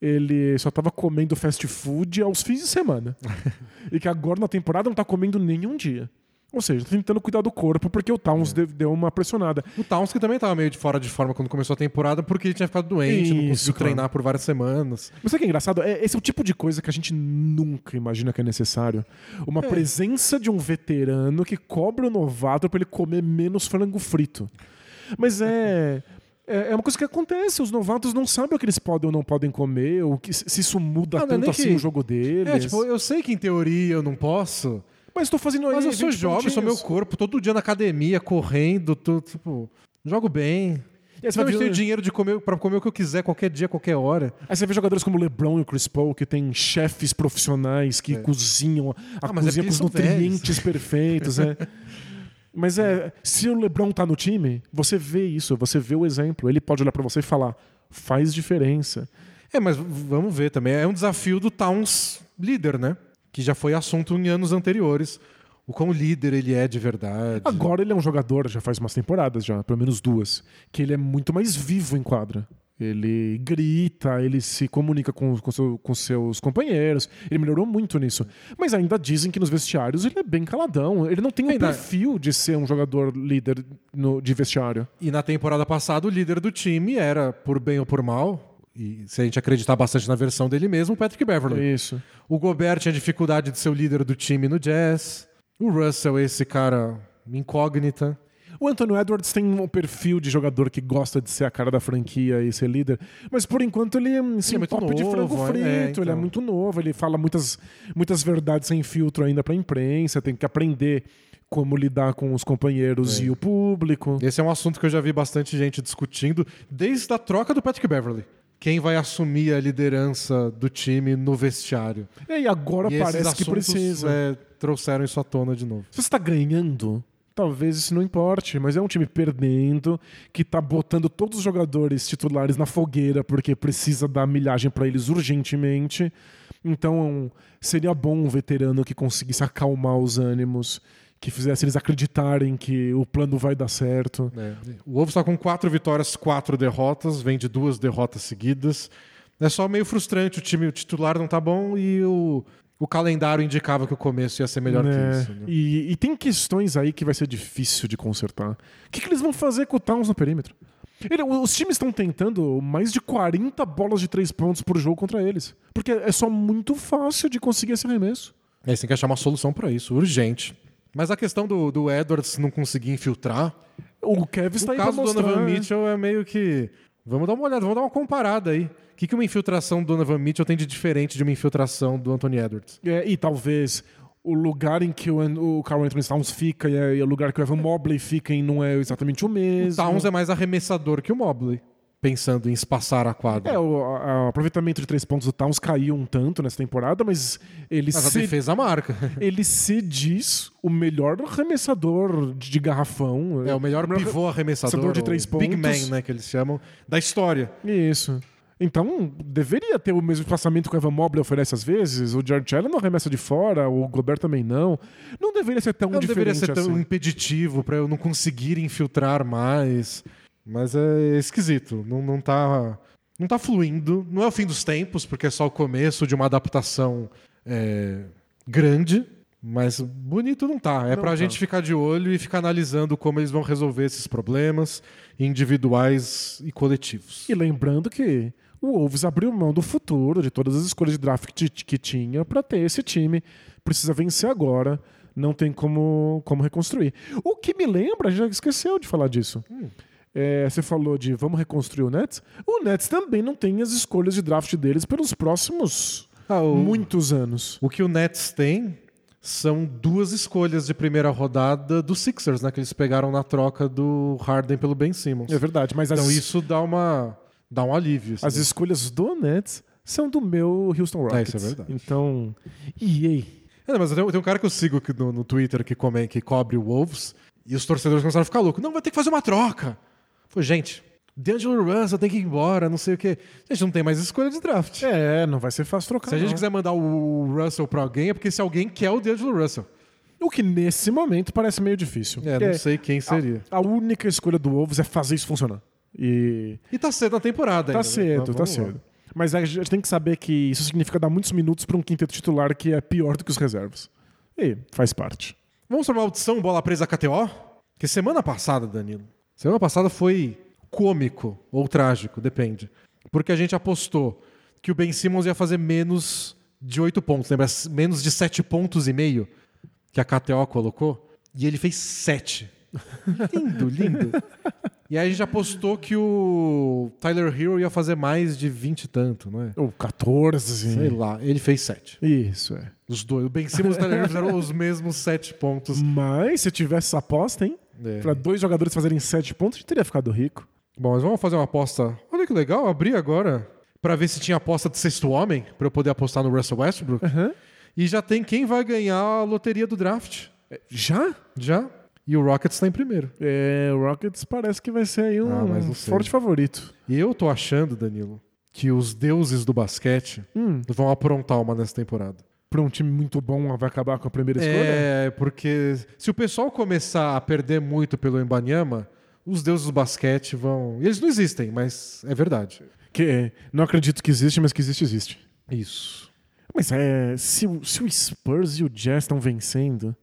ele só estava comendo fast food aos fins de semana. e que agora na temporada não tá comendo nenhum dia. Ou seja, tentando cuidar do corpo, porque o Towns de- deu uma pressionada. O Towns que também tava meio de fora de forma quando começou a temporada, porque ele tinha ficado doente, não Isso, conseguiu claro. treinar por várias semanas. Mas sabe o que é engraçado? É, esse é o tipo de coisa que a gente nunca imagina que é necessário. Uma É. presença de um veterano que cobra o novato pra ele comer menos frango frito. Mas é. É é uma coisa que acontece, os novatos não sabem o que eles podem ou não podem comer, ou que, se isso muda Ah, não é tanto assim que- o jogo deles. É, tipo, eu sei que em teoria eu não posso, mas estou fazendo mas eu sou 20 jovem, sou meu corpo, todo dia na academia, correndo, tô, tipo, jogo bem. E aí você vai Eu ver- tenho dinheiro de comer para comer o que eu quiser, qualquer dia, qualquer hora. Aí você vê jogadores como o LeBron e o Chris Paul, que tem chefes profissionais que cozinham a É. Ah, mas é cozinha porque com os nutrientes perfeitos. É. Mas é, se o LeBron tá no time, você vê isso, você vê o exemplo. Ele pode olhar pra você e falar: faz diferença. É, mas vamos ver também. É um desafio do Towns líder, né? Que já foi assunto em anos anteriores. O quão líder ele é de verdade. Agora ele é um jogador, já faz umas temporadas, já, pelo menos duas, que ele é muito mais vivo em quadra. Ele grita, ele se comunica com, com, seu- com seus companheiros. Ele melhorou muito nisso. Mas ainda dizem que nos vestiários ele é bem caladão. Ele não tem o Ainda- perfil de ser um jogador líder no- de vestiário. E na temporada passada, o líder do time era, por bem ou por mal, e se a gente acreditar bastante na versão dele mesmo, o Patrick Beverly. Isso. O Gobert tinha dificuldade de ser o líder do time no Jazz. O Russell, esse cara incógnita. O Anthony Edwards tem um perfil de jogador que gosta de ser a cara da franquia e ser líder, mas por enquanto ele é assim, é um muito top de frango é, frito, é, ele é então. muito novo, ele fala muitas, muitas verdades sem filtro ainda pra imprensa, tem que aprender como lidar com os companheiros É. e o público. Esse é um assunto que eu já vi bastante gente discutindo desde a troca do Patrick Beverly. Quem vai assumir a liderança do time no vestiário? E aí agora e parece que precisa. é, trouxeram isso à tona de novo. Se você está ganhando, talvez isso não importe, mas é um time perdendo, que tá botando todos os jogadores titulares na fogueira porque precisa dar milhagem para eles urgentemente. Então, seria bom um veterano que conseguisse acalmar os ânimos, que fizesse eles acreditarem que o plano vai dar certo. É. O Wolves está com quatro vitórias, quatro derrotas, vem de duas derrotas seguidas. É só meio frustrante, o time o titular não tá bom e o, o calendário indicava que o começo ia ser melhor Né? que isso. né? E, e tem questões aí que vai ser difícil de consertar. O que, que eles vão fazer com o Towns no perímetro? Ele- os times estão tentando mais de 40 bolas de três pontos por jogo contra eles. Porque é só muito fácil de conseguir esse arremesso. É, você tem que achar uma solução para isso, urgente. Mas a questão do, do Edwards não conseguir infiltrar, O Kevin está o aí pra caso do. Donovan Mitchell é meio que. Vamos dar uma olhada, vamos dar uma comparada aí. O que, que uma infiltração do Donovan Mitchell tem de diferente de uma infiltração do Anthony Edwards? É, e talvez o lugar em que o, o Carl Anthony Towns fica e, é- e o lugar que o Evan Mobley fica em não é exatamente o mesmo. Towns é mais arremessador que o Mobley, pensando em espaçar a quadra. É, o a- a aproveitamento de três pontos do Towns caiu um tanto nessa temporada, mas ele Mas a se defesa marca. ele se diz o melhor arremessador de garrafão. É o melhor pivô arremessador, arremessador de três o Big pontos. Man, né, que eles chamam, da história. Isso. Então, deveria ter o mesmo espaçamento que o Evan Mobley oferece às vezes. O George Allen não arremessa de fora, o Gobert também não. Não deveria ser tão Não deveria diferente ser tão assim. impeditivo pra eu não conseguir infiltrar mais. Mas é esquisito. Não, não tá. Não tá fluindo. Não é o fim dos tempos, porque é só o começo de uma adaptação é, grande. Mas bonito não tá. É Não pra tá. gente ficar de olho e ficar analisando como eles vão resolver esses problemas individuais e coletivos. E lembrando que o Wolves abriu mão do futuro, de todas as escolhas de draft que, tinha, pra ter esse time. Precisa vencer agora. Não tem como, como reconstruir. O que me lembra, a gente já esqueceu de falar disso. É, você falou de vamos reconstruir o Nets. O Nets também não tem as escolhas de draft deles pelos próximos Ah, o, muitos anos. o que o Nets tem são duas escolhas de primeira rodada do Sixers, né? Que eles pegaram na troca do Harden pelo Ben Simmons. É verdade, mas as, Então isso dá uma dá um alívio. assim. as escolhas do Nets são do meu Houston Rockets. isso é verdade. Então, EA. É, mas tem, um cara que eu sigo aqui no, no Twitter que, come, que cobre o Wolves e os torcedores começaram a ficar loucos. Não, vai ter que fazer uma troca. Falei, gente, D'Angelo Russell tem que ir embora, não sei o quê. A gente não tem mais escolha de draft. É, não vai ser fácil trocar. Se a gente não. quiser mandar o Russell pra alguém, é porque se alguém quer o D'Angelo Russell. O que nesse momento parece meio difícil. É, não sei quem seria. A única escolha do Wolves é fazer isso funcionar. E E tá cedo na temporada tá ainda. né? cedo, Vamos tá lá. cedo. Mas a gente tem que saber que isso significa dar muitos minutos para um quinteto titular que é pior do que os reservas. E faz parte. Vamos para uma audição bola presa KTO? Que semana passada, Danilo. Semana passada foi cômico ou trágico, depende. Porque a gente apostou que o Ben Simmons ia fazer menos de 8 pontos, lembra? Menos de 7 pontos e meio que a KTO colocou. E ele fez 7. lindo, lindo. E aí a gente apostou que o Tyler Hero ia fazer mais de 20 e tanto, não é? Ou 14. Sei lá, ele fez 7. Isso, é. Os dois. O Ben Simmons e o Tyler Hero fizeram os mesmos 7 pontos. Mas se tivesse essa aposta, hein? É. Pra dois jogadores fazerem 7 pontos, a gente teria ficado rico. Bom, mas vamos fazer uma aposta. Olha que legal, abri agora pra ver se tinha aposta de sexto homem, pra eu poder apostar no Russell Westbrook. Aham. E já tem quem vai ganhar a loteria do draft. Já? Já. E o Rockets tá em primeiro. É, o Rockets parece que vai ser aí um Ah, forte favorito. E eu tô achando, Danilo, que os deuses do basquete Hum, vão aprontar uma nessa temporada. Pra um time muito bom, vai acabar com a primeira escolha? É, porque se o pessoal começar a perder muito pelo Embanyama, os deuses do basquete vão. Eles não existem, mas é verdade. Que é, não acredito que existe, mas que existe, existe. Isso. Mas é, se, o- se o Spurs e o Jazz estão vencendo,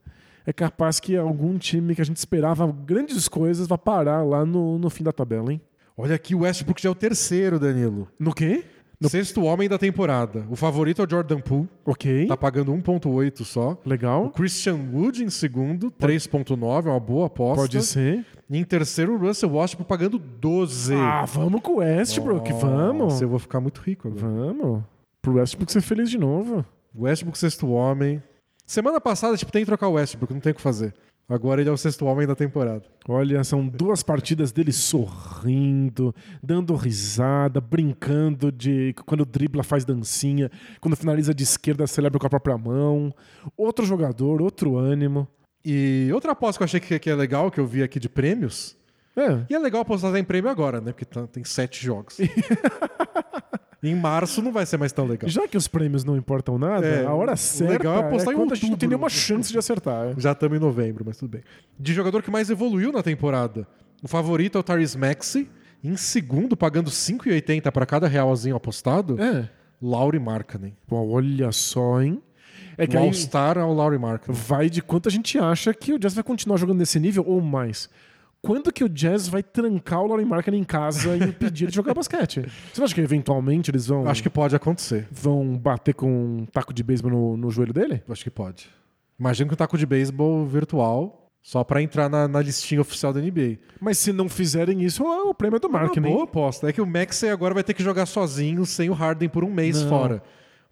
é capaz que algum time que a gente esperava grandes coisas vai parar lá no, no fim da tabela, hein? Olha aqui, o Westbrook já é o terceiro, Danilo. No quê? Sexto homem da temporada. O favorito é o Jordan Poole, Ok. tá pagando 1.8 só. O Legal. Christian Wood em segundo, 3.9, é uma boa aposta. Pode ser. E em terceiro, o Russell Westbrook pagando 12. Ah, vamos com o Westbrook, vamos. Nossa, eu vou ficar muito rico agora. Vamos. Pro Westbrook ser feliz de novo. Westbrook, sexto homem. Semana passada, tipo, tem que trocar o Westbrook, não tem o que fazer. Agora ele é o sexto homem da temporada. Olha, são duas partidas dele sorrindo, dando risada, brincando de quando dribla faz dancinha, quando finaliza de esquerda celebra com a própria mão. Outro jogador, outro ânimo. E outra aposta que eu achei que, que é legal, que eu vi aqui de prêmios. É, E é legal apostar em prêmio agora, né? Porque tá- tem sete jogos. em março não vai ser mais tão legal. já que os prêmios não importam nada, É, a hora o certa legal é apostar em quando a gente não tem outubro. nenhuma chance de acertar. é. Já estamos em novembro, mas tudo bem. De jogador que mais evoluiu na temporada. O favorito é o Tyrese Maxey. Em segundo, pagando 5,80 para cada realzinho apostado, É. Lauri Markkanen. Olha só, hein? É que O aí All-Star ao Lauri Markkanen. vai de quanto a gente acha que o Jazz vai continuar jogando nesse nível ou mais. Quando que o Jazz vai trancar o Lauren Markin em casa e impedir ele de jogar basquete? Você não acha que eventualmente eles vão, Acho que pode acontecer. vão bater com um taco de beisebol no, no joelho dele? Acho que pode. Imagina que um taco de beisebol virtual só para entrar na, na listinha oficial da NBA. Mas se não fizerem isso, é o prêmio é do Uma Markin. boa aposta. É que o Maxey agora vai ter que jogar sozinho, sem o Harden por um mês Não. fora.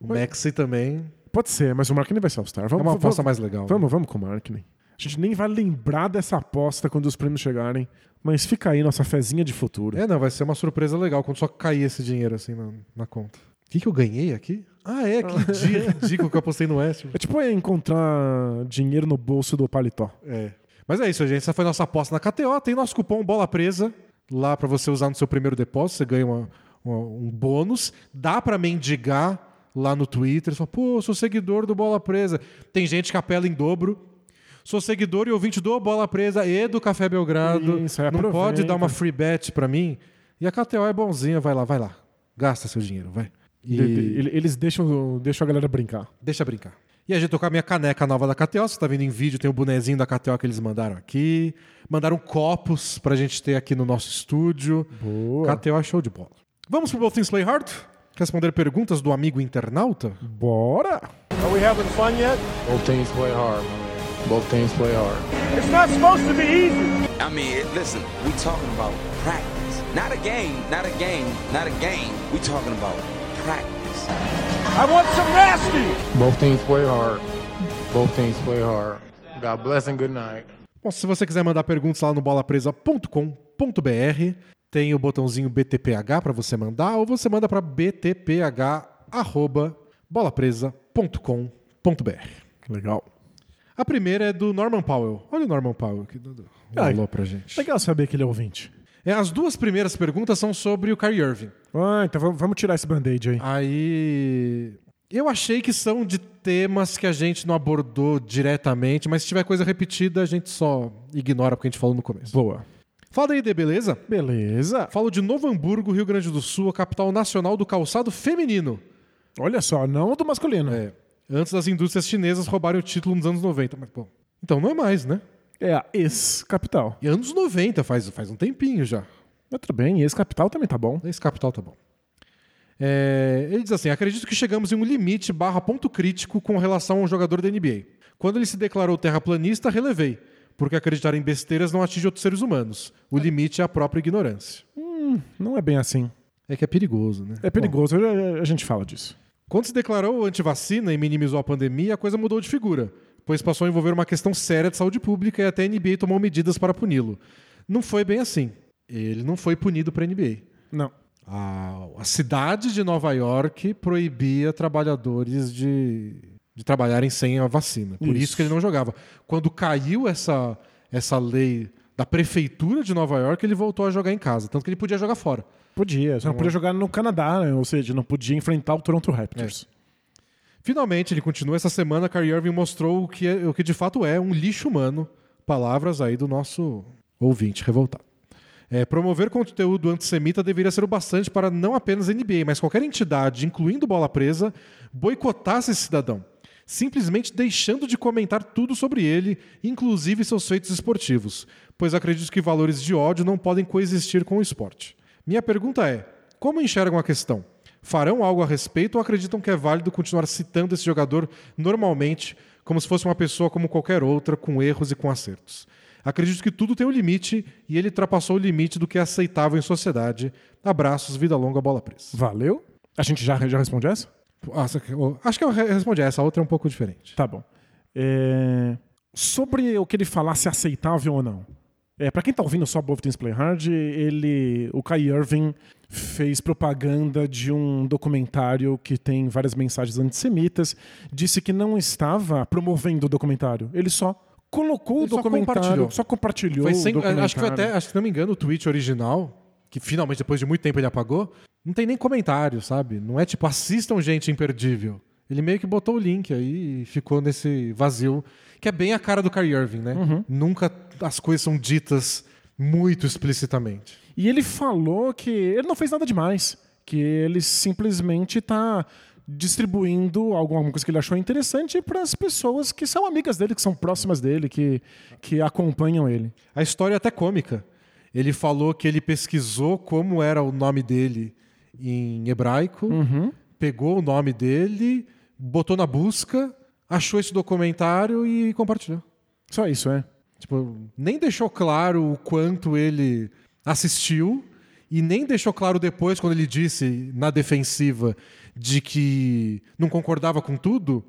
O Maxey também Pode ser, mas o Markin vai ser All-Star. é Vamos, uma vamos, aposta mais legal. né? vamos, vamos com o Markin. A gente nem vai lembrar dessa aposta quando os prêmios chegarem. Mas fica aí nossa fezinha de futuro. É, não, vai ser uma surpresa legal quando só cair esse dinheiro assim na, na conta. O que, que eu ganhei aqui? Ah, é, que dia ridículo que eu apostei no West. É tipo é encontrar dinheiro no bolso do paletó. É. Mas é isso, gente. Essa foi nossa aposta na KTO. Tem nosso cupom Bola Presa lá para você usar no seu primeiro depósito. Você ganha uma- uma- um bônus. Dá para mendigar lá no Twitter. Fala, pô, sou seguidor do Bola Presa. Tem gente que apela em dobro. Sou seguidor e ouvinte do Bola Presa e do Café Belgrado. Isso, aí Não aproveita. pode dar uma free bet para mim? E a KTO é bonzinha. Vai lá, vai lá. Gasta seu dinheiro, vai. E... Ele- Eles deixam, deixam a galera brincar. Deixa brincar. E a gente tocou a minha caneca nova da KTO. Você tá vendo em vídeo, tem o bonezinho da KTO que eles mandaram aqui. Mandaram copos pra gente ter aqui no nosso estúdio. Boa. KTO é show de bola. Vamos pro Both Things Play Hard? Responder perguntas do amigo internauta? Bora! Are we having fun yet? Both teams play hard, man. Both teams play hard. It's not supposed to be easy. I mean, listen, we talking about practice. Not a game, not a game, not a game. We talking about practice. I want some nasty. Both teams play hard. Both teams play hard. God bless and good night. Bom, se você quiser mandar perguntas lá no bolapresa.com.br, tem o botãozinho BTPH para você mandar, ou você manda para btph@bolapresa.com.br. Legal. A primeira é do Norman Powell. Olha o Norman Powell que alô pra gente. Legal saber que ele é ouvinte. É, as duas primeiras perguntas são sobre o Kyrie Irving. Ah, então vamos- tirar esse band-aid aí. Aí. Eu achei que são de temas que a gente não abordou diretamente, mas se tiver coisa repetida, a gente só ignora porque a gente falou no começo. Boa. Fala aí, beleza? Beleza. Falo de Novo Hamburgo, Rio Grande do Sul, a capital nacional do calçado feminino. Olha só, não do masculino. É. Antes das indústrias chinesas roubarem o título nos anos 90. Mas, pô, então não é mais, né? É a ex-capital. E anos 90, faz, faz um tempinho já. Mas tudo bem, ex-capital também tá bom. Esse capital tá bom. É, ele diz assim: acredito que chegamos em um limite barra ponto crítico com relação a um jogador da NBA. Quando ele se declarou terraplanista, relevei, porque acreditar em besteiras não atinge outros seres humanos. O limite é a própria ignorância. Não é bem assim. É que é perigoso, né? É perigoso, a a gente fala disso. Quando se declarou antivacina e minimizou a pandemia, a coisa mudou de figura, pois passou a envolver uma questão séria de saúde pública e até a NBA tomou medidas para puni-lo. Não foi bem assim. Ele não foi punido para a NBA. Não. A, a cidade de Nova York proibia trabalhadores de, de trabalharem sem a vacina. Por isso. Isso. que ele não jogava. Quando caiu essa, essa lei da prefeitura de Nova York, ele voltou a jogar em casa. Tanto que ele podia jogar fora. Podia, só não podia jogar no Canadá, né? ou seja, não podia enfrentar o Toronto Raptors. Finalmente, ele continua essa semana. Kyrie Irving mostrou o que, é- o que de fato é um lixo humano. Palavras aí do nosso ouvinte revoltado. É, promover conteúdo antissemita deveria ser o bastante para não apenas a NBA, mas qualquer entidade, incluindo Bola Presa, boicotasse esse cidadão, simplesmente deixando de comentar tudo sobre ele, inclusive seus feitos esportivos, pois acredito que valores de ódio não podem coexistir com o esporte. Minha pergunta é: como enxergam a questão? Farão algo a respeito ou acreditam que é válido continuar citando esse jogador normalmente, como se fosse uma pessoa como qualquer outra, com erros e com acertos? Acredito que tudo tem um limite e ele ultrapassou o limite do que é aceitável em sociedade. Abraços, vida longa, bola presa. Valeu? A gente já, já responde essa? Ah, oh, acho que eu re- respondi essa, a outra é um pouco diferente. Tá bom. É, Sobre o que ele falasse aceitável ou não. É, para quem tá ouvindo só Both Things Play Hard, ele, o Kai Irving fez propaganda de um documentário que tem várias mensagens antissemitas, disse que não estava promovendo o documentário, ele só colocou Ele o documentário, compartilhou. só compartilhou Foi o sem- acho que até, acho que se não me engano, o tweet original, que finalmente depois de muito tempo ele apagou, não tem nem comentário, sabe? Não é tipo assistam gente imperdível. Ele meio que botou o link aí e ficou nesse vazio, que é bem a cara do Kyrie Irving, né? Uhum. Nunca as coisas são ditas muito explicitamente. E ele falou que ele não fez nada demais, que ele simplesmente está distribuindo alguma coisa que ele achou interessante para as pessoas que são amigas dele, que são próximas dele, que, que acompanham ele. A história é até cômica. Ele falou que ele pesquisou como era o nome dele em hebraico, Uhum. pegou o nome dele, botou na busca, achou esse documentário e compartilhou. Só isso, é. Tipo, nem deixou claro o quanto ele assistiu e nem deixou claro depois, quando ele disse na defensiva de que não concordava com tudo,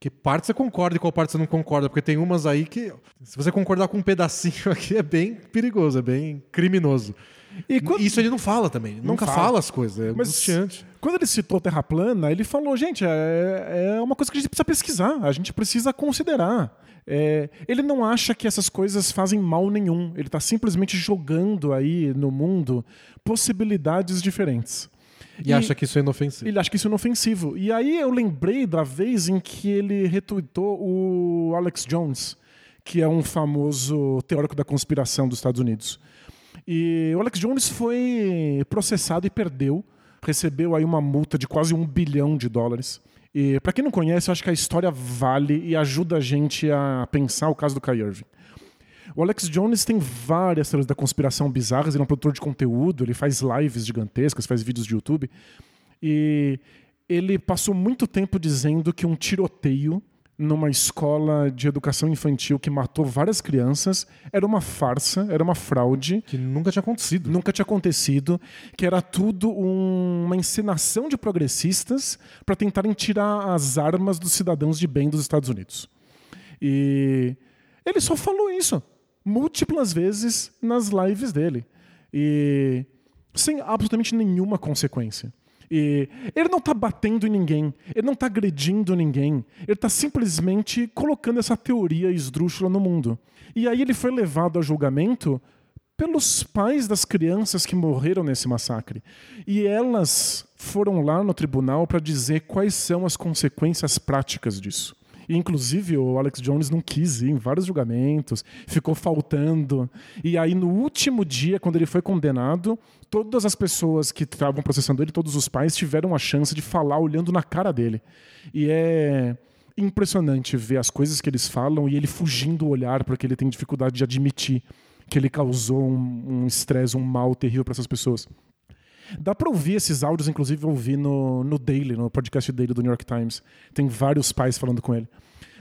que parte você concorda e qual parte você não concorda, porque tem umas aí que, se você concordar com um pedacinho aqui, é bem perigoso, é bem criminoso. E quando- Isso ele não fala também, Não nunca fala. fala as coisas, é Mas angustiante. quando ele citou Terra plana, ele falou, gente, é, é uma coisa que a gente precisa pesquisar, a gente precisa considerar. É, ele não acha que essas coisas fazem mal nenhum. Ele está simplesmente jogando aí no mundo possibilidades diferentes. E, acha que isso é inofensivo. Ele acha que isso é inofensivo. E aí eu lembrei da vez em que ele retweetou o Alex Jones, que é um famoso teórico da conspiração dos Estados Unidos. E o Alex Jones foi processado e perdeu. Recebeu aí uma multa de quase um bilhão de dólares. E para quem não conhece, eu acho que a história vale e ajuda a gente a pensar o caso do Kyrie Irving. O Alex Jones tem várias teorias da conspiração bizarras, ele é um produtor de conteúdo, ele faz lives gigantescas, faz vídeos de YouTube. E ele passou muito tempo dizendo que um tiroteio numa escola de educação infantil que matou várias crianças era uma farsa, era uma fraude. Que nunca tinha acontecido. Nunca tinha acontecido, que era tudo um- uma encenação de progressistas para tentarem tirar as armas dos cidadãos de bem dos Estados Unidos. E ele só falou isso múltiplas vezes nas lives dele. E sem absolutamente nenhuma consequência. E ele não tá batendo em ninguém, ele não tá agredindo ninguém, ele tá simplesmente colocando essa teoria esdrúxula no mundo. E aí ele foi levado a julgamento pelos pais das crianças que morreram nesse massacre. E elas foram lá no tribunal para dizer quais são as consequências práticas disso. E, inclusive, o Alex Jones não quis ir em vários julgamentos, ficou faltando. E aí, no último dia, quando ele foi condenado, todas as pessoas que estavam processando ele, todos os pais, tiveram a chance de falar olhando na cara dele. E é impressionante ver as coisas que eles falam e ele fugindo o olhar porque ele tem dificuldade de admitir que ele causou um um estresse, um mal terrível para essas pessoas. Dá pra ouvir esses áudios, inclusive, eu ouvi no, no Daily, no podcast Daily do New York Times. Tem vários pais falando com ele.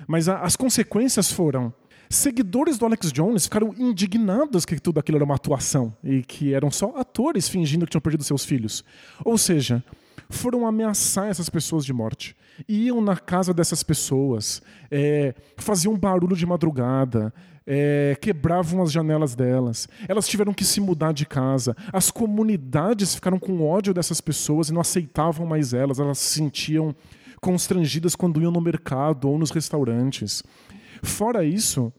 Mas a- as consequências foram. Seguidores do Alex Jones ficaram indignados que tudo aquilo era uma atuação e que eram só atores fingindo que tinham perdido seus filhos. Ou seja, foram ameaçar essas pessoas de morte. Iam na casa dessas pessoas, é, faziam barulho de madrugada, é, quebravam as janelas delas. Elas tiveram que se mudar de casa. As comunidades ficaram com ódio dessas pessoas e não aceitavam mais elas. Elas se sentiam constrangidas quando iam no mercado ou nos restaurantes. Fora isso,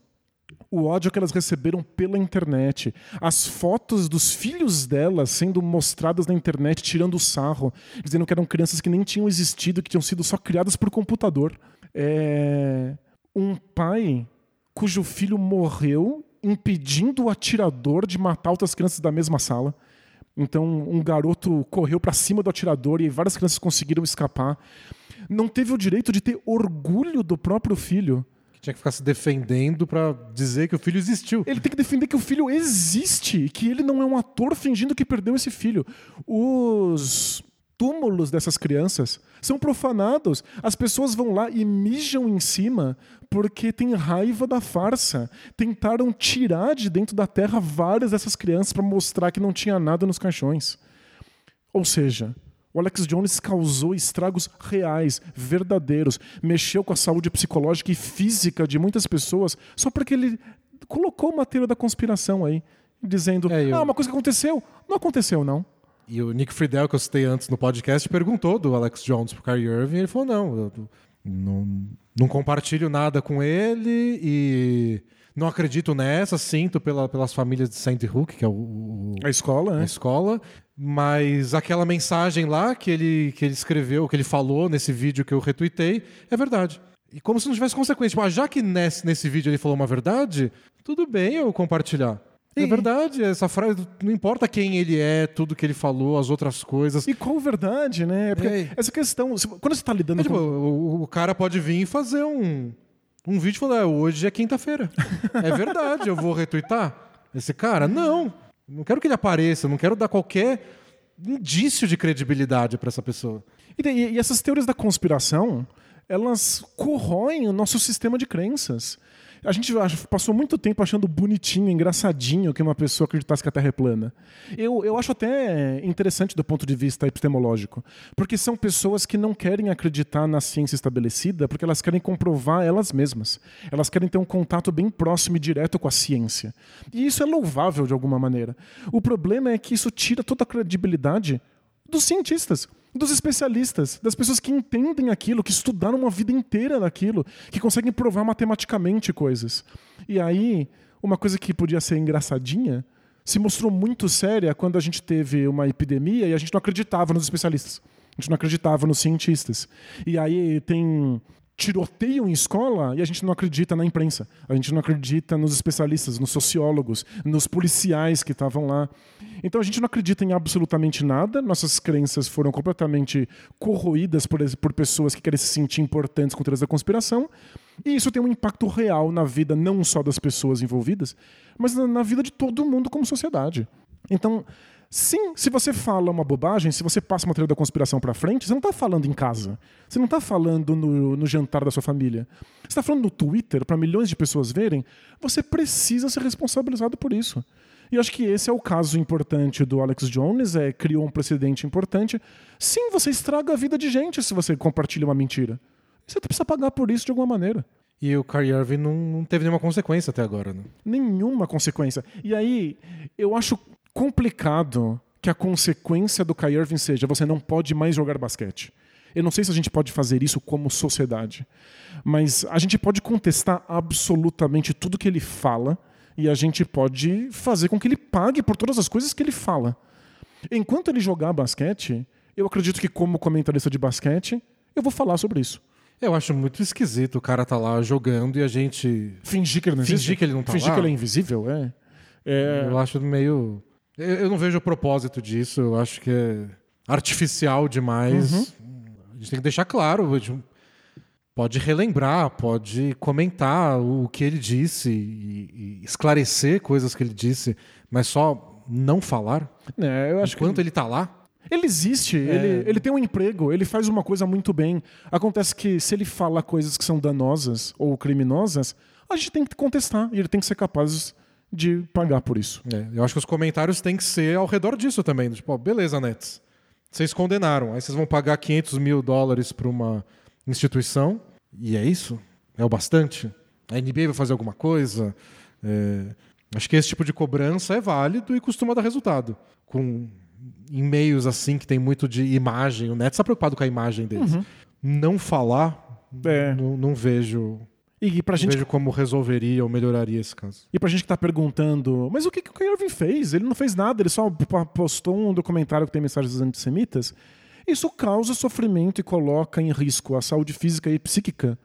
o ódio que elas receberam pela internet, as fotos dos filhos delas sendo mostradas na internet, tirando sarro, dizendo que eram crianças que nem tinham existido, que tinham sido só criadas por computador. É... Um pai cujo filho morreu impedindo o atirador de matar outras crianças da mesma sala. Então, um garoto correu para cima do atirador e várias crianças conseguiram escapar. Não teve o direito de ter orgulho do próprio filho. Que tinha que ficar se defendendo pra dizer que o filho existiu. Ele tem que defender que o filho existe, que ele não é um ator fingindo que perdeu esse filho. Os túmulos dessas crianças são profanados. As pessoas vão lá e mijam em cima porque tem raiva da farsa. Tentaram tirar de dentro da terra várias dessas crianças para mostrar que não tinha nada nos caixões. Ou seja, o Alex Jones causou estragos reais, verdadeiros, mexeu com a saúde psicológica e física de muitas pessoas só porque ele colocou uma teoria da conspiração aí, dizendo: É, eu- ah, uma coisa que aconteceu. Não aconteceu, não. E o Nick Friedel, que eu citei antes no podcast, perguntou do Alex Jones pro Kyrie Irving, e ele falou, não, eu não, não compartilho nada com ele e não acredito nessa, sinto pela, pelas famílias de Sandy Hook, que é o, o- A escola, a né? escola, mas aquela mensagem lá que ele, que ele escreveu, que ele falou nesse vídeo que eu retuitei, é verdade. E como se não tivesse consequência. Tipo, ah, já que nesse, nesse vídeo ele falou uma verdade, tudo bem eu compartilhar. É E- verdade, essa frase, não importa quem ele é, tudo que ele falou, as outras coisas. E qual verdade, né? Porque É. essa questão, quando você está lidando É, tipo, com. o, o cara pode vir e fazer um, um vídeo falando, "Ah, hoje é quinta-feira. é verdade, eu vou retweetar esse cara? Não. Não quero que ele apareça, não quero dar qualquer indício de credibilidade para essa pessoa. E, daí- e essas teorias da conspiração, elas corroem o nosso sistema de crenças. A gente passou muito tempo achando bonitinho, engraçadinho que uma pessoa acreditasse que a Terra é plana. Eu, eu acho até interessante do ponto de vista epistemológico, porque são pessoas que não querem acreditar na ciência estabelecida porque elas querem comprovar elas mesmas. Elas querem ter um contato bem próximo e direto com a ciência. E isso é louvável de alguma maneira. O problema é que isso tira toda a credibilidade dos cientistas, dos especialistas, das pessoas que entendem aquilo, que estudaram uma vida inteira daquilo, que conseguem provar matematicamente coisas. E aí, uma coisa que podia ser engraçadinha se mostrou muito séria quando a gente teve uma epidemia e a gente não acreditava nos especialistas. A gente não acreditava nos cientistas. E aí tem tiroteiam em escola e a gente não acredita na imprensa. A gente não acredita nos especialistas, nos sociólogos, nos policiais que estavam lá. Então a gente não acredita em absolutamente nada. Nossas crenças foram completamente corroídas por, por pessoas que querem se sentir importantes com teorias da conspiração. E isso tem um impacto real na vida não só das pessoas envolvidas, mas na, na vida de todo mundo como sociedade. Então, Sim, se você fala uma bobagem, se você passa uma teoria da conspiração para frente, você não está falando em casa. Você não está falando no, no, jantar da sua família. Você está falando no Twitter para milhões de pessoas verem. Você precisa ser responsabilizado por isso. E eu acho que esse é o caso importante do Alex Jones, é criou um precedente importante. Sim, você estraga a vida de gente se você compartilha uma mentira. Você precisa pagar por isso de alguma maneira. E o Kyrie Irving não, não teve nenhuma consequência até agora, né? Nenhuma consequência. E aí, eu acho complicado que a consequência do Kyrie Irving seja você não pode mais jogar basquete. Eu não sei se a gente pode fazer isso como sociedade, mas a gente pode contestar absolutamente tudo que ele fala e a gente pode fazer com que ele pague por todas as coisas que ele fala. Enquanto ele jogar basquete, eu acredito que como comentarista de basquete, eu vou falar sobre isso. Eu acho muito esquisito o cara tá lá jogando e a gente fingir que ele não fingir existe. que ele não tá fingir lá. que ele é invisível, é. é... Eu acho meio eu, eu não vejo o propósito disso, eu acho que é artificial demais. Uhum. A gente tem que deixar claro, pode relembrar, pode comentar o que ele disse e, e esclarecer coisas que ele disse, mas só não falar. É, eu acho Enquanto que... ele tá lá, Ele existe, ele, ele tem um emprego, ele faz uma coisa muito bem. Acontece que se ele fala coisas que são danosas ou criminosas, a gente tem que contestar e ele tem que ser capaz de pagar por isso. É, eu acho que os comentários têm que ser ao redor disso também. Tipo, ó, beleza, Nets. Vocês condenaram. Aí vocês vão pagar 500 mil dólares para uma instituição. E é isso? É o bastante? A NBA vai fazer alguma coisa? É, acho que esse tipo de cobrança é válido e costuma dar resultado. Com e-mails assim que tem muito de imagem. O Nets está preocupado com a imagem deles. Não falar, É. não vejo, E pra gente, vejo como resolveria ou melhoraria esse caso. e pra gente que tá perguntando, mas o que, que o Kyrie Irving fez? Ele não fez nada, ele só postou um documentário que tem mensagens antissemitas. Isso causa sofrimento e coloca em risco a saúde física e psíquica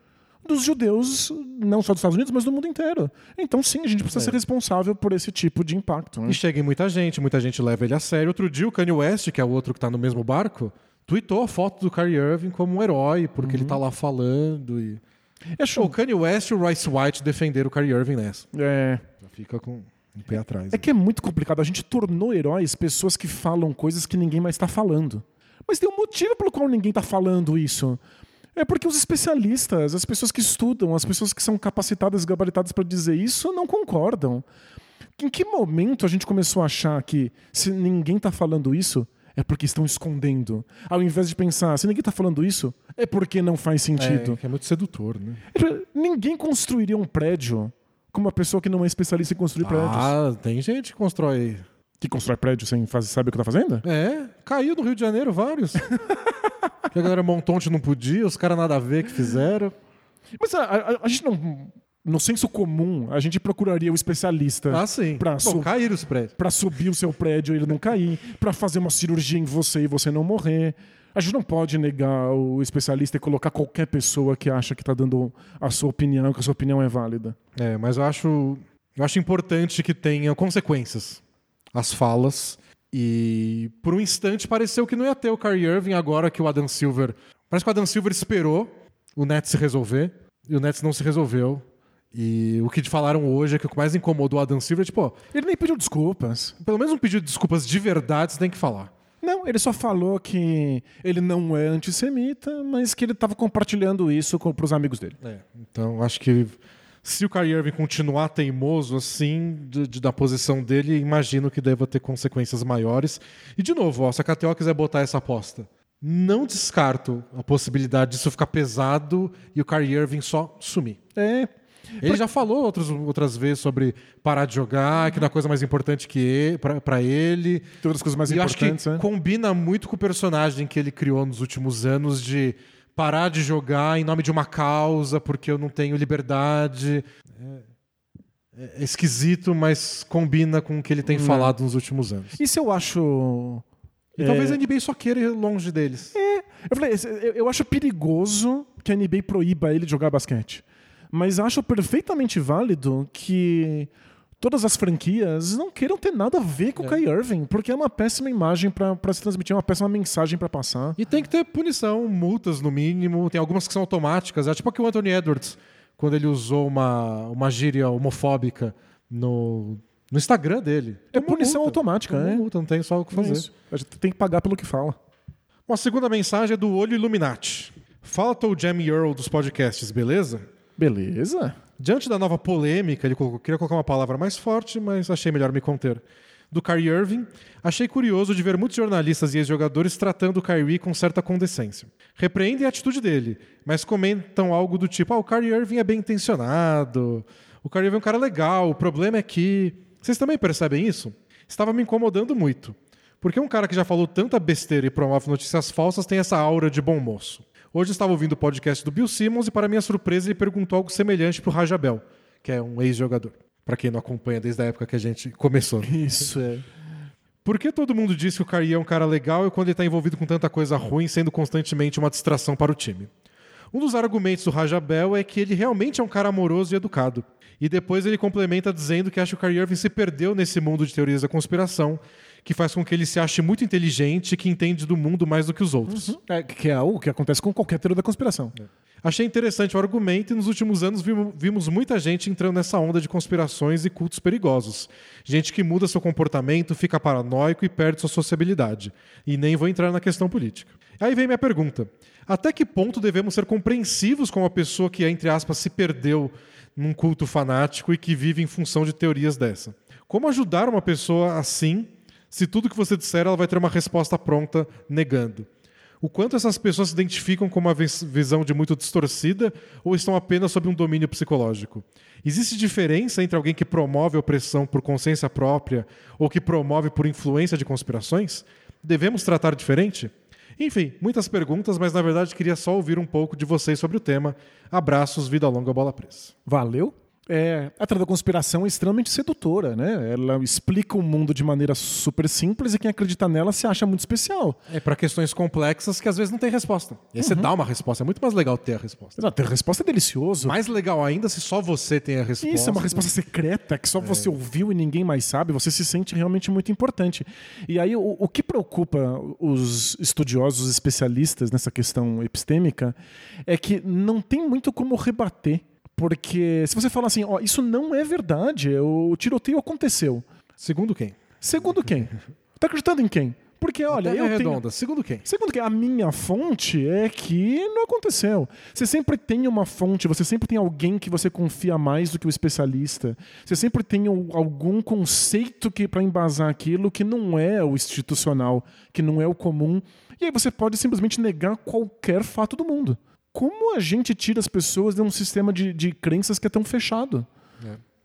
dos judeus, não só dos Estados Unidos, mas do mundo inteiro. Então, sim, a gente precisa ser responsável por esse tipo de impacto. né? E chega em muita gente, muita gente leva ele a sério. Outro dia o Kanye West, que é o outro que tá no mesmo barco, tweetou a foto do Kyrie Irving como um herói, porque ele tá lá falando. E... É show. O Kanye West e o Royce White defenderam o Kyrie Irving nessa. É, Já fica com um pé atrás. É que é muito complicado. A gente tornou heróis pessoas que falam coisas que ninguém mais está falando. Mas tem um motivo pelo qual ninguém está falando isso. É porque os especialistas, as pessoas que estudam, as pessoas que são capacitadas e gabaritadas para dizer isso, não concordam. Em que momento a gente começou a achar que se ninguém está falando isso, é porque estão escondendo? Ao invés de pensar, se ninguém está falando isso, é porque não faz sentido. É, é muito sedutor, né? Ninguém construiria um prédio com uma pessoa que não é especialista em construir prédios. Ah, tem gente que constrói. Que constrói prédio sem fazer, saber o que tá fazendo? É, caiu no Rio de Janeiro vários. que a galera montou onde não podia, os caras nada a ver que fizeram. Mas a, a- a gente não. No senso comum, a gente procuraria o especialista Ah, sim. pra, Pô, su caíram os prédios. pra subir o seu prédio e ele não cair, pra fazer uma cirurgia em você e você não morrer. A gente não pode negar o especialista e colocar qualquer pessoa que acha que tá dando a sua opinião, que a sua opinião é válida. É, mas eu acho, eu acho importante que tenha consequências as falas. E por um instante pareceu que não ia ter o Kyrie Irving agora que o Adam Silver. Parece que o Adam Silver esperou o Nets se resolver e o Nets não se resolveu. E o que falaram hoje é que o que mais incomodou o Adam Silver é tipo, ó, Ele nem pediu desculpas. pelo menos um pedido de desculpas de verdade você tem que falar. Não, ele só falou que ele não é antissemita, mas que ele estava compartilhando isso com, pros amigos dele. É, então acho que se o Kyrie Irving continuar teimoso assim, de, de- da posição dele, imagino que deva ter consequências maiores. E de novo, ó, se a KTO quiser botar essa aposta, não descarto a possibilidade disso ficar pesado e o Kyrie Irving só sumir. É. Ele já falou outros, outras vezes sobre parar de jogar, que não é a coisa mais importante que ele, pra, pra ele. Tem outras coisas mais E eu acho que importantes, né? combina muito com o personagem que ele criou nos últimos anos de parar de jogar em nome de uma causa porque eu não tenho liberdade. É, é esquisito, mas combina com o que ele tem falado nos últimos anos. Isso eu acho. E é, talvez a NBA só queira ir longe deles. Eu falei, eu acho perigoso que a NBA proíba ele de jogar basquete. Mas acho perfeitamente válido que todas as franquias não queiram ter nada a ver com o Kyrie Irving, porque é uma péssima imagem pra se transmitir, é uma péssima mensagem pra passar. E tem que ter punição, multas no mínimo. Tem algumas que são automáticas. É tipo aqui o Anthony Edwards, quando ele usou uma, uma gíria homofóbica no, no Instagram dele. É punição multa. automática, é. multa, não tem só o que fazer. Isso. A gente tem que pagar pelo que fala. Uma segunda mensagem é do Olho Illuminati. Fala Toe Jam Earl dos podcasts, beleza? Beleza. Diante da nova polêmica, ele colocou- queria colocar uma palavra mais forte, mas achei melhor me conter. Do Kyrie Irving, achei curioso de ver muitos jornalistas e ex-jogadores tratando o Kyrie com certa condescência. Repreendem a atitude dele, mas comentam algo do tipo: ah, o Kyrie Irving é bem intencionado, o Kyrie Irving é um cara legal, o problema é que. Vocês também percebem isso? Estava me incomodando muito. Porque um cara que já falou tanta besteira e promove notícias falsas tem essa aura de bom moço. Hoje estava ouvindo o podcast do Bill Simmons e, para minha surpresa, ele perguntou algo semelhante para o Rajabel, que é um ex-jogador. Para quem não acompanha desde a época que a gente começou. Isso é. Por que todo mundo diz que o Kyrie é um cara legal e quando ele está envolvido com tanta coisa ruim, sendo constantemente uma distração para o time? Um dos argumentos do Rajabel é que ele realmente é um cara amoroso e educado. E depois ele complementa dizendo que acha que o Kyrie Irving se perdeu nesse mundo de teorias da conspiração, que faz com que ele se ache muito inteligente e que entende do mundo mais do que os outros. É, que é algo que acontece com qualquer teoria da conspiração. Achei interessante o argumento e nos últimos anos vimo- vimos muita gente entrando nessa onda de conspirações e cultos perigosos. Gente que muda seu comportamento, fica paranoico e perde sua sociabilidade. E nem vou entrar na questão política. Aí vem minha pergunta. Até que ponto devemos ser compreensivos com uma pessoa que, entre aspas, se perdeu num culto fanático e que vive em função de teorias dessa? Como ajudar uma pessoa assim se tudo que você disser ela vai ter uma resposta pronta negando? O quanto essas pessoas se identificam com uma vis- visão de muito distorcida ou estão apenas sob um domínio psicológico? Existe diferença entre alguém que promove opressão por consciência própria ou que promove por influência de conspirações? Devemos tratar diferente? Enfim, muitas perguntas, mas na verdade queria só ouvir um pouco de vocês sobre o tema. Abraços, vida longa, bola presa. Valeu? É, a teoria da conspiração é extremamente sedutora, né? Ela explica o mundo de maneira super simples e quem acredita nela se acha muito especial. É para questões complexas que às vezes não tem resposta. E aí você dá uma resposta. É muito mais legal ter a resposta. Exato, a resposta é delicioso. Mais legal ainda se só você tem a resposta. Isso é uma resposta secreta que só você ouviu e ninguém mais sabe. Você se sente realmente muito importante. E aí, o, o que preocupa os estudiosos especialistas nessa questão epistêmica é que não tem muito como rebater. Porque se você falar assim, ó, isso não é verdade, o tiroteio aconteceu. Segundo quem? Segundo quem? Tá acreditando em quem? Porque, olha, eu tenho... redonda. Segundo quem? Segundo que a minha fonte é que não aconteceu. Você sempre tem uma fonte, você sempre tem alguém que você confia mais do que o especialista. Você sempre tem algum conceito que para embasar aquilo que não é o institucional, que não é o comum. E aí você pode simplesmente negar qualquer fato do mundo. Como a gente tira as pessoas de um sistema de, de crenças que é tão fechado?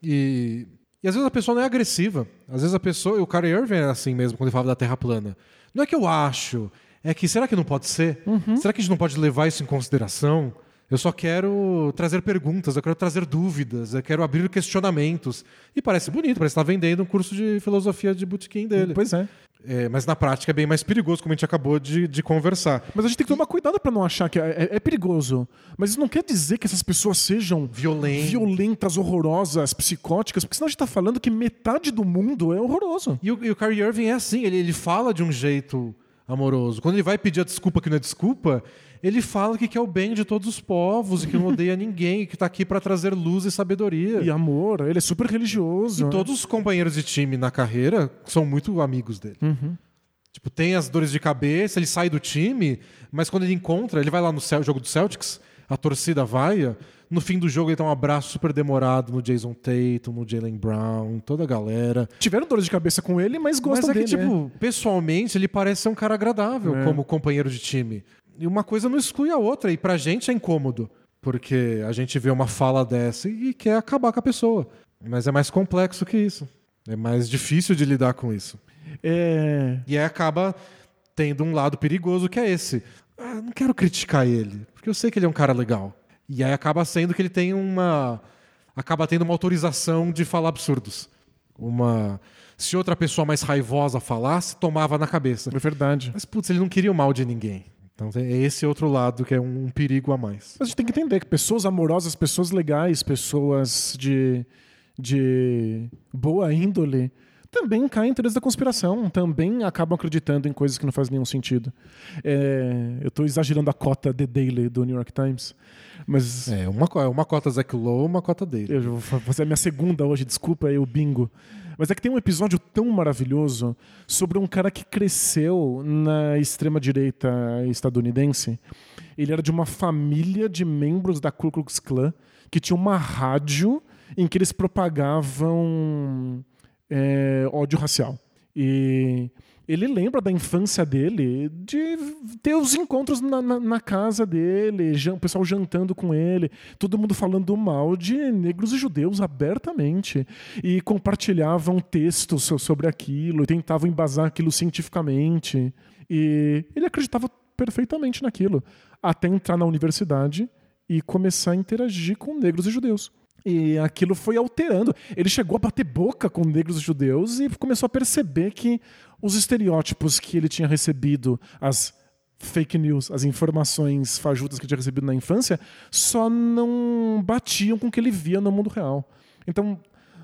E, e às vezes a pessoa não é agressiva. Às vezes a pessoa. O cara Irving era assim mesmo quando ele falava da Terra plana. Não é que eu acho. É que será que não pode ser? Será que a gente não pode levar isso em consideração? Eu só quero trazer perguntas, eu quero trazer dúvidas, eu quero abrir questionamentos. E parece bonito, parece estar vendendo um curso de filosofia de botequim dele. Pois é. É, mas na prática é bem mais perigoso, como a gente acabou de, de conversar. Mas a gente tem que tomar cuidado para não achar que é, é- é perigoso. Mas isso não quer dizer que essas pessoas sejam violentas, horrorosas, psicóticas, porque senão a gente tá falando que metade do mundo é horroroso. E o, e o Kyrie Irving é assim, ele, ele fala de um jeito amoroso. Quando ele vai pedir a desculpa que não é desculpa, ele fala que quer o bem de todos os povos e que não odeia ninguém, que tá aqui para trazer luz e sabedoria. E amor, ele é super religioso. E todos os companheiros de time na carreira são muito amigos dele. Tipo, tem as dores de cabeça, ele sai do time, mas quando ele encontra, ele vai lá no jogo do Celtics, a torcida vai, no fim do jogo ele dá um abraço super demorado no Jason Tatum, no Jalen Brown, toda a galera. Tiveram dores de cabeça com ele, mas gostam Mas é que, dele. tipo, pessoalmente, ele parece ser um cara agradável É. como companheiro de time. E uma coisa não exclui a outra. E pra gente é incômodo. Porque a gente vê uma fala dessa e quer acabar com a pessoa. Mas é mais complexo que isso. É mais difícil de lidar com isso. É. E aí acaba tendo um lado perigoso que é esse. Ah, não quero criticar ele, porque eu sei que ele é um cara legal. E aí acaba sendo que ele tem uma. acaba tendo uma autorização de falar absurdos. Uma. Se outra pessoa mais raivosa falasse, tomava na cabeça. É verdade. Mas, putz, ele não queria o mal de ninguém. Então tem esse outro lado que é um perigo a mais. Mas a gente tem que entender que pessoas amorosas, pessoas legais, pessoas de, de boa índole também caem em teorias da conspiração, também acabam acreditando em coisas que não fazem nenhum sentido. É, eu estou exagerando a cota The Daily do New York Times, mas É, uma, co- uma cota Zack Lowe, uma cota dele. eu vou fa- fazer a minha segunda hoje, desculpa aí o bingo. Mas é que tem um episódio tão maravilhoso sobre um cara que cresceu na extrema-direita estadunidense. Ele era de uma família de membros da Ku Klux Klan que tinha uma rádio em que eles propagavam é, ódio racial. E ele lembra da infância dele de ter os encontros na, na- na casa dele, o pessoal jantando com ele, todo mundo falando mal de negros e judeus abertamente. E compartilhavam textos so- sobre aquilo, tentavam embasar aquilo cientificamente. E ele acreditava perfeitamente naquilo, até entrar na universidade e começar a interagir com negros e judeus. E aquilo foi alterando. Ele chegou a bater boca com negros e judeus e começou a perceber que os estereótipos que ele tinha recebido, as fake news, as informações fajutas que ele tinha recebido na infância, só não batiam com o que ele via no mundo real. Então,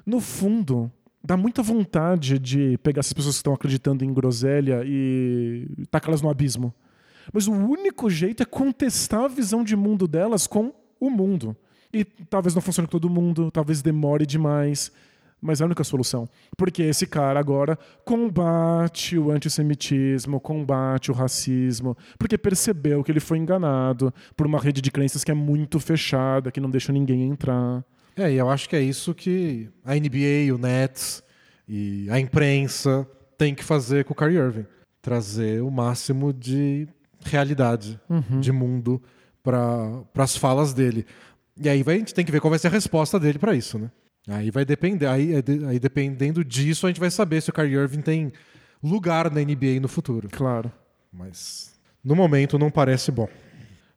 no fundo, dá muita vontade de pegar essas pessoas que estão acreditando em groselha e tacá-las no abismo. Mas o único jeito é contestar a visão de mundo delas com o mundo. E talvez não funcione com todo mundo, talvez demore demais, mas é a única solução. Porque esse cara agora combate o antissemitismo, combate o racismo, porque percebeu que ele foi enganado por uma rede de crenças que é muito fechada, que não deixa ninguém entrar. É, e eu acho que é isso que a NBA, o Nets e a imprensa tem que fazer com o Kyrie Irving. Trazer o máximo de realidade, de mundo para as falas dele. E aí vai, a gente tem que ver qual vai ser a resposta dele para isso, né? Aí vai depender, aí, é aí dependendo disso a gente vai saber se o Kyrie Irving tem lugar na NBA no futuro. Claro. Mas no momento não parece bom.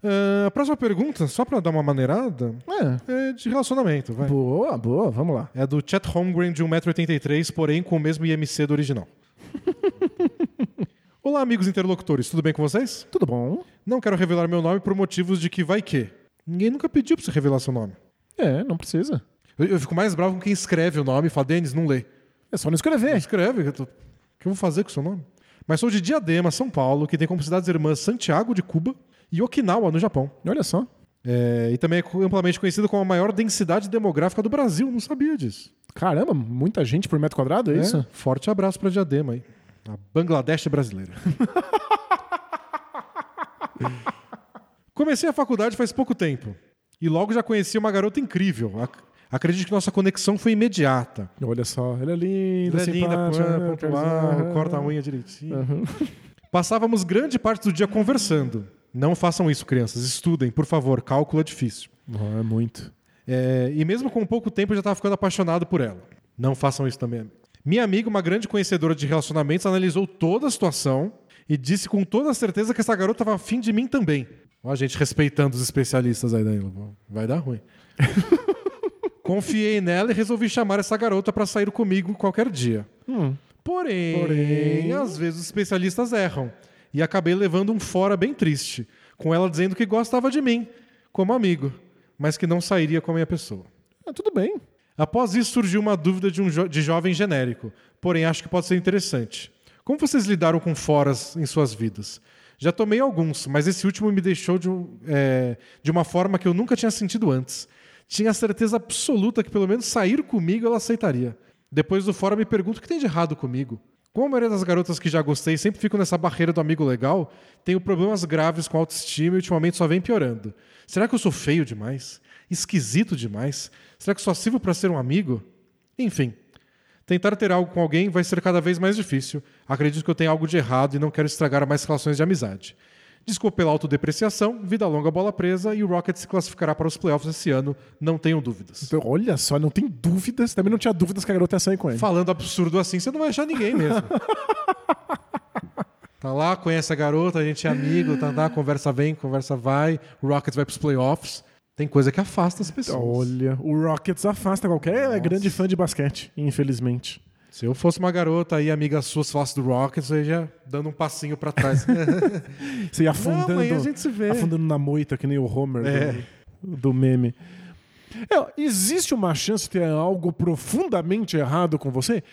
Ah, a próxima pergunta, só para dar uma maneirada, É. é de relacionamento, vai. Boa, boa, vamos lá. É do Chet Holmgren de 1,83m, porém com o mesmo IMC do original. Olá, amigos interlocutores, tudo bem com vocês? Tudo bom? Não quero revelar meu nome por motivos de que vai que. Ninguém nunca pediu pra você revelar seu nome. É, não precisa. Eu, eu fico mais bravo com quem escreve o nome e fala, Denis, não lê. É só não escrever. Escreve, eu tô- o que eu vou fazer com o seu nome? Mas sou de Diadema, São Paulo, que tem como cidades irmãs Santiago de Cuba e Okinawa, no Japão. Olha só. É, e também é amplamente conhecido como a maior densidade demográfica do Brasil, não sabia disso. Caramba, muita gente por metro quadrado, é, isso? É, forte abraço pra Diadema aí. A Bangladesh brasileira. Comecei a faculdade faz pouco tempo. E logo já conheci uma garota incrível. Ac- Acredito que nossa conexão foi imediata. Olha só, ela é linda, Ela é linda, pã, Aham. corta a unha direitinho. Passávamos grande parte do dia conversando. Não façam isso, crianças. Estudem, por favor. Cálculo é difícil. Oh, é muito. É, e mesmo com pouco tempo eu já estava ficando apaixonado por ela. Não façam isso também. amigo. Minha amiga, uma grande conhecedora de relacionamentos, analisou toda a situação e disse com toda certeza que essa garota estava afim de mim também. Ó, a gente respeitando os especialistas aí, Danilo. Vai dar ruim. Confiei nela e resolvi chamar essa garota para sair comigo qualquer dia. Porém, Porém- às vezes os especialistas erram. E acabei levando um fora bem triste, com ela dizendo que gostava de mim, como amigo, mas que não sairia com a minha pessoa. Ah, tudo bem. Após isso surgiu uma dúvida de um jo- de jovem genérico, porém acho que pode ser interessante. Como vocês lidaram com foras em suas vidas? Já tomei alguns, mas esse último me deixou de, um- é, de uma forma que eu nunca tinha sentido antes. Tinha certeza absoluta que pelo menos sair comigo ela aceitaria. Depois do fora me pergunto o que tem de errado comigo. Como a maioria das garotas que já gostei sempre ficam nessa barreira do amigo legal, tenho problemas graves com autoestima e ultimamente só vem piorando. Será que eu sou feio demais? Esquisito demais? Será que só sirvo para ser um amigo? Enfim, tentar ter algo com alguém vai ser cada vez mais difícil. Acredito que eu tenho algo de errado e não quero estragar mais relações de amizade. Desculpa pela autodepreciação, vida longa, bola presa e o Rocket se classificará para os playoffs esse ano, não tenho dúvidas. Então, olha só, não tem dúvidas. Também não tinha dúvidas que a garota ia sair com ele. Falando absurdo assim, você não vai achar ninguém mesmo. tá lá, conhece a garota, a gente é amigo, tá lá, conversa vem, conversa vai, o Rockets vai pros playoffs. Tem coisa que afasta as pessoas. Olha, o Rockets afasta qualquer grande fã de basquete, infelizmente. Se eu fosse uma garota aí, amiga sua, se falasse do Rockets, eu ia dando um passinho pra trás. Você ia afundando, amanhã a gente se vê. afundando na moita, que nem o Homer É. do, do meme. É, existe uma chance de ter algo profundamente errado com você?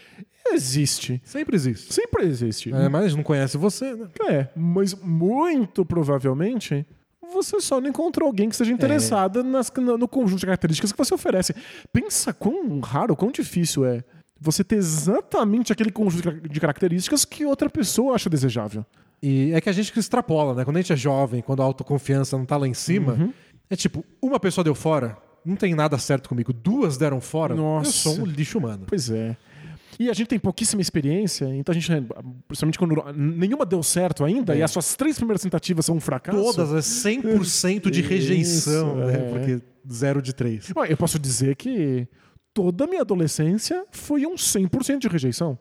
Existe. Sempre existe. Sempre existe. É, mas não conhece você, né? É, mas muito provavelmente você só não encontrou alguém que seja interessada nas- no, conjunto de características que você oferece. Pensa quão raro, quão difícil é você ter exatamente aquele conjunto de características que outra pessoa acha desejável. E é que a gente que extrapola, né? Quando a gente é jovem, quando a autoconfiança não tá lá em cima, Uhum. é tipo, uma pessoa deu fora, não tem nada certo comigo. Duas deram fora, Nossa. eu sou um lixo humano. Pois é. E a gente tem pouquíssima experiência, então a gente, principalmente quando nenhuma deu certo ainda, e as suas três primeiras tentativas são um fracasso. Todas, é 100% de Isso, rejeição, né? é. Porque zero de três. Eu posso dizer que toda a minha adolescência foi um 100% de rejeição.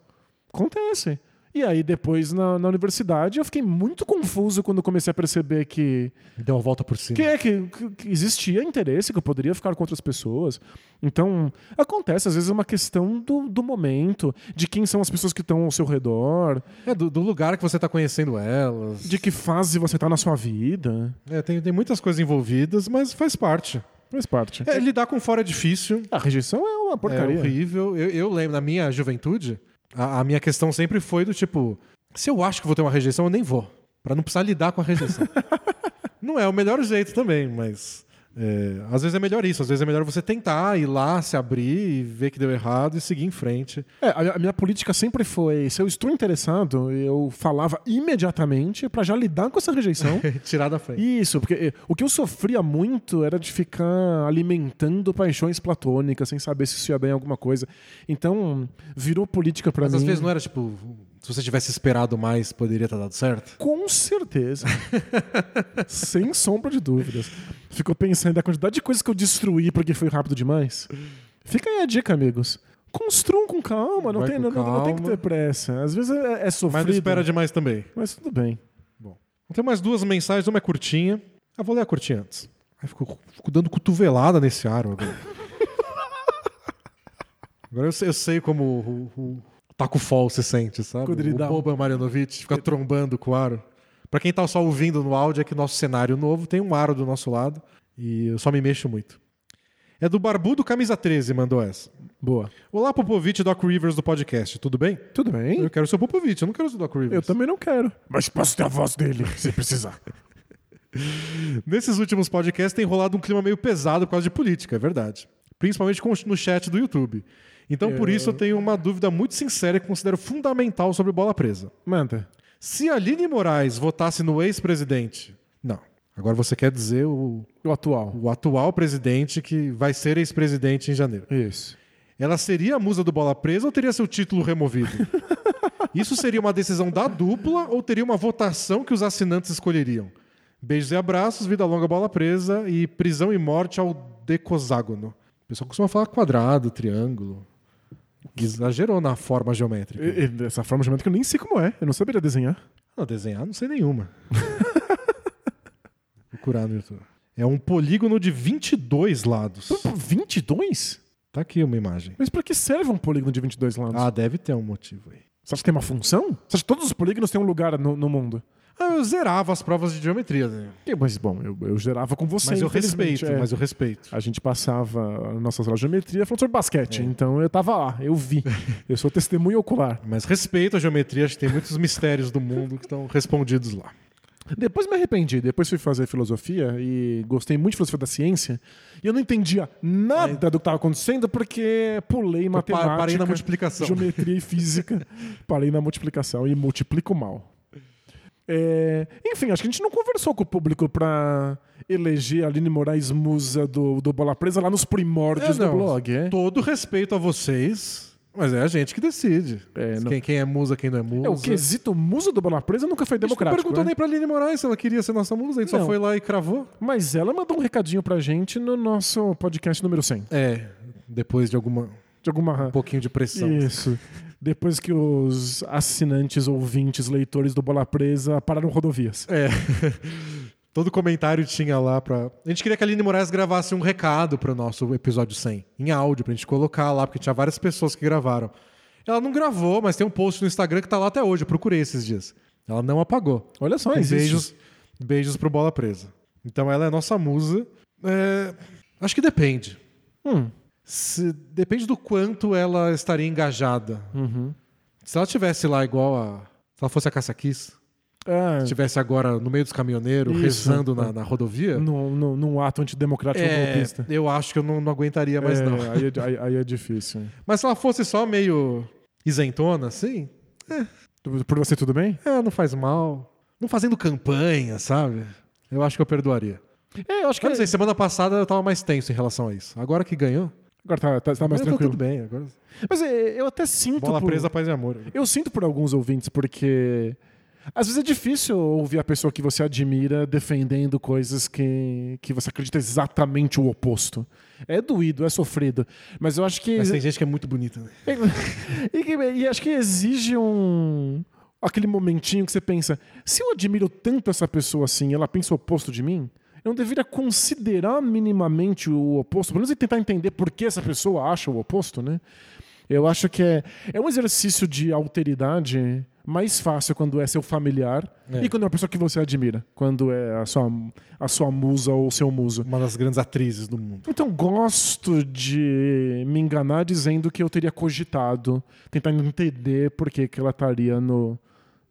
Acontece. E aí, depois, na, na universidade, eu fiquei muito confuso quando comecei a perceber que, Deu uma volta por cima. que, é, que, que- existia interesse, que eu poderia ficar com outras pessoas. Então, acontece, às vezes é uma questão do, do momento, de quem são as pessoas que estão ao seu redor, É, do, do lugar que você tá conhecendo elas. de que fase você está na sua vida. É, tem, tem muitas coisas envolvidas, mas faz parte. Faz parte. É, lidar com fora é difícil. A rejeição é uma É porcaria. horrível. Eu, eu lembro, na minha juventude, a, a minha questão sempre foi do tipo: se eu acho que vou ter uma rejeição, eu nem vou. Pra não precisar lidar com a rejeição. não é o melhor jeito também, mas. É, às vezes é melhor isso, às vezes é melhor você tentar ir lá, se abrir e ver que deu errado e seguir em frente. É, a, minha política sempre foi: se eu estou interessado, eu falava imediatamente pra já lidar com essa rejeição. Tirar da frente. Isso, porque eh, o que eu sofria muito era de ficar alimentando paixões platônicas sem saber se isso ia dar em alguma coisa. Então, virou política pra Mas mim. às vezes não era tipo, se você tivesse esperado mais, poderia ter dado certo. Com certeza. sem sombra de dúvidas. Ficou pensando na quantidade de coisas que eu destruí porque foi rápido demais. Fica aí a dica, amigos. Construam com calma, não, Vai tem, não, não tem que calma. ter pressa. Às vezes é, é sofrido. Mas não espera demais também. Mas tudo bem. Tem mais duas mensagens, uma é curtinha. Ah, vou ler a curtinha antes. Aí fico, fico dando cotovelada nesse aro agora. agora eu sei, eu sei como o, o Taco Fall se sente, sabe? Quadridão. O Boban Marjanovic fica trombando com o aro. Pra quem tá só ouvindo no áudio, é que nosso cenário novo tem um aro do nosso lado e eu só me mexo muito. É do Barbudo Camisa 13, mandou essa. Boa. Olá, Popovich e Doc Rivers do podcast, tudo bem? Tudo bem? Eu quero ser o Popovich, eu não quero ser o Doc Rivers. Eu também não quero. Mas posso ter a voz dele, se precisar. Nesses últimos podcasts tem rolado um clima meio pesado por causa de política, é verdade. Principalmente no chat do YouTube. Então, por isso, eu tenho uma dúvida muito sincera que considero fundamental sobre bola presa. Manda. Se a Aline Moraes votasse no ex-presidente. Não. Agora você quer dizer o, O atual. o atual presidente que vai ser ex-presidente em janeiro. Isso. Ela seria a musa do bola presa ou teria seu título removido? Isso seria uma decisão da dupla ou teria uma votação que os assinantes escolheriam? Beijos e abraços, vida longa, bola presa e prisão e morte ao decoságono. O pessoal costuma falar quadrado, triângulo. Exagerou na forma geométrica. E- Essa forma geométrica eu nem sei como é. Eu não saberia desenhar. Não, desenhar não sei nenhuma. Vou procurar no YouTube. É um polígono de 22 lados. 22? Tá aqui uma imagem. Mas pra que serve um polígono de 22 lados? Ah, deve ter um motivo aí. Você acha que tem uma função? Você acha que todos os polígonos têm um lugar no, no mundo? Eu zerava as provas de geometria. Né? E, Mas, bom, eu, eu gerava com você, Mas eu respeito, é. mas eu respeito. A gente passava a nossa de geometria falando sobre basquete. Então eu tava lá, eu vi. eu sou testemunha ocular. Mas respeito a geometria, acho que tem muitos mistérios do mundo que estão respondidos lá. Depois me arrependi. Depois fui fazer filosofia e gostei muito de filosofia da ciência. E eu não entendia nada do que estava acontecendo porque pulei matemática, parei na multiplicação. geometria e física. parei na multiplicação e multiplico mal. É, Enfim, acho que a gente não conversou com o público pra eleger a Aline Moraes musa do, do Bola Presa lá nos primórdios É, do blog. É? Todo respeito a vocês, mas é a gente que decide. É, Quem, quem é musa, quem não é musa. É, o quesito musa do Bola Presa nunca foi A gente não democrático. perguntou né? nem pra Aline Moraes se ela queria ser nossa musa, a gente Não. só foi lá e cravou. Mas ela mandou um recadinho pra gente no nosso podcast número 100. É, depois de alguma De alguma um pouquinho de pressão. Isso. Depois que os assinantes, ouvintes, leitores do Bola Presa pararam rodovias. É. Todo comentário tinha lá pra. A gente queria que a Aline Moraes gravasse um recado pro nosso episódio 100, em áudio, pra gente colocar lá, porque tinha várias pessoas que gravaram. Ela não gravou, mas tem um post no Instagram que tá lá até hoje. Eu procurei esses dias. Ela não apagou. Olha só, existe. beijos, beijos pro Bola Presa. Então ela é nossa musa. É, Acho que depende. Hum. Se- Depende do quanto ela estaria engajada. Uhum. Se ela tivesse lá igual a. Se ela fosse a Caça Kiss, É, estivesse agora no meio dos caminhoneiros, Isso. rezando na, na rodovia. num, num, num ato antidemocrático é, golpista. eu acho que eu não, não aguentaria mais, É, não. Aí, é- aí- aí é difícil. Mas se ela fosse só meio isentona, assim, Por você, tudo bem? é, não faz mal. Não fazendo campanha, sabe? Eu acho que eu perdoaria. É, eu acho que. Eu não sei, semana passada eu tava mais tenso em relação a isso. Agora que ganhou, Agora tá, tá, tá mais tô tranquilo. tudo bem. Agora... Mas é, eu até sinto. Bola por- presa, paz e amor. Eu sinto por alguns ouvintes, porque às vezes é difícil ouvir a pessoa que você admira defendendo coisas que, que você acredita exatamente o oposto. É doído, é sofrido. Mas eu acho que. Mas tem gente que é muito bonita, né? e, e acho que exige um. Aquele momentinho que você pensa: se eu admiro tanto essa pessoa assim, ela pensa o oposto de mim, eu não deveria considerar minimamente o oposto, pelo menos tentar entender por que essa pessoa acha o oposto, né? Eu acho que é, é um exercício de alteridade mais fácil quando é seu familiar É. e quando é uma pessoa que você admira, quando é a sua, a sua musa ou seu muso. Uma das grandes atrizes do mundo. Então, gosto de me enganar dizendo que eu teria cogitado, tentando entender por que, que ela estaria no,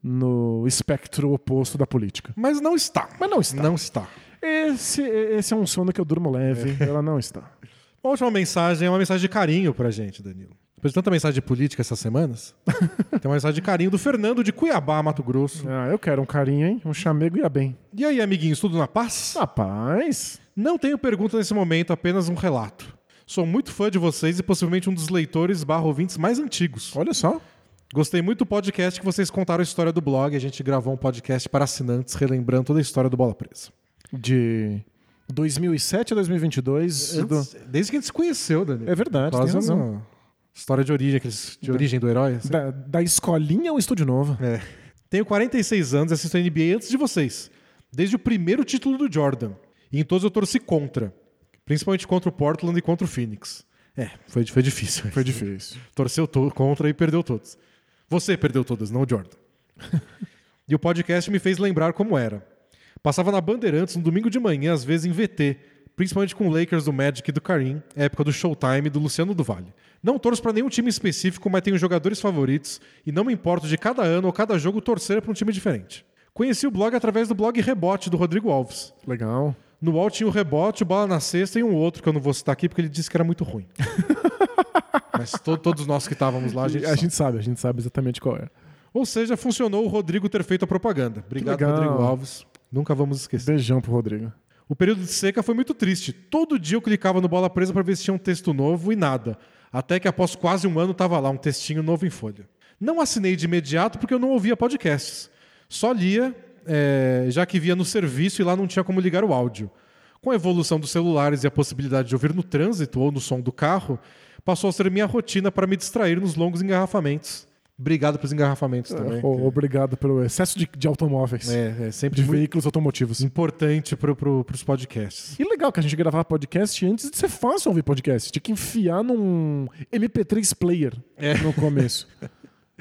no espectro oposto da política. Mas não está. Mas não está. Não está. Esse, esse é um sono que eu durmo leve, ela não está. A última mensagem é uma mensagem de carinho pra gente, Danilo. Depois de tanta mensagem de política essas semanas, tem uma mensagem de carinho do Fernando de Cuiabá, Mato Grosso. Ah, eu quero um carinho, hein? Um chamego ia bem. E aí, amiguinhos, tudo na paz? Rapaz, Não tenho pergunta nesse momento, apenas um relato. Sou muito fã de vocês e possivelmente um dos leitores barra ouvintes mais antigos. olha só. Gostei muito do podcast que vocês contaram a história do blog. A gente gravou um podcast para assinantes, relembrando toda a história do Bola Presa. De 2007 a 2022. do- Antes- Desde que a gente se conheceu, Danilo. É verdade, tem Quase razão. uma história de origem, aqueles de origem do herói. assim. Da, da escolinha ao estúdio novo. É. Tenho 46 anos e assisto a NBA antes de vocês. Desde o primeiro título do Jordan. E em todos eu torci contra. Principalmente contra o Portland e contra o Phoenix. É, foi, foi difícil. Foi difícil. Torceu to- contra e perdeu todos. Você perdeu todas, não o Jordan. e o podcast me fez lembrar como era. Passava na Bandeirantes no domingo de manhã, às vezes em VT, principalmente com o Lakers do Magic e do Karim, época do Showtime do Luciano do Vale. Não torço para nenhum time específico, mas tenho jogadores favoritos e não me importo de cada ano ou cada jogo torcer para um time diferente. Conheci o blog através do blog Rebote do Rodrigo Alves. Legal. No UOL tinha o Rebote, o Bola na Sexta e um outro que eu não vou citar aqui porque ele disse que era muito ruim. mas to- todos nós que estávamos lá, a gente, a sabe. gente sabe, a gente sabe exatamente qual é. Ou seja, funcionou o Rodrigo ter feito a propaganda. Obrigado. Rodrigo Alves. Nunca vamos esquecer. Beijão pro Rodrigo. O período de seca foi muito triste. Todo dia eu clicava no Bola Presa para ver se tinha um texto novo e nada. Até que após quase um ano tava lá um textinho novo em folha. Não assinei de imediato porque eu não ouvia podcasts. Só lia, é, já que via no serviço e lá não tinha como ligar o áudio. Com a evolução dos celulares e a possibilidade de ouvir no trânsito ou no som do carro, passou a ser minha rotina para me distrair nos longos engarrafamentos. Obrigado pelos engarrafamentos também. O- Obrigado pelo excesso de, de automóveis. É, é sempre De veículos automotivos. importante para pro, os podcasts. E legal que a gente gravava podcast antes de ser fácil ouvir podcast. Tinha que enfiar num MP3 player no começo.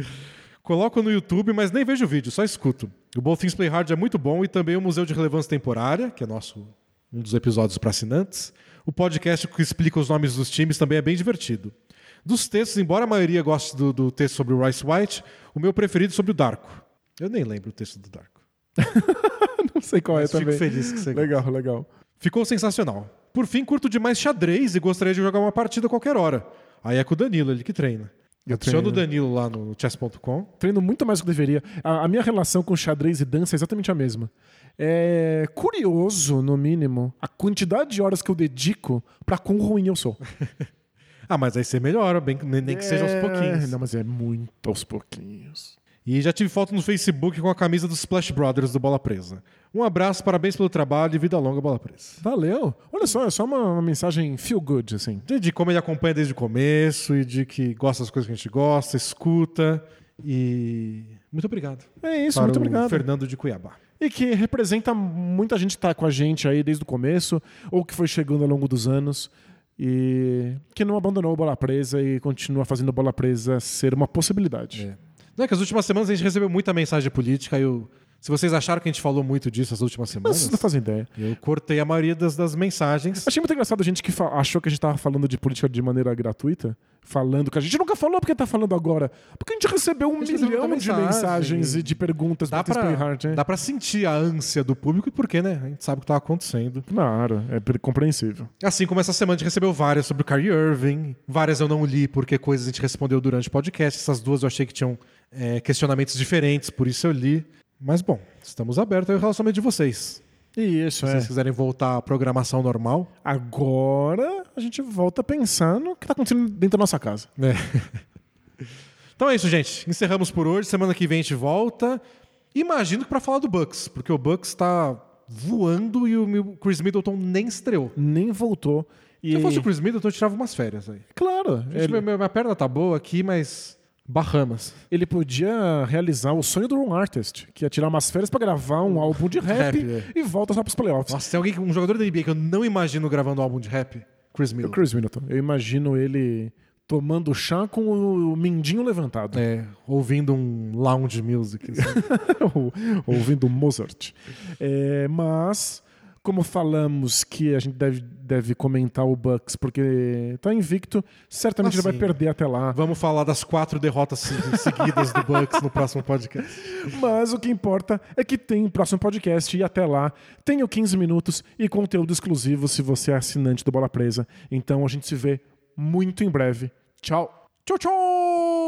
Coloco no YouTube, mas nem vejo o vídeo, só escuto. O Both Things Play Hard é muito bom e também o Museu de Relevância Temporária, que é nosso um dos episódios para assinantes. O podcast que explica os nomes dos times também é bem divertido. Dos textos, embora a maioria goste do, do texto sobre o Rice White, o meu preferido é sobre o Darko. Eu nem lembro o texto do Darko. Não sei qual Mas é fico também. feliz que você gosta. Legal, legal. Ficou sensacional. Por fim, curto demais xadrez e gostaria de jogar uma partida a qualquer hora. Aí é com o Danilo, ele que treina. Eu Adiciona o. Danilo lá no chess.com. Treino muito mais do que deveria. A, a minha relação com xadrez e dança é exatamente a mesma. É curioso, no mínimo, a quantidade de horas que eu dedico pra quão ruim eu sou. Ah, mas aí você melhora, bem, nem que seja aos É, pouquinhos. Não, mas é muito aos pouquinhos. E já tive foto no Facebook com a camisa dos Splash Brothers do Bola Presa. Um abraço, parabéns pelo trabalho e vida longa, Bola Presa. Valeu. Olha só, é só uma, uma mensagem feel good, assim. De, de como ele acompanha desde o começo e de que gosta das coisas que a gente gosta, escuta. E muito obrigado. É isso, muito o obrigado. Fernando de Cuiabá. E que representa muita gente que tá com a gente aí desde o começo, ou que foi chegando ao longo dos anos. E que não abandonou o Bola Presa e continua fazendo o Bola Presa ser uma possibilidade. É. Não é que as últimas semanas a gente recebeu muita mensagem política. Eu, se vocês acharam que a gente falou muito disso as últimas Mas semanas, vocês não fazem ideia. eu cortei a maioria das, das mensagens. Achei muito engraçado a gente que achou que a gente tava falando de política de maneira gratuita, falando que a gente nunca falou porque tá falando agora. Porque a gente recebeu um gente recebeu milhão muita de mensagens e de perguntas Dá do Play Hard, pra, né? dá pra sentir a ânsia do público e por quê, né? A gente sabe o que tá acontecendo. Claro, é compreensível. Assim como essa semana a gente recebeu várias sobre o Kyrie Irving. Várias eu não li porque coisas a gente respondeu durante o podcast. Essas duas eu achei que tinham é, questionamentos diferentes, por isso eu li. Mas bom, estamos abertos ao relacionamento de vocês. E isso, Se é. vocês quiserem voltar à programação normal. Agora a gente volta pensando o que tá acontecendo dentro da nossa casa. É. então é isso, gente. Encerramos por hoje. Semana que vem a gente volta. Imagino que pra falar do Bucks, porque o Bucks tá voando e o Chris Middleton nem estreou. Nem voltou. E... Se eu fosse o Chris Middleton, eu tirava umas férias aí. Claro, Gente, ele, minha, minha perna tá boa aqui, mas. Bahamas. ele podia realizar o sonho do Ron Artist, que é tirar umas férias pra gravar um álbum de rap, Rap, é. e volta só pros playoffs. Nossa, tem alguém, um jogador da NBA que eu não imagino gravando um álbum de rap? Chris O Middleton. Chris Middleton. Eu imagino ele tomando chá com o mindinho levantado. É, ouvindo um lounge music. assim. Ou- ouvindo Mozart. É, mas, como falamos que a gente deve, deve comentar o Bucks porque tá invicto, certamente Ah, ele vai sim. perder até lá. Vamos falar das quatro derrotas se- seguidas do Bucks no próximo podcast. Mas o que importa é que tem próximo podcast e até lá tenho 15 minutos e conteúdo exclusivo se você é assinante do Bola Presa. Então a gente se vê muito em breve. Tchau. Tchau, tchau!